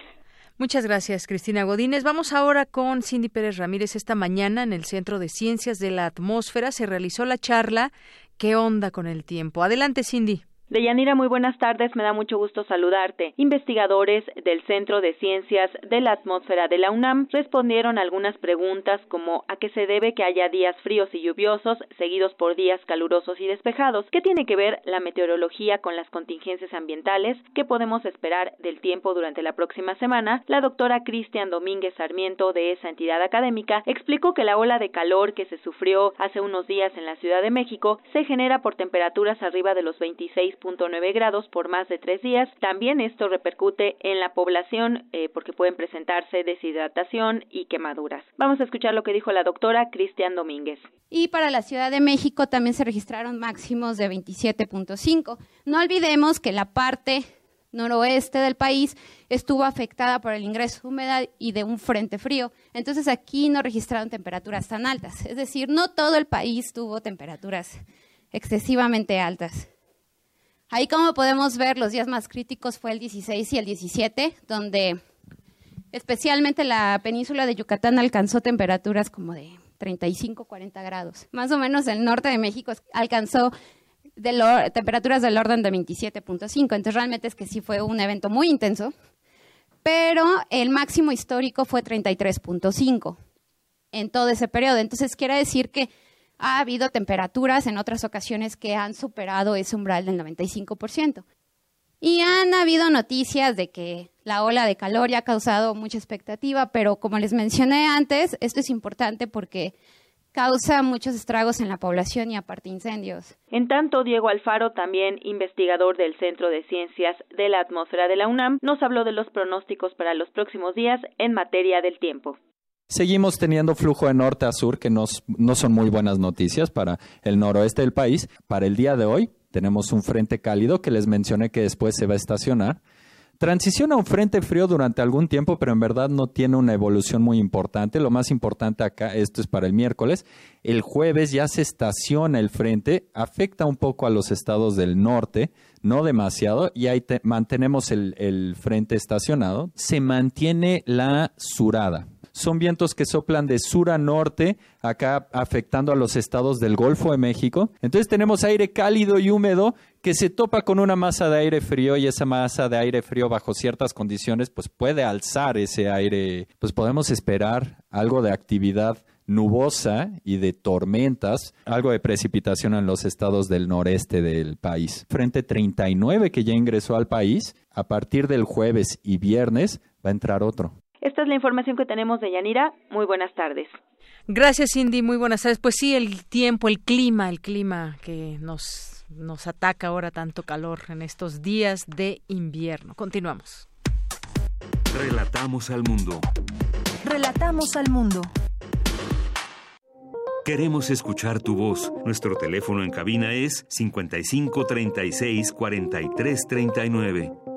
Muchas gracias, Cristina Godínez. Vamos ahora con Cindy Pérez Ramírez. Esta mañana en el Centro de Ciencias de la Atmósfera se realizó la charla ¿Qué onda con el tiempo? Adelante, Cindy. Deyanira, muy buenas tardes. Me da mucho gusto saludarte. Investigadores del Centro de Ciencias de la Atmósfera de la UNAM respondieron algunas preguntas como a qué se debe que haya días fríos y lluviosos seguidos por días calurosos y despejados, qué tiene que ver la meteorología con las contingencias ambientales, qué podemos esperar del tiempo durante la próxima semana. La doctora Cristian Domínguez Sarmiento de esa entidad académica explicó que la ola de calor que se sufrió hace unos días en la Ciudad de México se genera por temperaturas arriba de los 26 nueve grados por más de tres días. También esto repercute en la población eh, porque pueden presentarse deshidratación y quemaduras. Vamos a escuchar lo que dijo la doctora Cristian Domínguez. Y para la Ciudad de México también se registraron máximos de 27.5. No olvidemos que la parte noroeste del país estuvo afectada por el ingreso de humedad y de un frente frío. Entonces aquí no registraron temperaturas tan altas. Es decir, no todo el país tuvo temperaturas excesivamente altas. Ahí como podemos ver, los días más críticos fue el 16 y el 17, donde especialmente la península de Yucatán alcanzó temperaturas como de 35, 40 grados. Más o menos el norte de México alcanzó temperaturas del orden de 27.5. Entonces realmente es que sí fue un evento muy intenso, pero el máximo histórico fue 33.5 en todo ese periodo. Entonces quiere decir que ha habido temperaturas en otras ocasiones que han superado ese umbral del 95%. Y han habido noticias de que la ola de calor ya ha causado mucha expectativa, pero como les mencioné antes, esto es importante porque causa muchos estragos en la población y aparte incendios. En tanto, Diego Alfaro, también investigador del Centro de Ciencias de la Atmósfera de la UNAM, nos habló de los pronósticos para los próximos días en materia del tiempo. Seguimos teniendo flujo de norte a sur, que no, son muy buenas noticias para el noroeste del país. Para el día de hoy tenemos un frente cálido que les mencioné que después se va a estacionar. Transiciona un frente frío durante algún tiempo, pero en verdad no tiene una evolución muy importante. Lo más importante acá, esto es para el miércoles. El jueves ya se estaciona el frente, afecta un poco a los estados del norte, no demasiado, y ahí mantenemos el frente estacionado. Se mantiene la surada son vientos que soplan de sur a norte, acá afectando a los estados del Golfo de México. Entonces tenemos aire cálido y húmedo que se topa con una masa de aire frío y esa masa de aire frío bajo ciertas condiciones pues puede alzar ese aire, pues podemos esperar algo de actividad nubosa y de tormentas, algo de precipitación en los estados del noreste del país. Frente 39 que ya ingresó al país, a partir del jueves y viernes va a entrar otro. Esta es la información que tenemos de Yanira. Muy buenas tardes. Gracias, Cindy. Muy buenas tardes. Pues sí, el tiempo, el clima, el clima que nos, nos ataca ahora tanto calor en estos días de invierno. Continuamos. Relatamos al mundo. Relatamos al mundo. Queremos escuchar tu voz. Nuestro teléfono en cabina es 55 36 43 39.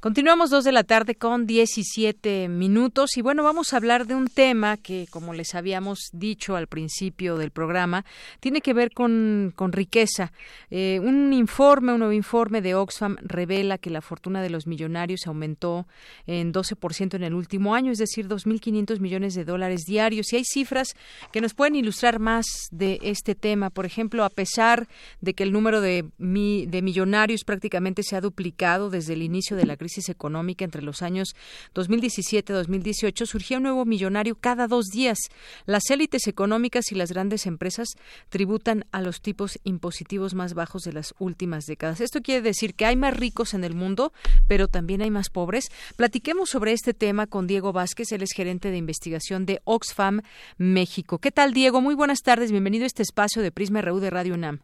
Continuamos dos de la tarde con 17 minutos y bueno, vamos a hablar de un tema que, como les habíamos dicho al principio del programa, tiene que ver con, con riqueza. Eh, un informe, un nuevo informe de Oxfam revela que la fortuna de los millonarios aumentó en 12% en el último año, es decir, 2.500 millones de dólares diarios. Y hay cifras que nos pueden ilustrar más de este tema. Por ejemplo, a pesar de que el número de, de millonarios prácticamente se ha duplicado desde el inicio de la crisis, crisis económica entre los años 2017-2018 surgía un nuevo millonario cada dos días. Las élites económicas y las grandes empresas tributan a los tipos impositivos más bajos de las últimas décadas. Esto quiere decir que hay más ricos en el mundo, pero también hay más pobres. Platiquemos sobre este tema con Diego Vázquez, él es gerente de investigación de Oxfam México. ¿Qué tal, Diego? Muy buenas tardes. Bienvenido a este espacio de Prisma RU de Radio UNAM.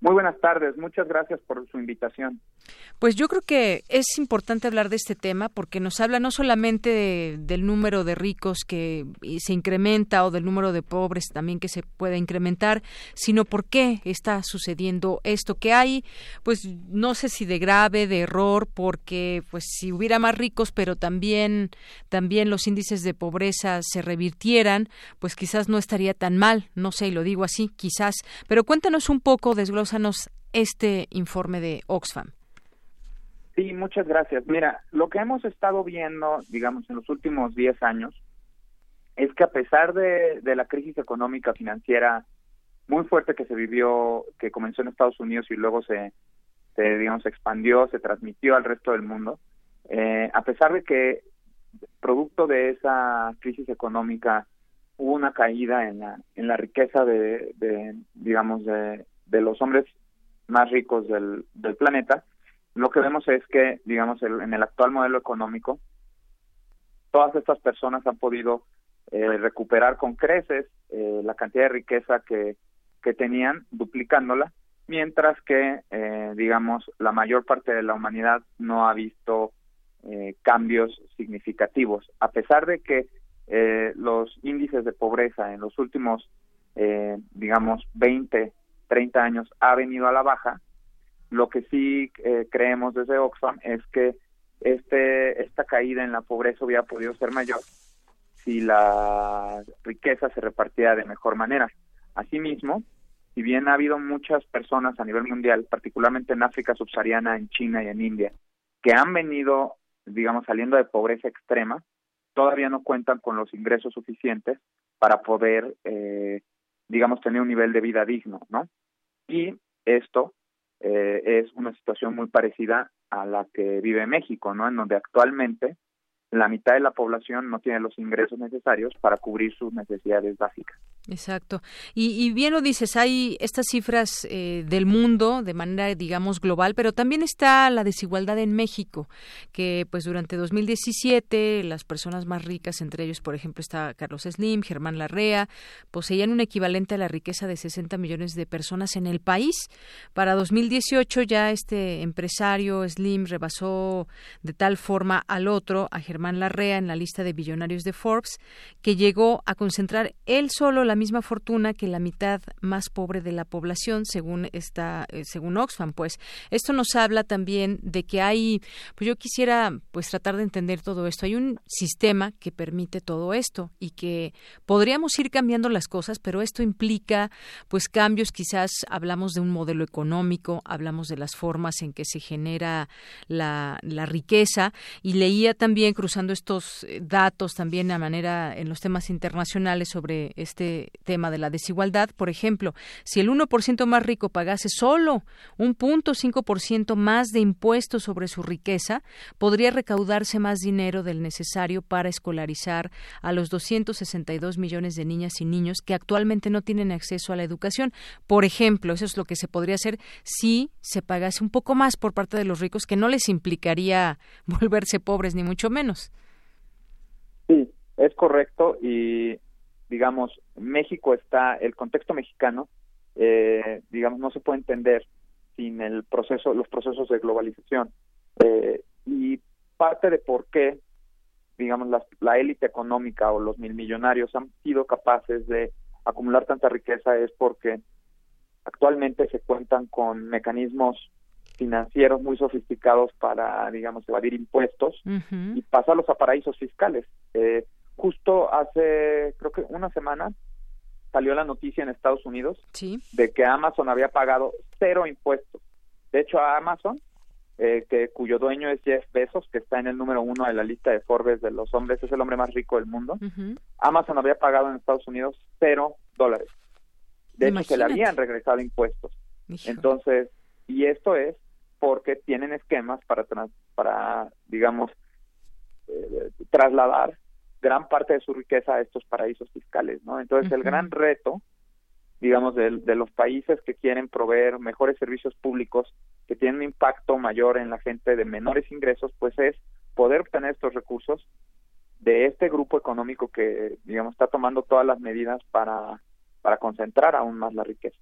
Muy buenas tardes, muchas gracias por su invitación. Pues yo creo que es importante hablar de este tema porque nos habla no solamente del número de ricos que se incrementa o del número de pobres también que se puede incrementar, sino por qué está sucediendo esto que hay, pues no sé si de grave, de error, porque pues si hubiera más ricos, pero también también los índices de pobreza se revirtieran, pues quizás no estaría tan mal, no sé, y lo digo así, quizás, pero cuéntanos un poco, desglósanos este informe de Oxfam. Sí, muchas gracias. Mira, lo que hemos estado viendo, digamos, en los últimos 10 años, es que a pesar de, la crisis económica financiera muy fuerte que se vivió, que comenzó en Estados Unidos y luego se, digamos, se expandió, se transmitió al resto del mundo, eh, a pesar de que producto de esa crisis económica hubo una caída en la, en la riqueza de, de digamos, de, de los hombres más ricos del, del planeta, lo que vemos es que, digamos, en el actual modelo económico, todas estas personas han podido eh, recuperar con creces eh, la cantidad de riqueza que, que tenían, duplicándola, mientras que, eh, digamos, la mayor parte de la humanidad no ha visto cambios significativos. A pesar de que los índices de pobreza en los últimos, digamos, 20, 30 años ha venido a la baja, lo que sí eh, creemos desde Oxfam es que este esta caída en la pobreza hubiera podido ser mayor si la riqueza se repartía de mejor manera. Asimismo, si bien ha habido muchas personas a nivel mundial, particularmente en África subsahariana, en China y en India, que han venido, digamos, saliendo de pobreza extrema, todavía no cuentan con los ingresos suficientes para poder, eh, digamos, tener un nivel de vida digno, ¿no? Y esto eh, es una situación muy parecida a la que vive México, ¿no? En donde actualmente la mitad de la población no tiene los ingresos necesarios para cubrir sus necesidades básicas. Exacto. Y, bien lo dices, hay estas cifras eh, del mundo de manera, digamos, global, pero también está la desigualdad en México, que pues durante 2017 las personas más ricas, entre ellos, por ejemplo, está Carlos Slim, Germán Larrea, poseían un equivalente a la riqueza de 60 millones de personas en el país. Para 2018 ya este empresario Slim rebasó de tal forma al otro, a Germán Larrea, en la lista de billonarios de Forbes, que llegó a concentrar él solo la misma fortuna que la mitad más pobre de la población, según esta, eh, según Oxfam. Pues esto nos habla también de que hay, pues yo quisiera pues tratar de entender todo esto. Hay un sistema que permite todo esto y que podríamos ir cambiando las cosas, pero esto implica pues cambios. Quizás hablamos de un modelo económico, hablamos de las formas en que se genera la, la riqueza y leía también cruzando estos eh, datos también a manera en los temas internacionales sobre este tema de la desigualdad, por ejemplo, si el 1% más rico pagase solo un punto ciento más de impuestos sobre su riqueza, podría recaudarse más dinero del necesario para escolarizar a los 262 millones de niñas y niños que actualmente no tienen acceso a la educación. Por ejemplo, eso es lo que se podría hacer si se pagase un poco más por parte de los ricos, que no les implicaría <laughs> volverse pobres ni mucho menos. Sí, es correcto y digamos, México está, el contexto mexicano, eh, digamos, no se puede entender sin el proceso, los procesos de globalización. Eh, y parte de por qué, digamos, la, la élite económica o los mil millonarios han sido capaces de acumular tanta riqueza es porque actualmente se cuentan con mecanismos financieros muy sofisticados para, digamos, evadir impuestos y pasarlos a paraísos fiscales. Eh, justo hace, creo que una semana, salió la noticia en Estados Unidos de que Amazon había pagado cero impuestos. De hecho, a Amazon, eh, que cuyo dueño es Jeff Bezos, que está en el número uno de la lista de Forbes de los hombres, es el hombre más rico del mundo. Amazon había pagado en Estados Unidos cero dólares. De hecho, se le habían regresado impuestos. Entonces, y esto es porque tienen esquemas para, para digamos, eh, trasladar gran parte de su riqueza a estos paraísos fiscales, ¿no? Entonces, el gran reto, digamos, de, los países que quieren proveer mejores servicios públicos que tienen un impacto mayor en la gente de menores ingresos, pues es poder obtener estos recursos de este grupo económico que, digamos, está tomando todas las medidas para, para concentrar aún más la riqueza.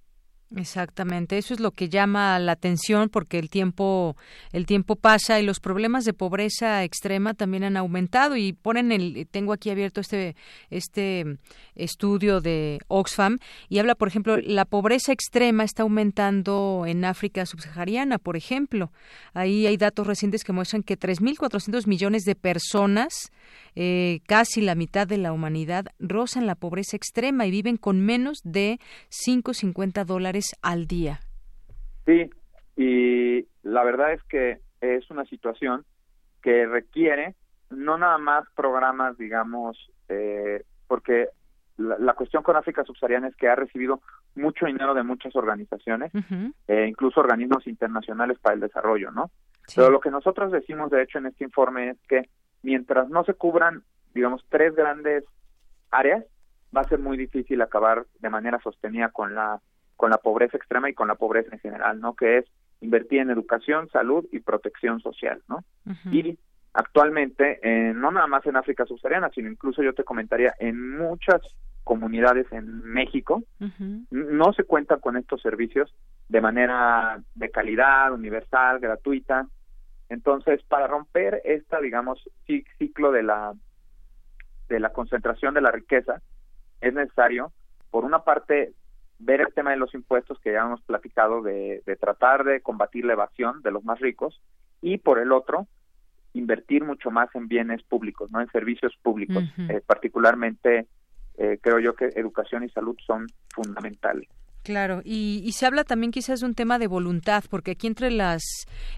Exactamente, eso es lo que llama la atención porque el tiempo el tiempo pasa y los problemas de pobreza extrema también han aumentado y ponen el tengo aquí abierto este este estudio de Oxfam y habla, por ejemplo, la pobreza extrema está aumentando en África subsahariana, por ejemplo. Ahí hay datos recientes que muestran que 3.400 millones de personas, eh, casi la mitad de la humanidad, rozan la pobreza extrema y viven con menos de 5,50 dólares al día. Sí, y la verdad es que es una situación que requiere no nada más programas, digamos, eh, porque la, cuestión con África subsahariana es que ha recibido mucho dinero de muchas organizaciones, eh, incluso organismos internacionales para el desarrollo, ¿no? Pero lo que nosotros decimos, de hecho, en este informe es que mientras no se cubran, digamos, tres grandes áreas, va a ser muy difícil acabar de manera sostenida con la con la pobreza extrema y con la pobreza en general, ¿no? Que es invertir en educación, salud y protección social, ¿no? Y actualmente, eh, no nada más en África subsahariana, sino incluso yo te comentaría, en muchas comunidades en México no se cuentan con estos servicios de manera de calidad, universal, gratuita. Entonces, para romper esta, digamos, ciclo de la de la concentración de la riqueza, es necesario, por una parte, ver el tema de los impuestos que ya hemos platicado, de, de tratar de combatir la evasión de los más ricos, y por el otro, invertir mucho más en bienes públicos, no en servicios públicos, eh, particularmente eh, creo yo que educación y salud son fundamentales. Claro, y, se habla también quizás de un tema de voluntad, porque aquí entre las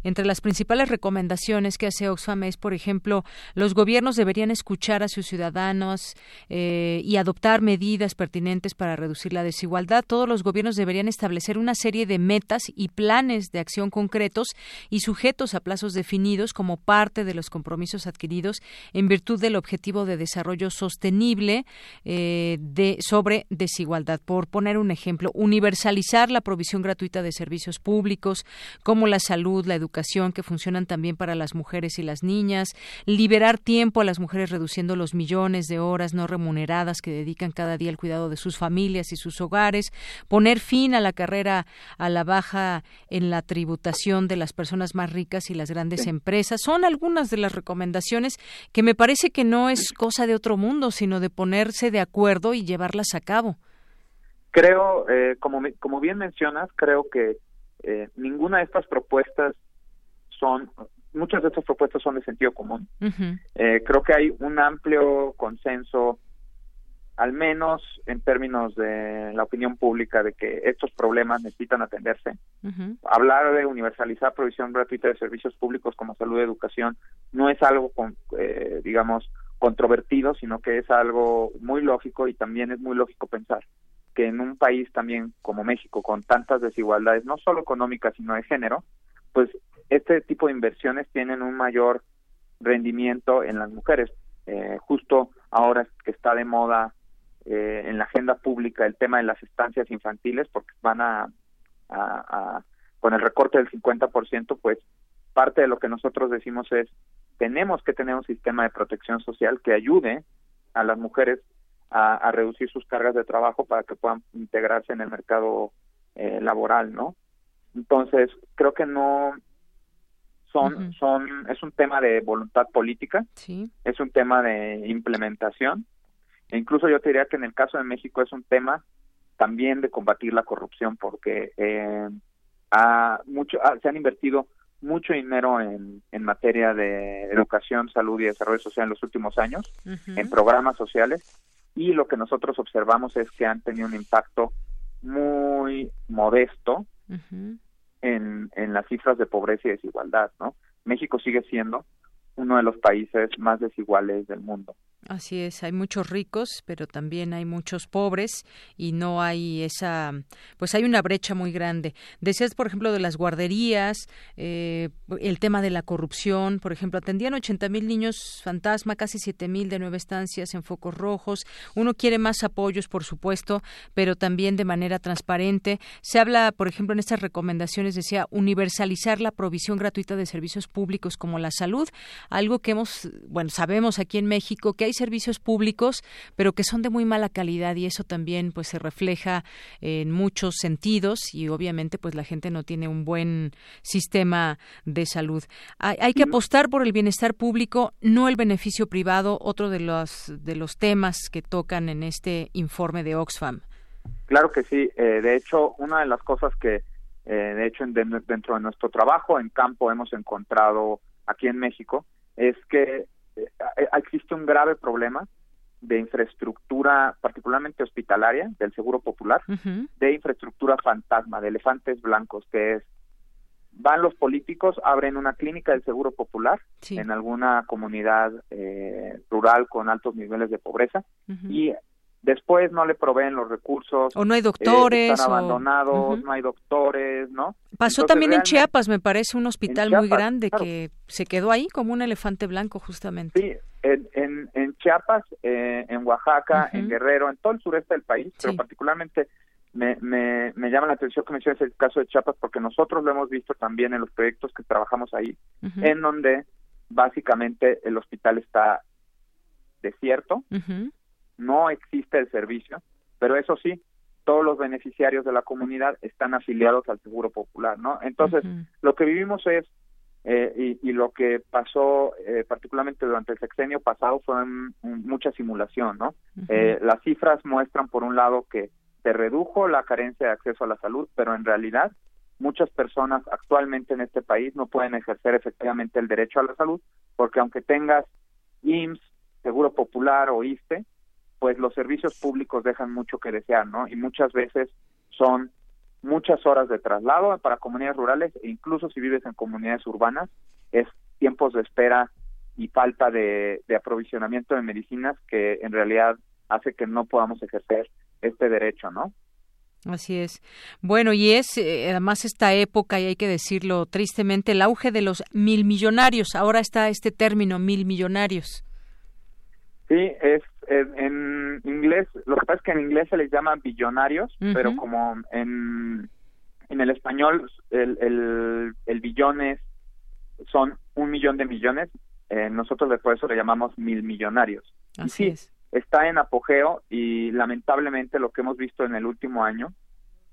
entre las principales recomendaciones que hace Oxfam es, por ejemplo, los gobiernos deberían escuchar a sus ciudadanos eh, y adoptar medidas pertinentes para reducir la desigualdad. Todos los gobiernos deberían establecer una serie de metas y planes de acción concretos y sujetos a plazos definidos como parte de los compromisos adquiridos en virtud del objetivo de desarrollo sostenible eh, de sobre desigualdad. Por poner un ejemplo, universalizar la provisión gratuita de servicios públicos como la salud, la educación, que funcionan también para las mujeres y las niñas, liberar tiempo a las mujeres reduciendo los millones de horas no remuneradas que dedican cada día al cuidado de sus familias y sus hogares, poner fin a la carrera a la baja en la tributación de las personas más ricas y las grandes empresas. Son algunas de las recomendaciones que me parece que no es cosa de otro mundo, sino de ponerse de acuerdo y llevarlas a cabo. Creo, eh, como, como bien mencionas, creo que eh, ninguna de estas propuestas son, muchas de estas propuestas son de sentido común. eh, creo que hay un amplio consenso, al menos en términos de la opinión pública, de que estos problemas necesitan atenderse. Hablar de universalizar provisión gratuita de servicios públicos como salud y educación no es algo, con, eh, digamos, controvertido, sino que es algo muy lógico y también es muy lógico pensar que en un país también como México, con tantas desigualdades, no solo económicas, sino de género, pues este tipo de inversiones tienen un mayor rendimiento en las mujeres. Eh, justo ahora que está de moda eh, en la agenda pública el tema de las estancias infantiles, porque van a, a, con el recorte del 50%, pues parte de lo que nosotros decimos es, tenemos que tener un sistema de protección social que ayude a las mujeres a, reducir sus cargas de trabajo para que puedan integrarse en el mercado eh, laboral, ¿no? Entonces, creo que no son, son, es un tema de voluntad política, sí. es un tema de implementación, e incluso yo te diría que en el caso de México es un tema también de combatir la corrupción, porque eh, mucho, se han invertido mucho dinero en, en materia de educación, salud y desarrollo social en los últimos años, en programas sociales, y lo que nosotros observamos es que han tenido un impacto muy modesto en, en las cifras de pobreza y desigualdad, ¿no? México sigue siendo uno de los países más desiguales del mundo. Así es, hay muchos ricos, pero también hay muchos pobres y no hay esa, pues hay una brecha muy grande. Decías, por ejemplo, de las guarderías, eh, el tema de la corrupción, por ejemplo, atendían 80 mil niños fantasma, casi 7 mil de nueve estancias en focos rojos. Uno quiere más apoyos, por supuesto, pero también de manera transparente. Se habla, por ejemplo, en estas recomendaciones, decía, universalizar la provisión gratuita de servicios públicos como la salud, algo que hemos, bueno, sabemos aquí en México que hay servicios públicos, pero que son de muy mala calidad y eso también pues se refleja en muchos sentidos y obviamente pues la gente no tiene un buen sistema de salud. Hay, que apostar por el bienestar público, no el beneficio privado, otro de los de los temas que tocan en este informe de Oxfam. Claro que sí. Eh, de hecho, una de las cosas que, eh, de hecho, dentro de nuestro trabajo en campo hemos encontrado aquí en México es que existe un grave problema de infraestructura, particularmente hospitalaria, del Seguro Popular, de infraestructura fantasma, de elefantes blancos, que es van los políticos, abren una clínica del Seguro Popular en alguna comunidad eh, rural con altos niveles de pobreza y después no le proveen los recursos. O no hay doctores. están abandonados, no hay doctores, ¿no? Pasó también en Chiapas, me parece, un hospital muy grande que se quedó ahí como un elefante blanco, justamente. Sí, en, en, Chiapas, eh, en Oaxaca, en Guerrero, en todo el sureste del país, pero particularmente me, me, me, llama la atención que menciones el caso de Chiapas porque nosotros lo hemos visto también en los proyectos que trabajamos ahí, en donde básicamente el hospital está desierto, no existe el servicio, pero eso sí, todos los beneficiarios de la comunidad están afiliados al Seguro Popular, ¿no? Entonces, lo que vivimos es, eh, y, lo que pasó eh, particularmente durante el sexenio pasado fue mucha simulación, ¿no? Eh, las cifras muestran, por un lado, que se redujo la carencia de acceso a la salud, pero en realidad muchas personas actualmente en este país no pueden ejercer efectivamente el derecho a la salud, porque aunque tengas IMSS, Seguro Popular o ISTE, pues los servicios públicos dejan mucho que desear, ¿no? Y muchas veces son muchas horas de traslado para comunidades rurales e incluso si vives en comunidades urbanas es tiempos de espera y falta de, aprovisionamiento de medicinas que en realidad hace que no podamos ejercer este derecho, ¿no? Así es. Bueno, y es eh, además esta época, y hay que decirlo tristemente, el auge de los mil millonarios. Ahora está este término, mil millonarios. Sí, es en, inglés, lo que pasa es que en inglés se les llama billonarios, pero como en, en el español el, el, el billón es, son un millón de millones, eh, nosotros por eso le llamamos mil millonarios. Así es. Está en apogeo y lamentablemente lo que hemos visto en el último año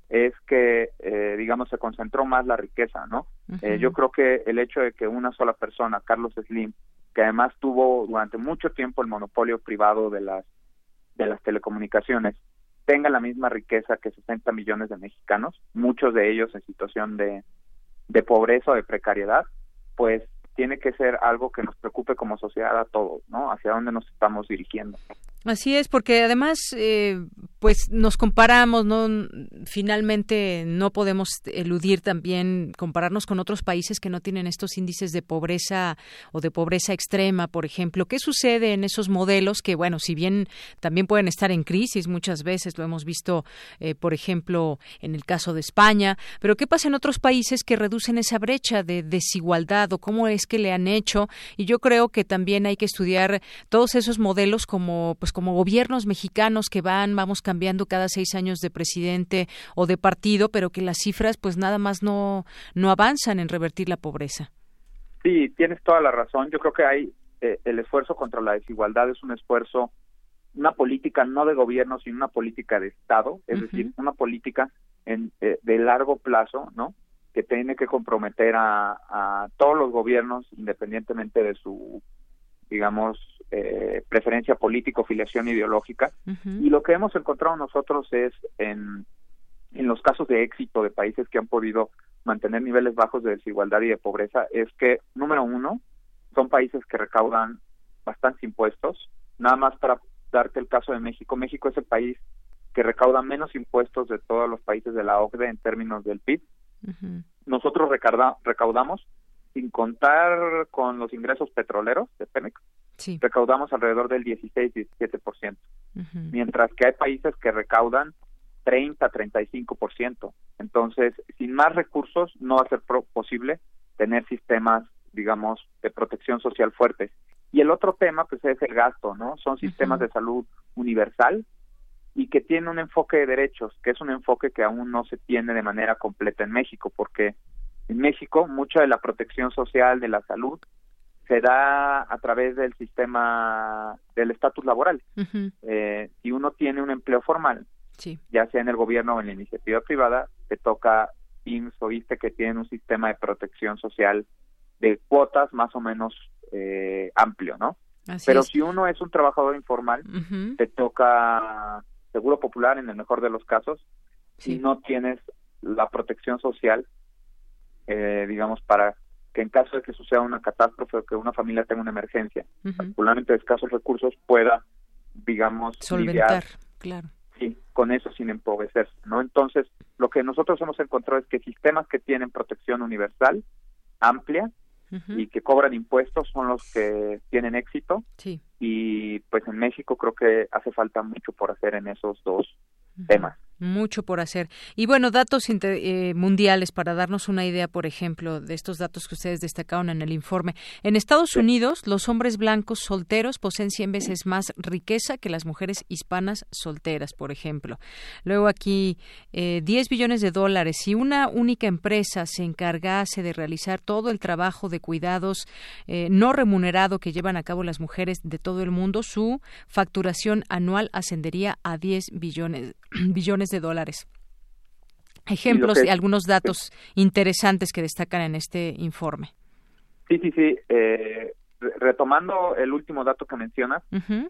es que, eh, digamos, se concentró más la riqueza, ¿no? Eh, yo creo que el hecho de que una sola persona, Carlos Slim, que además tuvo durante mucho tiempo el monopolio privado de las de las telecomunicaciones tenga la misma riqueza que 60 millones de mexicanos, muchos de ellos en situación de, de pobreza o de precariedad, pues tiene que ser algo que nos preocupe como sociedad a todos, ¿no? Hacia dónde nos estamos dirigiendo. Así es, porque además, eh, pues nos comparamos, ¿no? Finalmente no podemos eludir también compararnos con otros países que no tienen estos índices de pobreza o de pobreza extrema, por ejemplo. ¿Qué sucede en esos modelos que, bueno, si bien también pueden estar en crisis muchas veces, lo hemos visto, eh, por ejemplo, en el caso de España, pero qué pasa en otros países que reducen esa brecha de desigualdad o cómo es que le han hecho? Y yo creo que también hay que estudiar todos esos modelos como, pues, como gobiernos mexicanos que van, vamos cambiando cada seis años de presidente o de partido, pero que las cifras pues nada más no, no avanzan en revertir la pobreza. Sí, tienes toda la razón. Yo creo que hay eh, el esfuerzo contra la desigualdad es un esfuerzo, una política no de gobierno, sino una política de Estado, es decir, una política en, eh, de largo plazo, ¿no? que tiene que comprometer a, a todos los gobiernos, independientemente de su digamos, eh, preferencia política filiación ideológica. Y lo que hemos encontrado nosotros es en, en los casos de éxito de países que han podido mantener niveles bajos de desigualdad y de pobreza, es que, número uno, son países que recaudan bastantes impuestos. Nada más para darte el caso de México, México es el país que recauda menos impuestos de todos los países de la OCDE en términos del PIB. Nosotros recaudamos sin contar con los ingresos petroleros de Pemex, recaudamos alrededor del 16-17%, mientras que hay países que recaudan 30-35%. Entonces, sin más recursos no va a ser posible tener sistemas, digamos, de protección social fuertes. Y el otro tema, pues, es el gasto, ¿no? Son sistemas de salud universal y que tienen un enfoque de derechos, que es un enfoque que aún no se tiene de manera completa en México, porque en México mucha de la protección social de la salud se da a través del sistema del estatus laboral. Eh, si uno tiene un empleo formal, ya sea en el gobierno o en la iniciativa privada, te toca IMSS o ISTE que tienen un sistema de protección social de cuotas más o menos eh, amplio, ¿no? Pero si uno es un trabajador informal, te toca seguro popular en el mejor de los casos, si no tienes la protección social, eh, digamos, para que en caso de que suceda una catástrofe o que una familia tenga una emergencia, particularmente de escasos recursos, pueda, digamos, solventar, claro. Sí, con eso sin empobrecerse, ¿no? Entonces, lo que nosotros hemos encontrado es que sistemas que tienen protección universal, amplia, y que cobran impuestos son los que tienen éxito. Sí. Y pues en México creo que hace falta mucho por hacer en esos dos temas. Mucho por hacer. Y bueno, datos eh, mundiales para darnos una idea, por ejemplo, de estos datos que ustedes destacaron en el informe. En Estados Unidos, los hombres blancos solteros poseen 100 veces más riqueza que las mujeres hispanas solteras, por ejemplo. Luego aquí, eh, 10 billones de dólares. Si una única empresa se encargase de realizar todo el trabajo de cuidados eh, no remunerado que llevan a cabo las mujeres de todo el mundo, su facturación anual ascendería a 10 billones, <clears throat> billones de dólares. Ejemplos y, algunos datos interesantes que destacan en este informe. Sí, sí, sí. Eh, retomando el último dato que mencionas,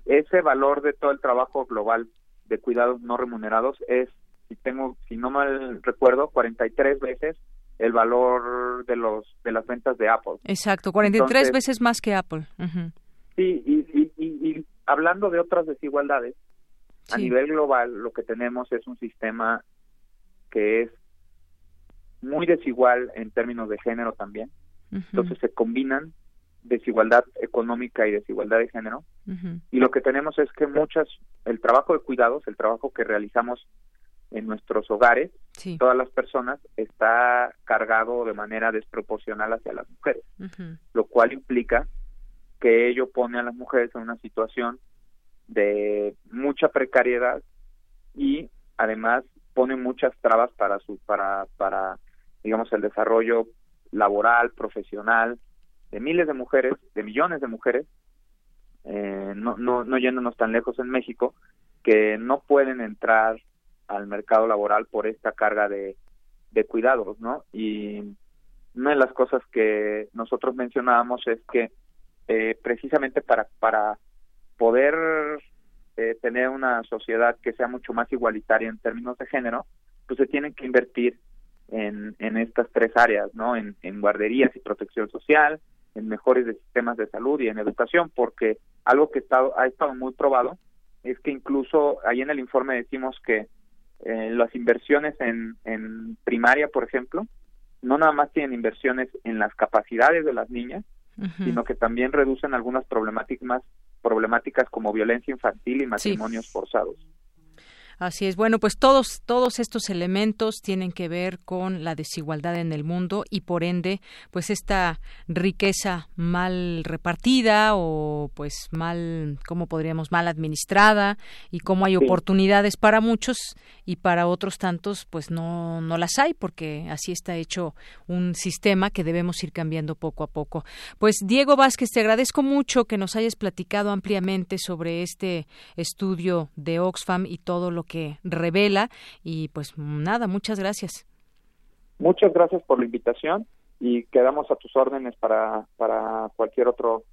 ese valor de todo el trabajo global de cuidados no remunerados es, si tengo, si no mal recuerdo, 43 veces el valor de los de las ventas de Apple. Exacto, 43 veces más que Apple. Sí, y, y, hablando de otras desigualdades, a nivel global lo que tenemos es un sistema que es muy desigual en términos de género también. Entonces se combinan desigualdad económica y desigualdad de género. Y lo que tenemos es que muchas, el trabajo de cuidados, el trabajo que realizamos en nuestros hogares, todas las personas, está cargado de manera desproporcional hacia las mujeres, lo cual implica que ello pone a las mujeres en una situación de mucha precariedad y además pone muchas trabas para su para para digamos el desarrollo laboral profesional de miles de mujeres de millones de mujeres eh, no, no no yéndonos tan lejos en México que no pueden entrar al mercado laboral por esta carga de, de cuidados no y una de las cosas que nosotros mencionábamos es que eh, precisamente para para poder eh, tener una sociedad que sea mucho más igualitaria en términos de género, pues se tienen que invertir en, en estas tres áreas, ¿no? En, en guarderías y protección social, en mejores sistemas de salud y en educación, porque algo que estado, ha estado muy probado es que incluso ahí en el informe decimos que eh, las inversiones en, en primaria, por ejemplo, no nada más tienen inversiones en las capacidades de las niñas, sino que también reducen algunas problemáticas problemáticas como violencia infantil y matrimonios forzados. Así es. Bueno, pues todos todos estos elementos tienen que ver con la desigualdad en el mundo y por ende, pues esta riqueza mal repartida o pues mal, ¿cómo podríamos mal administrada y cómo hay oportunidades para muchos y para otros tantos pues no no las hay porque así está hecho un sistema que debemos ir cambiando poco a poco. Pues Diego Vázquez, te agradezco mucho que nos hayas platicado ampliamente sobre este estudio de Oxfam y todo lo que revela. Y pues nada, muchas gracias. Muchas gracias por la invitación y quedamos a tus órdenes para, para cualquier otro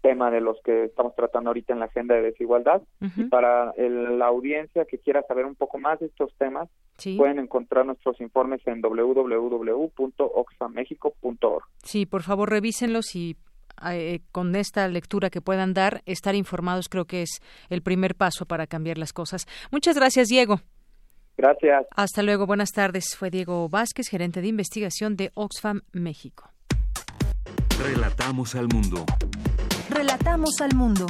tema de los que estamos tratando ahorita en la agenda de desigualdad. Y para la audiencia que quiera saber un poco más de estos temas, pueden encontrar nuestros informes en www.oxfamexico.org. Sí, por favor revísenlos y eh, con esta lectura que puedan dar, estar informados creo que es el primer paso para cambiar las cosas. Muchas gracias, Diego. Gracias. Hasta luego, buenas tardes. Fue Diego Vázquez, gerente de investigación de Oxfam México. Relatamos al mundo. Relatamos al mundo.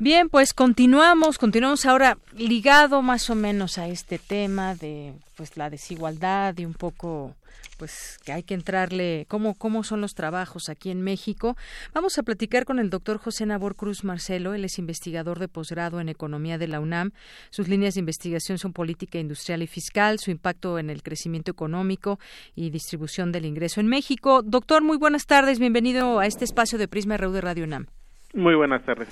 Bien, pues continuamos, continuamos ahora ligado más o menos a este tema de pues la desigualdad y un poco pues que hay que entrarle cómo cómo son los trabajos aquí en México. Vamos a platicar con el doctor José Nabor Cruz Marcelo, él es investigador de posgrado en economía de la UNAM. Sus líneas de investigación son política industrial y fiscal, su impacto en el crecimiento económico y distribución del ingreso en México. Doctor, muy buenas tardes, bienvenido a este espacio de Prisma RU de Radio UNAM. Muy buenas tardes.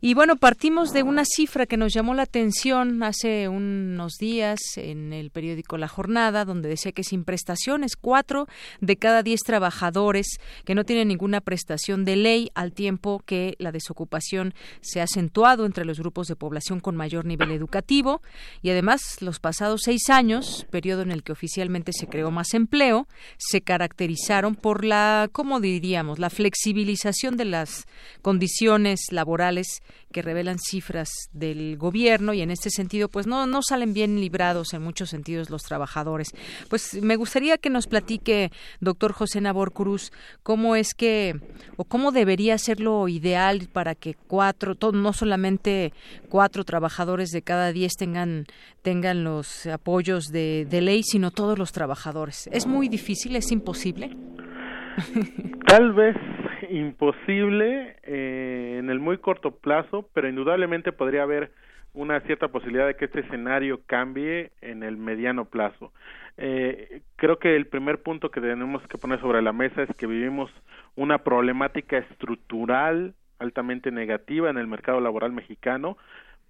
Y bueno, partimos de una cifra que nos llamó la atención hace unos días en el periódico La Jornada, donde decía que sin prestaciones, cuatro de cada diez trabajadores que no tienen ninguna prestación de ley, al tiempo que la desocupación se ha acentuado entre los grupos de población con mayor nivel educativo. Y además, los pasados seis años, periodo en el que oficialmente se creó más empleo, se caracterizaron por la, ¿cómo diríamos?, la flexibilización de las condiciones laborales que revelan cifras del gobierno y en este sentido pues no no salen bien librados en muchos sentidos los trabajadores. Pues me gustaría que nos platique doctor José Nabor Cruz cómo es que o cómo debería ser lo ideal para que cuatro no solamente cuatro trabajadores de cada diez tengan tengan los apoyos de, de ley sino todos los trabajadores. Es muy difícil, es imposible. Tal vez imposible eh, en el muy corto plazo, pero indudablemente podría haber una cierta posibilidad de que este escenario cambie en el mediano plazo. Eh, creo que el primer punto que tenemos que poner sobre la mesa es que vivimos una problemática estructural altamente negativa en el mercado laboral mexicano,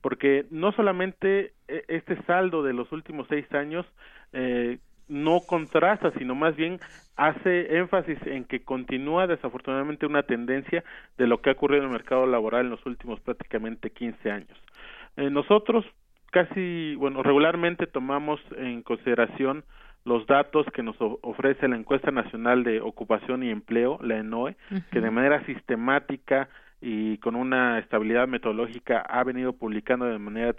porque no solamente e, este saldo de los últimos seis años eh, no contrasta, sino más bien hace énfasis en que continúa desafortunadamente una tendencia de lo que ha ocurrido en el mercado laboral en los últimos prácticamente 15 años. Eh, nosotros casi, bueno, regularmente tomamos en consideración los datos que nos ofrece la encuesta nacional de ocupación y empleo, la ENOE, que de manera sistemática y con una estabilidad metodológica ha venido publicando de manera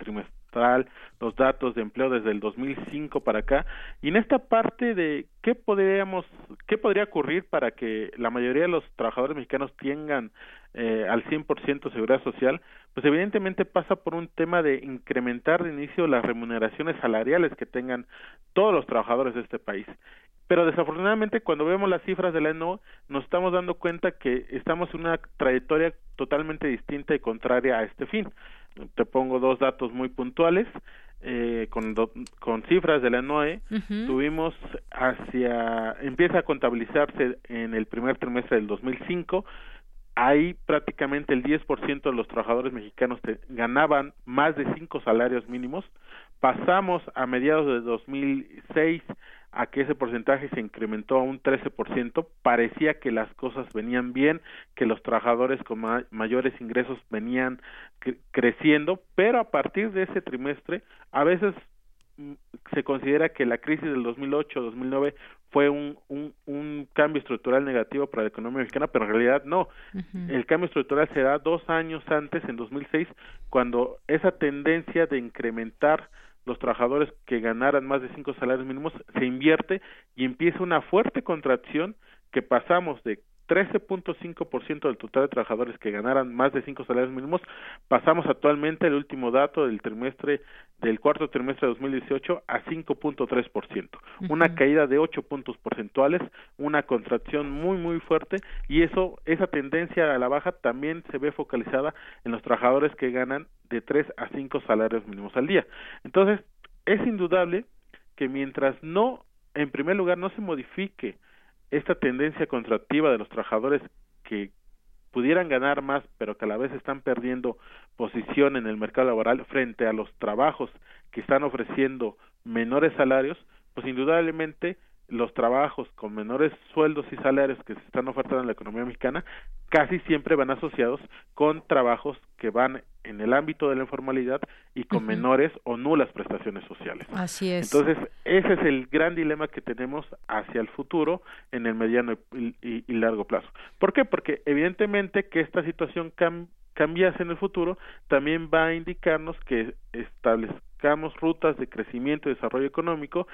los datos de empleo desde el 2005 para acá y en esta parte de qué podríamos qué podría ocurrir para que la mayoría de los trabajadores mexicanos tengan eh, al 100% seguridad social, pues evidentemente pasa por un tema de incrementar de inicio las remuneraciones salariales que tengan todos los trabajadores de este país pero desafortunadamente cuando vemos las cifras de la ENO nos estamos dando cuenta que estamos en una trayectoria totalmente distinta y contraria a este fin. Te pongo dos datos muy puntuales. Eh, con, con cifras de la NOE, tuvimos hacia, empieza a contabilizarse en el primer trimestre del 2005, ahí prácticamente el 10% de los trabajadores mexicanos ganaban más de cinco salarios mínimos, pasamos a mediados de 2006 a que ese porcentaje se incrementó a un 13%, parecía que las cosas venían bien, que los trabajadores con mayores ingresos venían creciendo, pero a partir de ese trimestre, a veces mm, se considera que la crisis del 2008-2009 fue un, un, un, cambio estructural negativo para la economía mexicana, pero en realidad no. El cambio estructural se da dos años antes, en 2006, cuando esa tendencia de incrementar los trabajadores que ganaran más de cinco salarios mínimos se invierte y empieza una fuerte contracción que pasamos de 13.5% del total de trabajadores que ganaran más de cinco salarios mínimos, pasamos actualmente el último dato del trimestre del cuarto trimestre de 2018 a 5.3%, una caída de 8 puntos porcentuales, una contracción muy muy fuerte y eso esa tendencia a la baja también se ve focalizada en los trabajadores que ganan de 3 a 5 salarios mínimos al día. Entonces, es indudable que mientras no en primer lugar no se modifique esta tendencia contractiva de los trabajadores que pudieran ganar más, pero que a la vez están perdiendo posición en el mercado laboral frente a los trabajos que están ofreciendo menores salarios, pues indudablemente los trabajos con menores sueldos y salarios que se están ofertando en la economía mexicana casi siempre van asociados con trabajos que van en el ámbito de la informalidad y con menores o nulas prestaciones sociales. Así es. Entonces, ese es el gran dilema que tenemos hacia el futuro en el mediano y, largo plazo. ¿Por qué? Porque evidentemente que esta situación cambiase en el futuro también va a indicarnos que establezcamos rutas de crecimiento y desarrollo económico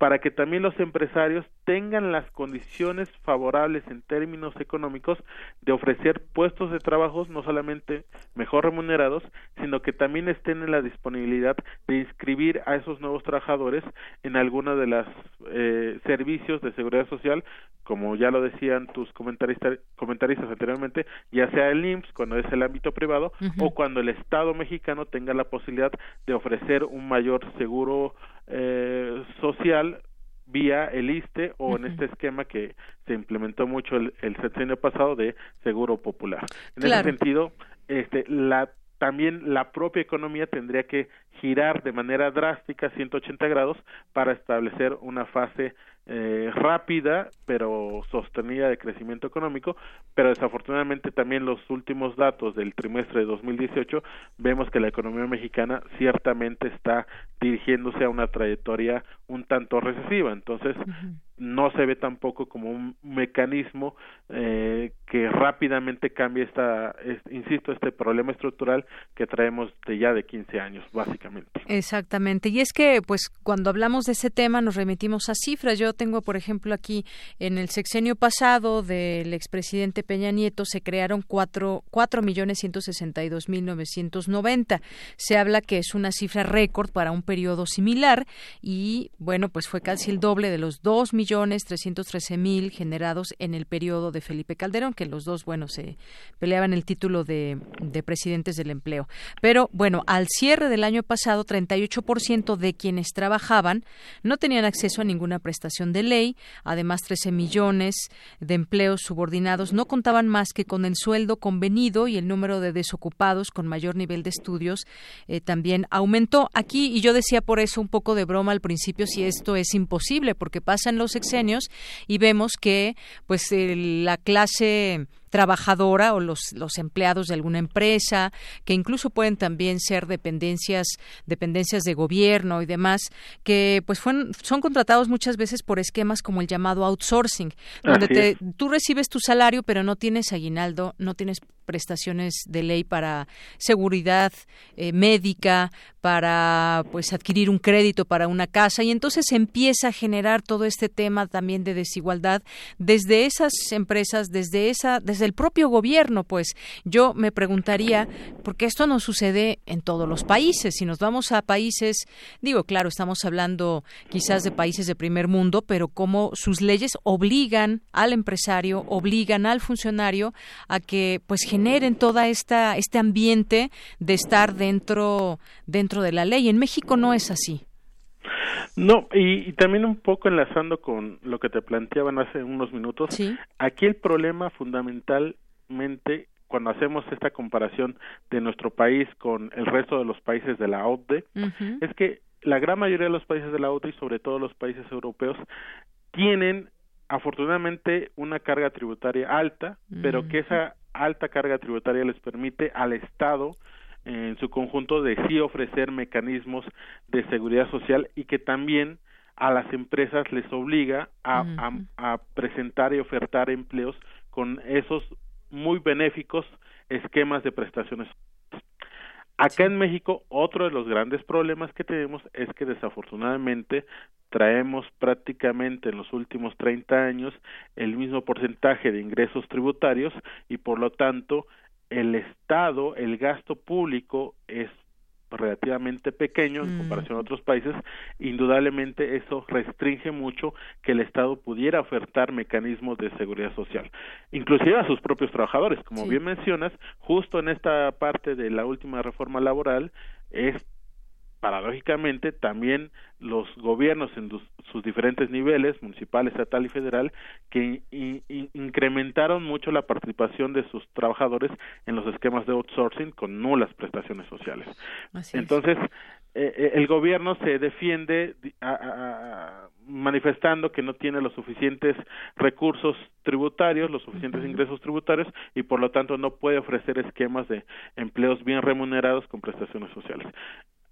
para que también los empresarios tengan las condiciones favorables en términos económicos de ofrecer puestos de trabajo no solamente mejor remunerados, sino que también estén en la disponibilidad de inscribir a esos nuevos trabajadores en alguno de los eh, servicios de seguridad social, como ya lo decían tus comentaristas, comentaristas anteriormente, ya sea el IMSS cuando es el ámbito privado o cuando el Estado mexicano tenga la posibilidad de ofrecer un mayor seguro eh, social vía el ISTE o en este esquema que se implementó mucho el, el sexenio pasado de seguro popular. En ese sentido, este, la también la propia economía tendría que girar de manera drástica 180 grados para establecer una fase eh, rápida pero sostenida de crecimiento económico, pero desafortunadamente también los últimos datos del trimestre de 2018 vemos que la economía mexicana ciertamente está dirigiéndose a una trayectoria un tanto recesiva, entonces no se ve tampoco como un mecanismo eh, que rápidamente cambie esta, insisto, este problema estructural que traemos de ya de 15 años, básicamente. Exactamente. Y es que, pues, cuando hablamos de ese tema nos remitimos a cifras. Yo tengo, por ejemplo, aquí en el sexenio pasado del expresidente Peña Nieto se crearon cuatro, cuatro millones ciento sesenta y dos mil novecientos noventa. Se habla que es una cifra récord para un periodo similar y, bueno, pues fue casi el doble de los dos millones millones mil generados en el periodo de Felipe Calderón, que los dos, bueno, se peleaban el título de, de presidentes del empleo. Pero, bueno, al cierre del año pasado, 38% de quienes trabajaban no tenían acceso a ninguna prestación de ley. Además, 13 millones de empleos subordinados no contaban más que con el sueldo convenido y el número de desocupados con mayor nivel de estudios eh, también aumentó. Aquí, y yo decía por eso un poco de broma al principio, si esto es imposible, porque pasan los y vemos que pues la clase trabajadora o los, los empleados de alguna empresa, que incluso pueden también ser dependencias, dependencias de gobierno y demás, que pues fueron, son contratados muchas veces por esquemas como el llamado outsourcing, donde te, tú recibes tu salario pero no tienes aguinaldo, no tienes prestaciones de ley para seguridad eh, médica, para pues adquirir un crédito para una casa y entonces empieza a generar todo este tema también de desigualdad desde esas empresas, desde esa desde el propio gobierno, pues yo me preguntaría, porque esto no sucede en todos los países, si nos vamos a países, digo, claro, estamos hablando quizás de países de primer mundo, pero cómo sus leyes obligan al empresario, obligan al funcionario a que pues generen toda esta este ambiente de estar dentro dentro de la ley. En México no es así. No, y, también un poco enlazando con lo que te planteaban hace unos minutos, aquí el problema fundamentalmente cuando hacemos esta comparación de nuestro país con el resto de los países de la OCDE, es que la gran mayoría de los países de la OCDE y sobre todo los países europeos tienen afortunadamente una carga tributaria alta, pero que esa alta carga tributaria les permite al Estado en su conjunto de sí ofrecer mecanismos de seguridad social y que también a las empresas les obliga a, a, presentar y ofertar empleos con esos muy benéficos esquemas de prestaciones. Acá en México, otro de los grandes problemas que tenemos es que desafortunadamente traemos prácticamente en los últimos 30 años el mismo porcentaje de ingresos tributarios y por lo tanto el Estado, el gasto público es relativamente pequeño en mm. comparación a otros países, indudablemente eso restringe mucho que el Estado pudiera ofertar mecanismos de seguridad social, inclusive a sus propios trabajadores. Como bien mencionas, justo en esta parte de la última reforma laboral es paradójicamente también los gobiernos en sus diferentes niveles, municipal, estatal y federal, que incrementaron mucho la participación de sus trabajadores en los esquemas de outsourcing con nulas prestaciones sociales. Entonces, eh, eh, el gobierno se defiende manifestando que no tiene los suficientes recursos tributarios, los suficientes ingresos tributarios y por lo tanto no puede ofrecer esquemas de empleos bien remunerados con prestaciones sociales.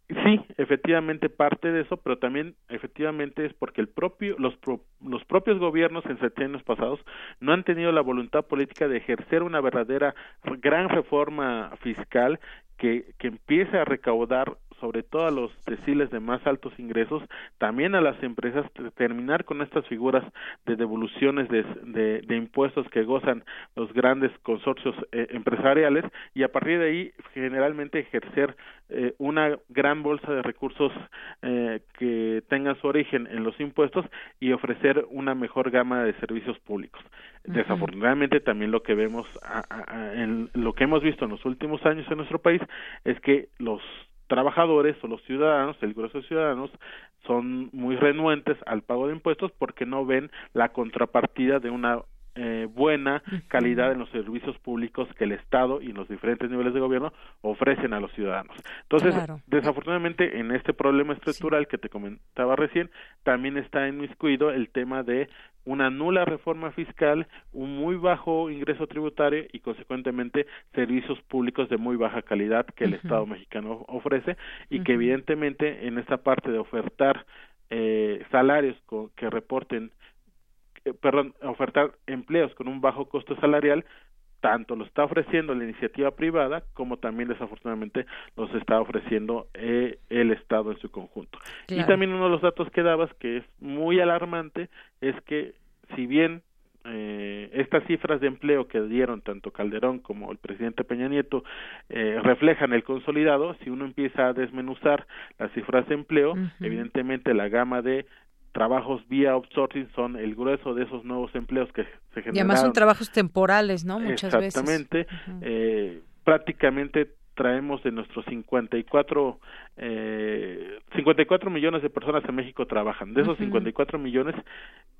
Sí, efectivamente parte de eso, pero también efectivamente es porque el propio, los, los propios gobiernos en años pasados no han tenido la voluntad política de ejercer una verdadera gran reforma fiscal que, que empiece a recaudar sobre todo a los deciles de más altos ingresos, también a las empresas, terminar con estas figuras de devoluciones de, de, impuestos que gozan los grandes consorcios eh, empresariales y a partir de ahí generalmente ejercer eh, una gran bolsa de recursos eh, que tengan su origen en los impuestos y ofrecer una mejor gama de servicios públicos. Desafortunadamente también lo que vemos, en lo que hemos visto en los últimos años en nuestro país es que los trabajadores o los ciudadanos, el grueso de ciudadanos, son muy renuentes al pago de impuestos porque no ven la contrapartida de una eh, buena calidad en los servicios públicos que el Estado y los diferentes niveles de gobierno ofrecen a los ciudadanos. Entonces, desafortunadamente, en este problema estructural que te comentaba recién, también está inmiscuido el tema de una nula reforma fiscal, un muy bajo ingreso tributario y, consecuentemente, servicios públicos de muy baja calidad que el Estado mexicano ofrece y que, evidentemente, en esta parte de ofertar eh, salarios que reporten eh, perdón, ofertar empleos con un bajo costo salarial, tanto lo está ofreciendo la iniciativa privada como también desafortunadamente los está ofreciendo eh, el Estado en su conjunto. Y también uno de los datos que dabas que es muy alarmante es que si bien eh, estas cifras de empleo que dieron tanto Calderón como el presidente Peña Nieto eh, reflejan el consolidado, si uno empieza a desmenuzar las cifras de empleo, evidentemente la gama de trabajos vía outsourcing son el grueso de esos nuevos empleos que se generan. Y además son trabajos temporales, ¿no? Muchas Exactamente. eh, prácticamente traemos de nuestros 54 eh, 54 millones de personas en México trabajan. De esos 54 millones,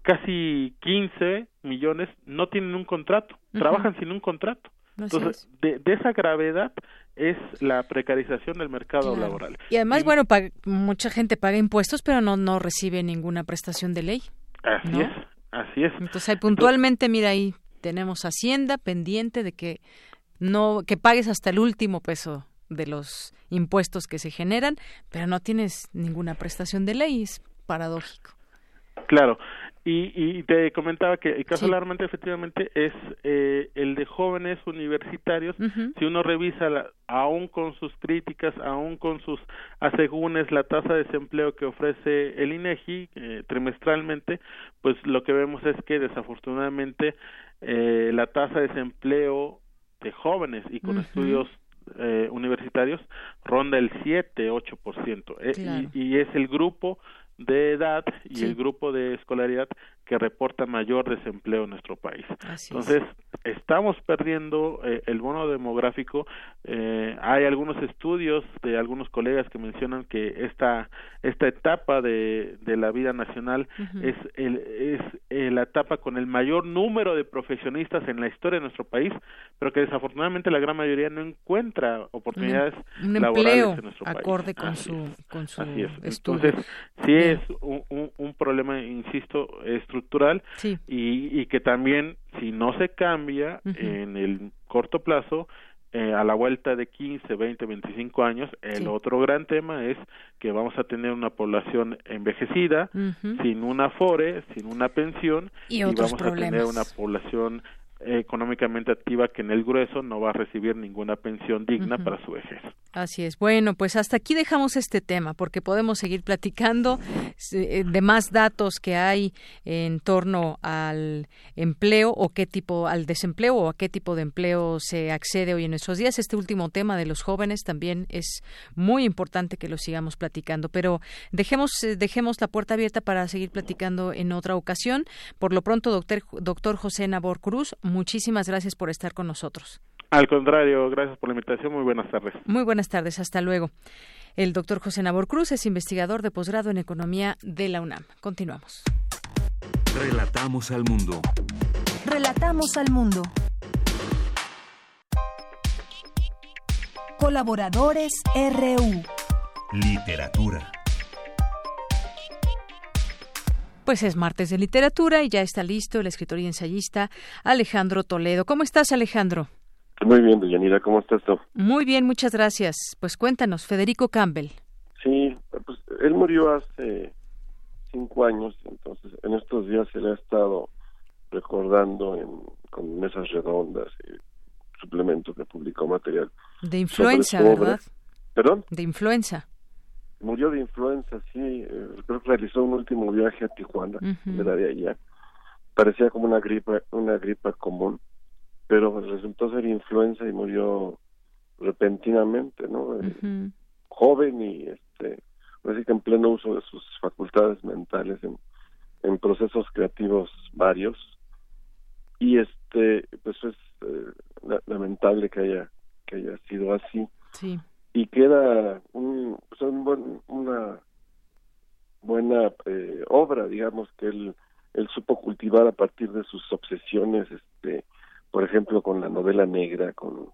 casi 15 millones no tienen un contrato, trabajan sin un contrato. Entonces, de, de, esa gravedad es la precarización del mercado laboral. Y además, bueno, mucha gente paga impuestos, pero no, no recibe ninguna prestación de ley. Así es, así es. Entonces, puntualmente, mira ahí, tenemos Hacienda pendiente de que no que pagues hasta el último peso de los impuestos que se generan, pero no tienes ninguna prestación de ley, es paradójico. Claro, y, y te comentaba que el caso alarmante efectivamente es eh, el de jóvenes universitarios. Si uno revisa, la, aún con sus críticas, aún con sus asegúnes, la tasa de desempleo que ofrece el INEGI eh, trimestralmente, pues lo que vemos es que desafortunadamente eh, la tasa de desempleo de jóvenes y con estudios eh, universitarios ronda el 7-8%. Eh, y, y, es el grupo de edad y el grupo de escolaridad que reporta mayor desempleo en nuestro país. Entonces, estamos perdiendo eh, el bono demográfico. Eh, hay algunos estudios de algunos colegas que mencionan que esta esta etapa de, de la vida nacional es el, es eh, la etapa con el mayor número de profesionistas en la historia de nuestro país, pero que desafortunadamente la gran mayoría no encuentra oportunidades laborales en nuestro país. acorde con su con su Entonces, sí es un, un, un problema, insisto, estructural estructural y, y, que también si no se cambia en el corto plazo eh, a la vuelta de 15, 20, 25 años, el otro gran tema es que vamos a tener una población envejecida, sin un afore, sin una pensión, y, vamos a tener una población económicamente activa que en el grueso no va a recibir ninguna pensión digna para su vejez. Así es. Bueno, pues hasta aquí dejamos este tema porque podemos seguir platicando eh, de más datos que hay en torno al empleo o qué tipo al desempleo o a qué tipo de empleo se accede hoy en estos días. Este último tema de los jóvenes también es muy importante que lo sigamos platicando, pero dejemos eh, dejemos la puerta abierta para seguir platicando en otra ocasión. Por lo pronto, doctor doctor José Nabor Cruz, muchísimas gracias por estar con nosotros. Al contrario, gracias por la invitación. Muy buenas tardes. Muy buenas tardes. Hasta luego. El doctor José Nabor Cruz es investigador de posgrado en Economía de la UNAM. Continuamos. Relatamos al mundo. Relatamos al mundo. Colaboradores RU. Literatura. Pues es martes de literatura y ya está listo el escritor y ensayista Alejandro Toledo. ¿Cómo estás, Alejandro? Muy bien, Deyanira, ¿cómo estás tú? Muy bien, muchas gracias. Pues cuéntanos, Federico Campbell. Sí, pues él murió hace cinco años, entonces en estos días se le ha estado recordando en, con mesas redondas y suplementos de publicó material. De influenza, ¿verdad? ¿Perdón? De influenza. Murió de influenza, sí, eh, creo que realizó un último viaje a Tijuana, era de allá. Parecía como una gripa, una gripa común, pero resultó ser influenza y murió repentinamente, ¿no? Eh, joven y este, así que en pleno uso de sus facultades mentales en, en procesos creativos varios. Y este pues es eh, lamentable que haya que haya sido así. Sí y queda un, pues un una buena eh, obra, digamos, que él, él supo cultivar a partir de sus obsesiones, este, por ejemplo, con la novela negra, con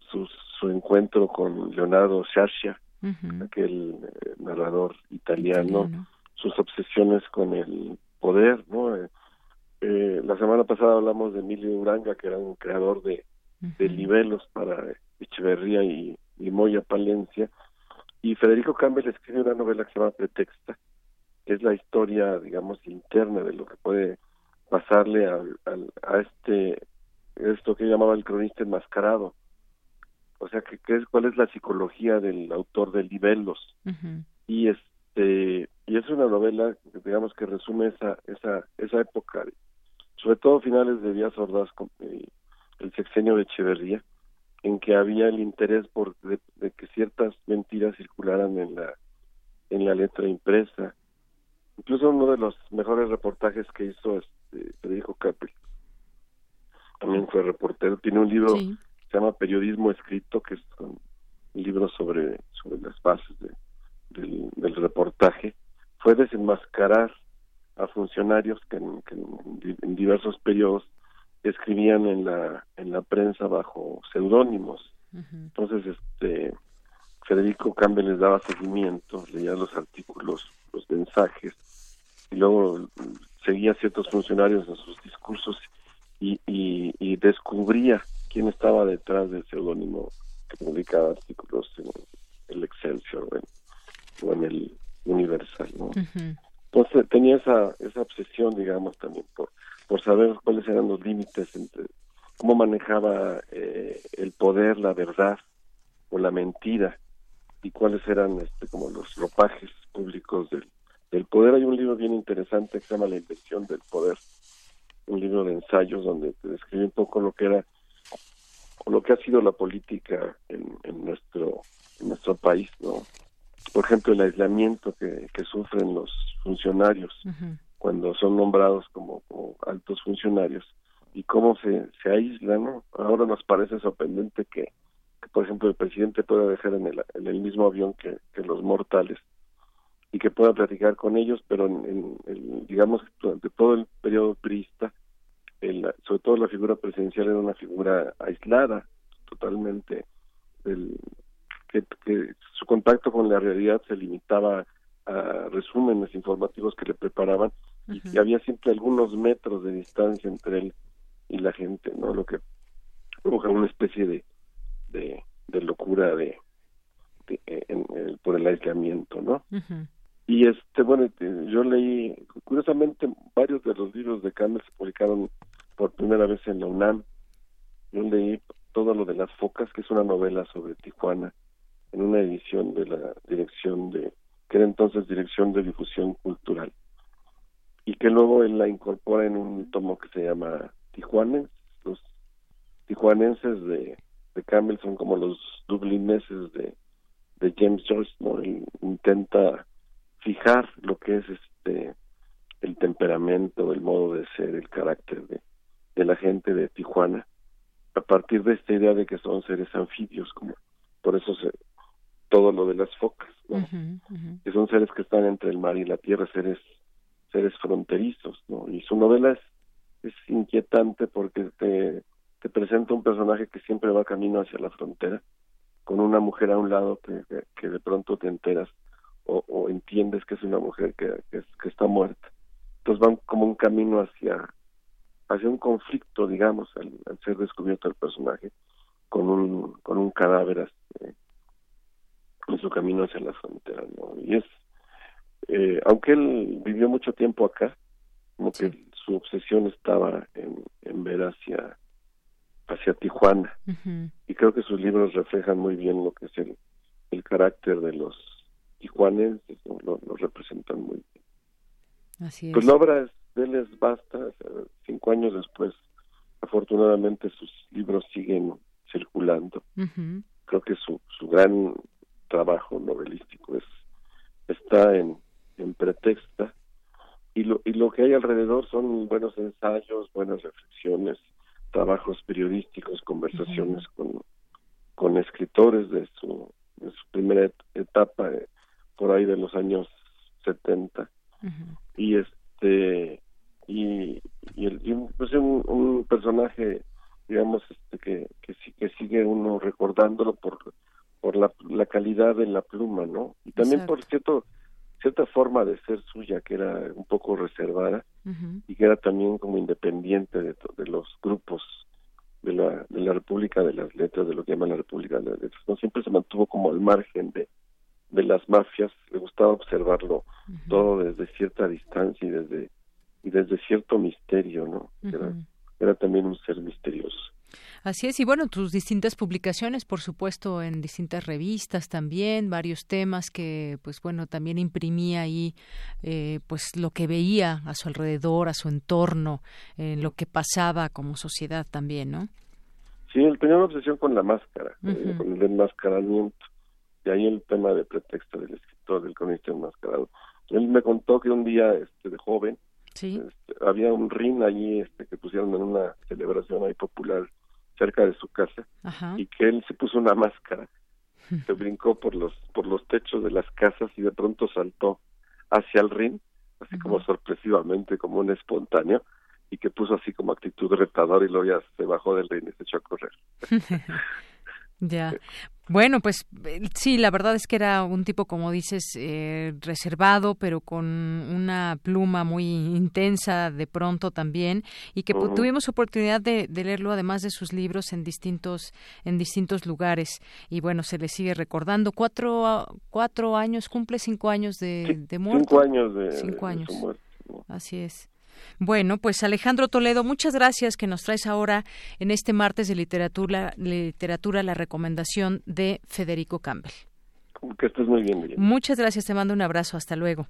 su, su encuentro con Leonardo Sciascia, aquel eh, narrador italiano, sus obsesiones con el poder, ¿no? Eh, eh, la semana pasada hablamos de Emilio Uranga, que era un creador de, de libelos para Echeverría y, y Moya Palencia, y Federico Campbell escribe una novela que se llama Pretexta, que es la historia, digamos, interna de lo que puede pasarle a, a, este, esto que llamaba el cronista enmascarado. O sea, que, es, cuál es la psicología del autor de Libelos. Y este y es una novela, digamos, que resume esa esa esa época, sobre todo finales de Díaz Ordaz, el sexenio de Echeverría, en que había el interés por de, que ciertas mentiras circularan en la en la letra impresa. Incluso uno de los mejores reportajes que hizo este Federico Capri también fue reportero tiene un libro que se llama periodismo escrito que es un libro sobre sobre las bases del, del reportaje. Fue desenmascarar a funcionarios que en diversos periodos escribían en la en la prensa bajo seudónimos. Entonces este Federico Campbell les daba seguimiento leía los artículos los mensajes y luego seguía ciertos funcionarios en sus discursos y, y, descubría quién estaba detrás del seudónimo que publicaba artículos en el Excelsior o en, el Universal ¿no? entonces tenía esa esa obsesión digamos también por por saber cuáles eran los límites entre cómo manejaba eh, el poder, la verdad o la mentira y cuáles eran este, como los ropajes públicos del, poder. Hay un libro bien interesante que se llama La invención del poder, un libro de ensayos donde te describe un poco lo que era o lo que ha sido la política en, en nuestro en nuestro país, ¿no? Por ejemplo, el aislamiento que, que sufren los funcionarios cuando son nombrados como, altos funcionarios y cómo se, se aíslan, ¿no? Ahora nos parece sorprendente que, por ejemplo, el presidente pueda dejar en el, en el mismo avión que, los mortales y que pueda platicar con ellos, pero en, digamos, durante todo el periodo priista, sobre todo la figura presidencial era una figura aislada, totalmente, el, que, que su contacto con la realidad se limitaba a resúmenes informativos que le preparaban y había siempre algunos metros de distancia entre él y la gente, ¿no? Lo que provoca una especie de, de, locura de, por el aislamiento, ¿no? Y este, bueno, yo leí, curiosamente, varios de los libros de Campbell se publicaron por primera vez en la UNAM. Yo leí todo lo de las focas, que es una novela sobre Tijuana, en una edición de la dirección de que era entonces Dirección de Difusión Cultural, y que luego él la incorpora en un tomo que se llama Tijuanes. Los tijuanenses de, de Campbell son como los dublineses de, de James Joyce, ¿no? Intenta fijar lo que es este el temperamento, el modo de ser, el carácter de, de la gente de Tijuana, a partir de esta idea de que son seres anfibios, como por eso se, todo lo de las focas, que son seres que están entre el mar y la tierra, seres seres fronterizos, ¿no? Y su novela es, es inquietante porque te, te presenta un personaje que siempre va camino hacia la frontera, con una mujer a un lado que, que, de pronto te enteras o, o, entiendes que es una mujer que, que, está muerta. Entonces van como un camino hacia hacia un conflicto, digamos, al, al ser descubierto el personaje con un con un cadáver este, en su camino hacia la frontera, ¿no? Y es, eh, aunque él vivió mucho tiempo acá, como que su obsesión estaba en, en ver hacia hacia Tijuana y creo que sus libros reflejan muy bien lo que es el, el carácter de los tijuanenses, lo, representan muy bien. Así Pues la obra de él es basta, cinco años después, afortunadamente sus libros siguen circulando. Creo que su, su gran trabajo novelístico es está en, en pretexta. Y lo, y lo que hay alrededor son buenos ensayos, buenas reflexiones, trabajos periodísticos, conversaciones con, con escritores de su, de su primera etapa, eh, por ahí de los años 70. Y este y, y, el, pues un, un, personaje digamos este que que, que sigue uno recordándolo por por la, la calidad de la pluma no y también por cierto cierta forma de ser suya que era un poco reservada y que era también como independiente de, de los grupos de la, de la República de las Letras, de lo que llaman la República de las Letras. No siempre se mantuvo como al margen de, de las mafias, le gustaba observarlo todo desde cierta distancia y desde y desde cierto misterio, ¿no? era, era también un ser misterioso. Así es, y bueno, tus distintas publicaciones, por supuesto, en distintas revistas también, varios temas que, pues bueno, también imprimía ahí, eh, pues lo que veía a su alrededor, a su entorno, en lo que pasaba como sociedad también, ¿no? Sí, él tenía una obsesión con la máscara, eh, con el enmascaramiento, y ahí el tema de pretexto del escritor, del cronista enmascarado. Él me contó que un día, este, de joven, este, había un ring allí este, que pusieron en una celebración ahí popular cerca de su casa y que él se puso una máscara, <laughs> se brincó por los por los techos de las casas y de pronto saltó hacia el ring, así como sorpresivamente, como un espontáneo, y que puso así como actitud retadora y luego ya se bajó del ring y se echó a correr. <laughs> Ya. Bueno, pues eh, sí, la verdad es que era un tipo, como dices, eh, reservado, pero con una pluma muy intensa de pronto también, y que tuvimos oportunidad de, leerlo, además de sus libros, en distintos en distintos lugares. Y bueno, se le sigue recordando. Cuatro, cuatro años, cumple cinco años de, de muerte. Cinco años de, cinco años. muerte. Así es. Bueno, pues Alejandro Toledo, muchas gracias que nos traes ahora en este martes de literatura, literatura la recomendación de Federico Campbell. Que estés muy bien. Muchas gracias, te mando un abrazo, hasta luego.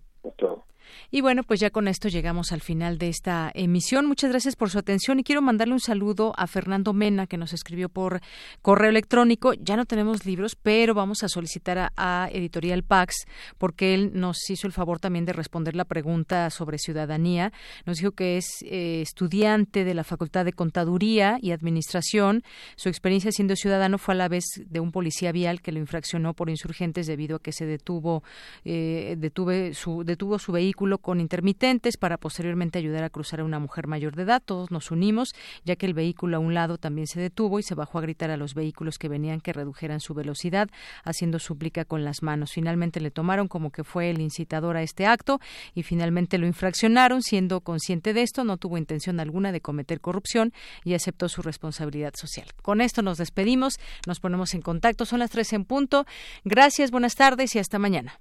Y bueno, pues ya con esto llegamos al final de esta emisión. Muchas gracias por su atención y quiero mandarle un saludo a Fernando Mena que nos escribió por correo electrónico. Ya no tenemos libros, pero vamos a solicitar a, Editorial Pax porque él nos hizo el favor también de responder la pregunta sobre ciudadanía. Nos dijo que es eh, estudiante de la Facultad de Contaduría y Administración. Su experiencia siendo ciudadano fue a la vez de un policía vial que lo infraccionó por insurgentes debido a que se detuvo, eh, detuve su, detuvo su con intermitentes para posteriormente ayudar a cruzar a una mujer mayor de edad. Todos nos unimos, ya que el vehículo a un lado también se detuvo y se bajó a gritar a los vehículos que venían que redujeran su velocidad, haciendo súplica con las manos. Finalmente le tomaron como que fue el incitador a este acto y finalmente lo infraccionaron, siendo consciente de esto, no tuvo intención alguna de cometer corrupción y aceptó su responsabilidad social. Con esto nos despedimos, nos ponemos en contacto, son las tres en punto. Gracias, buenas tardes y hasta mañana.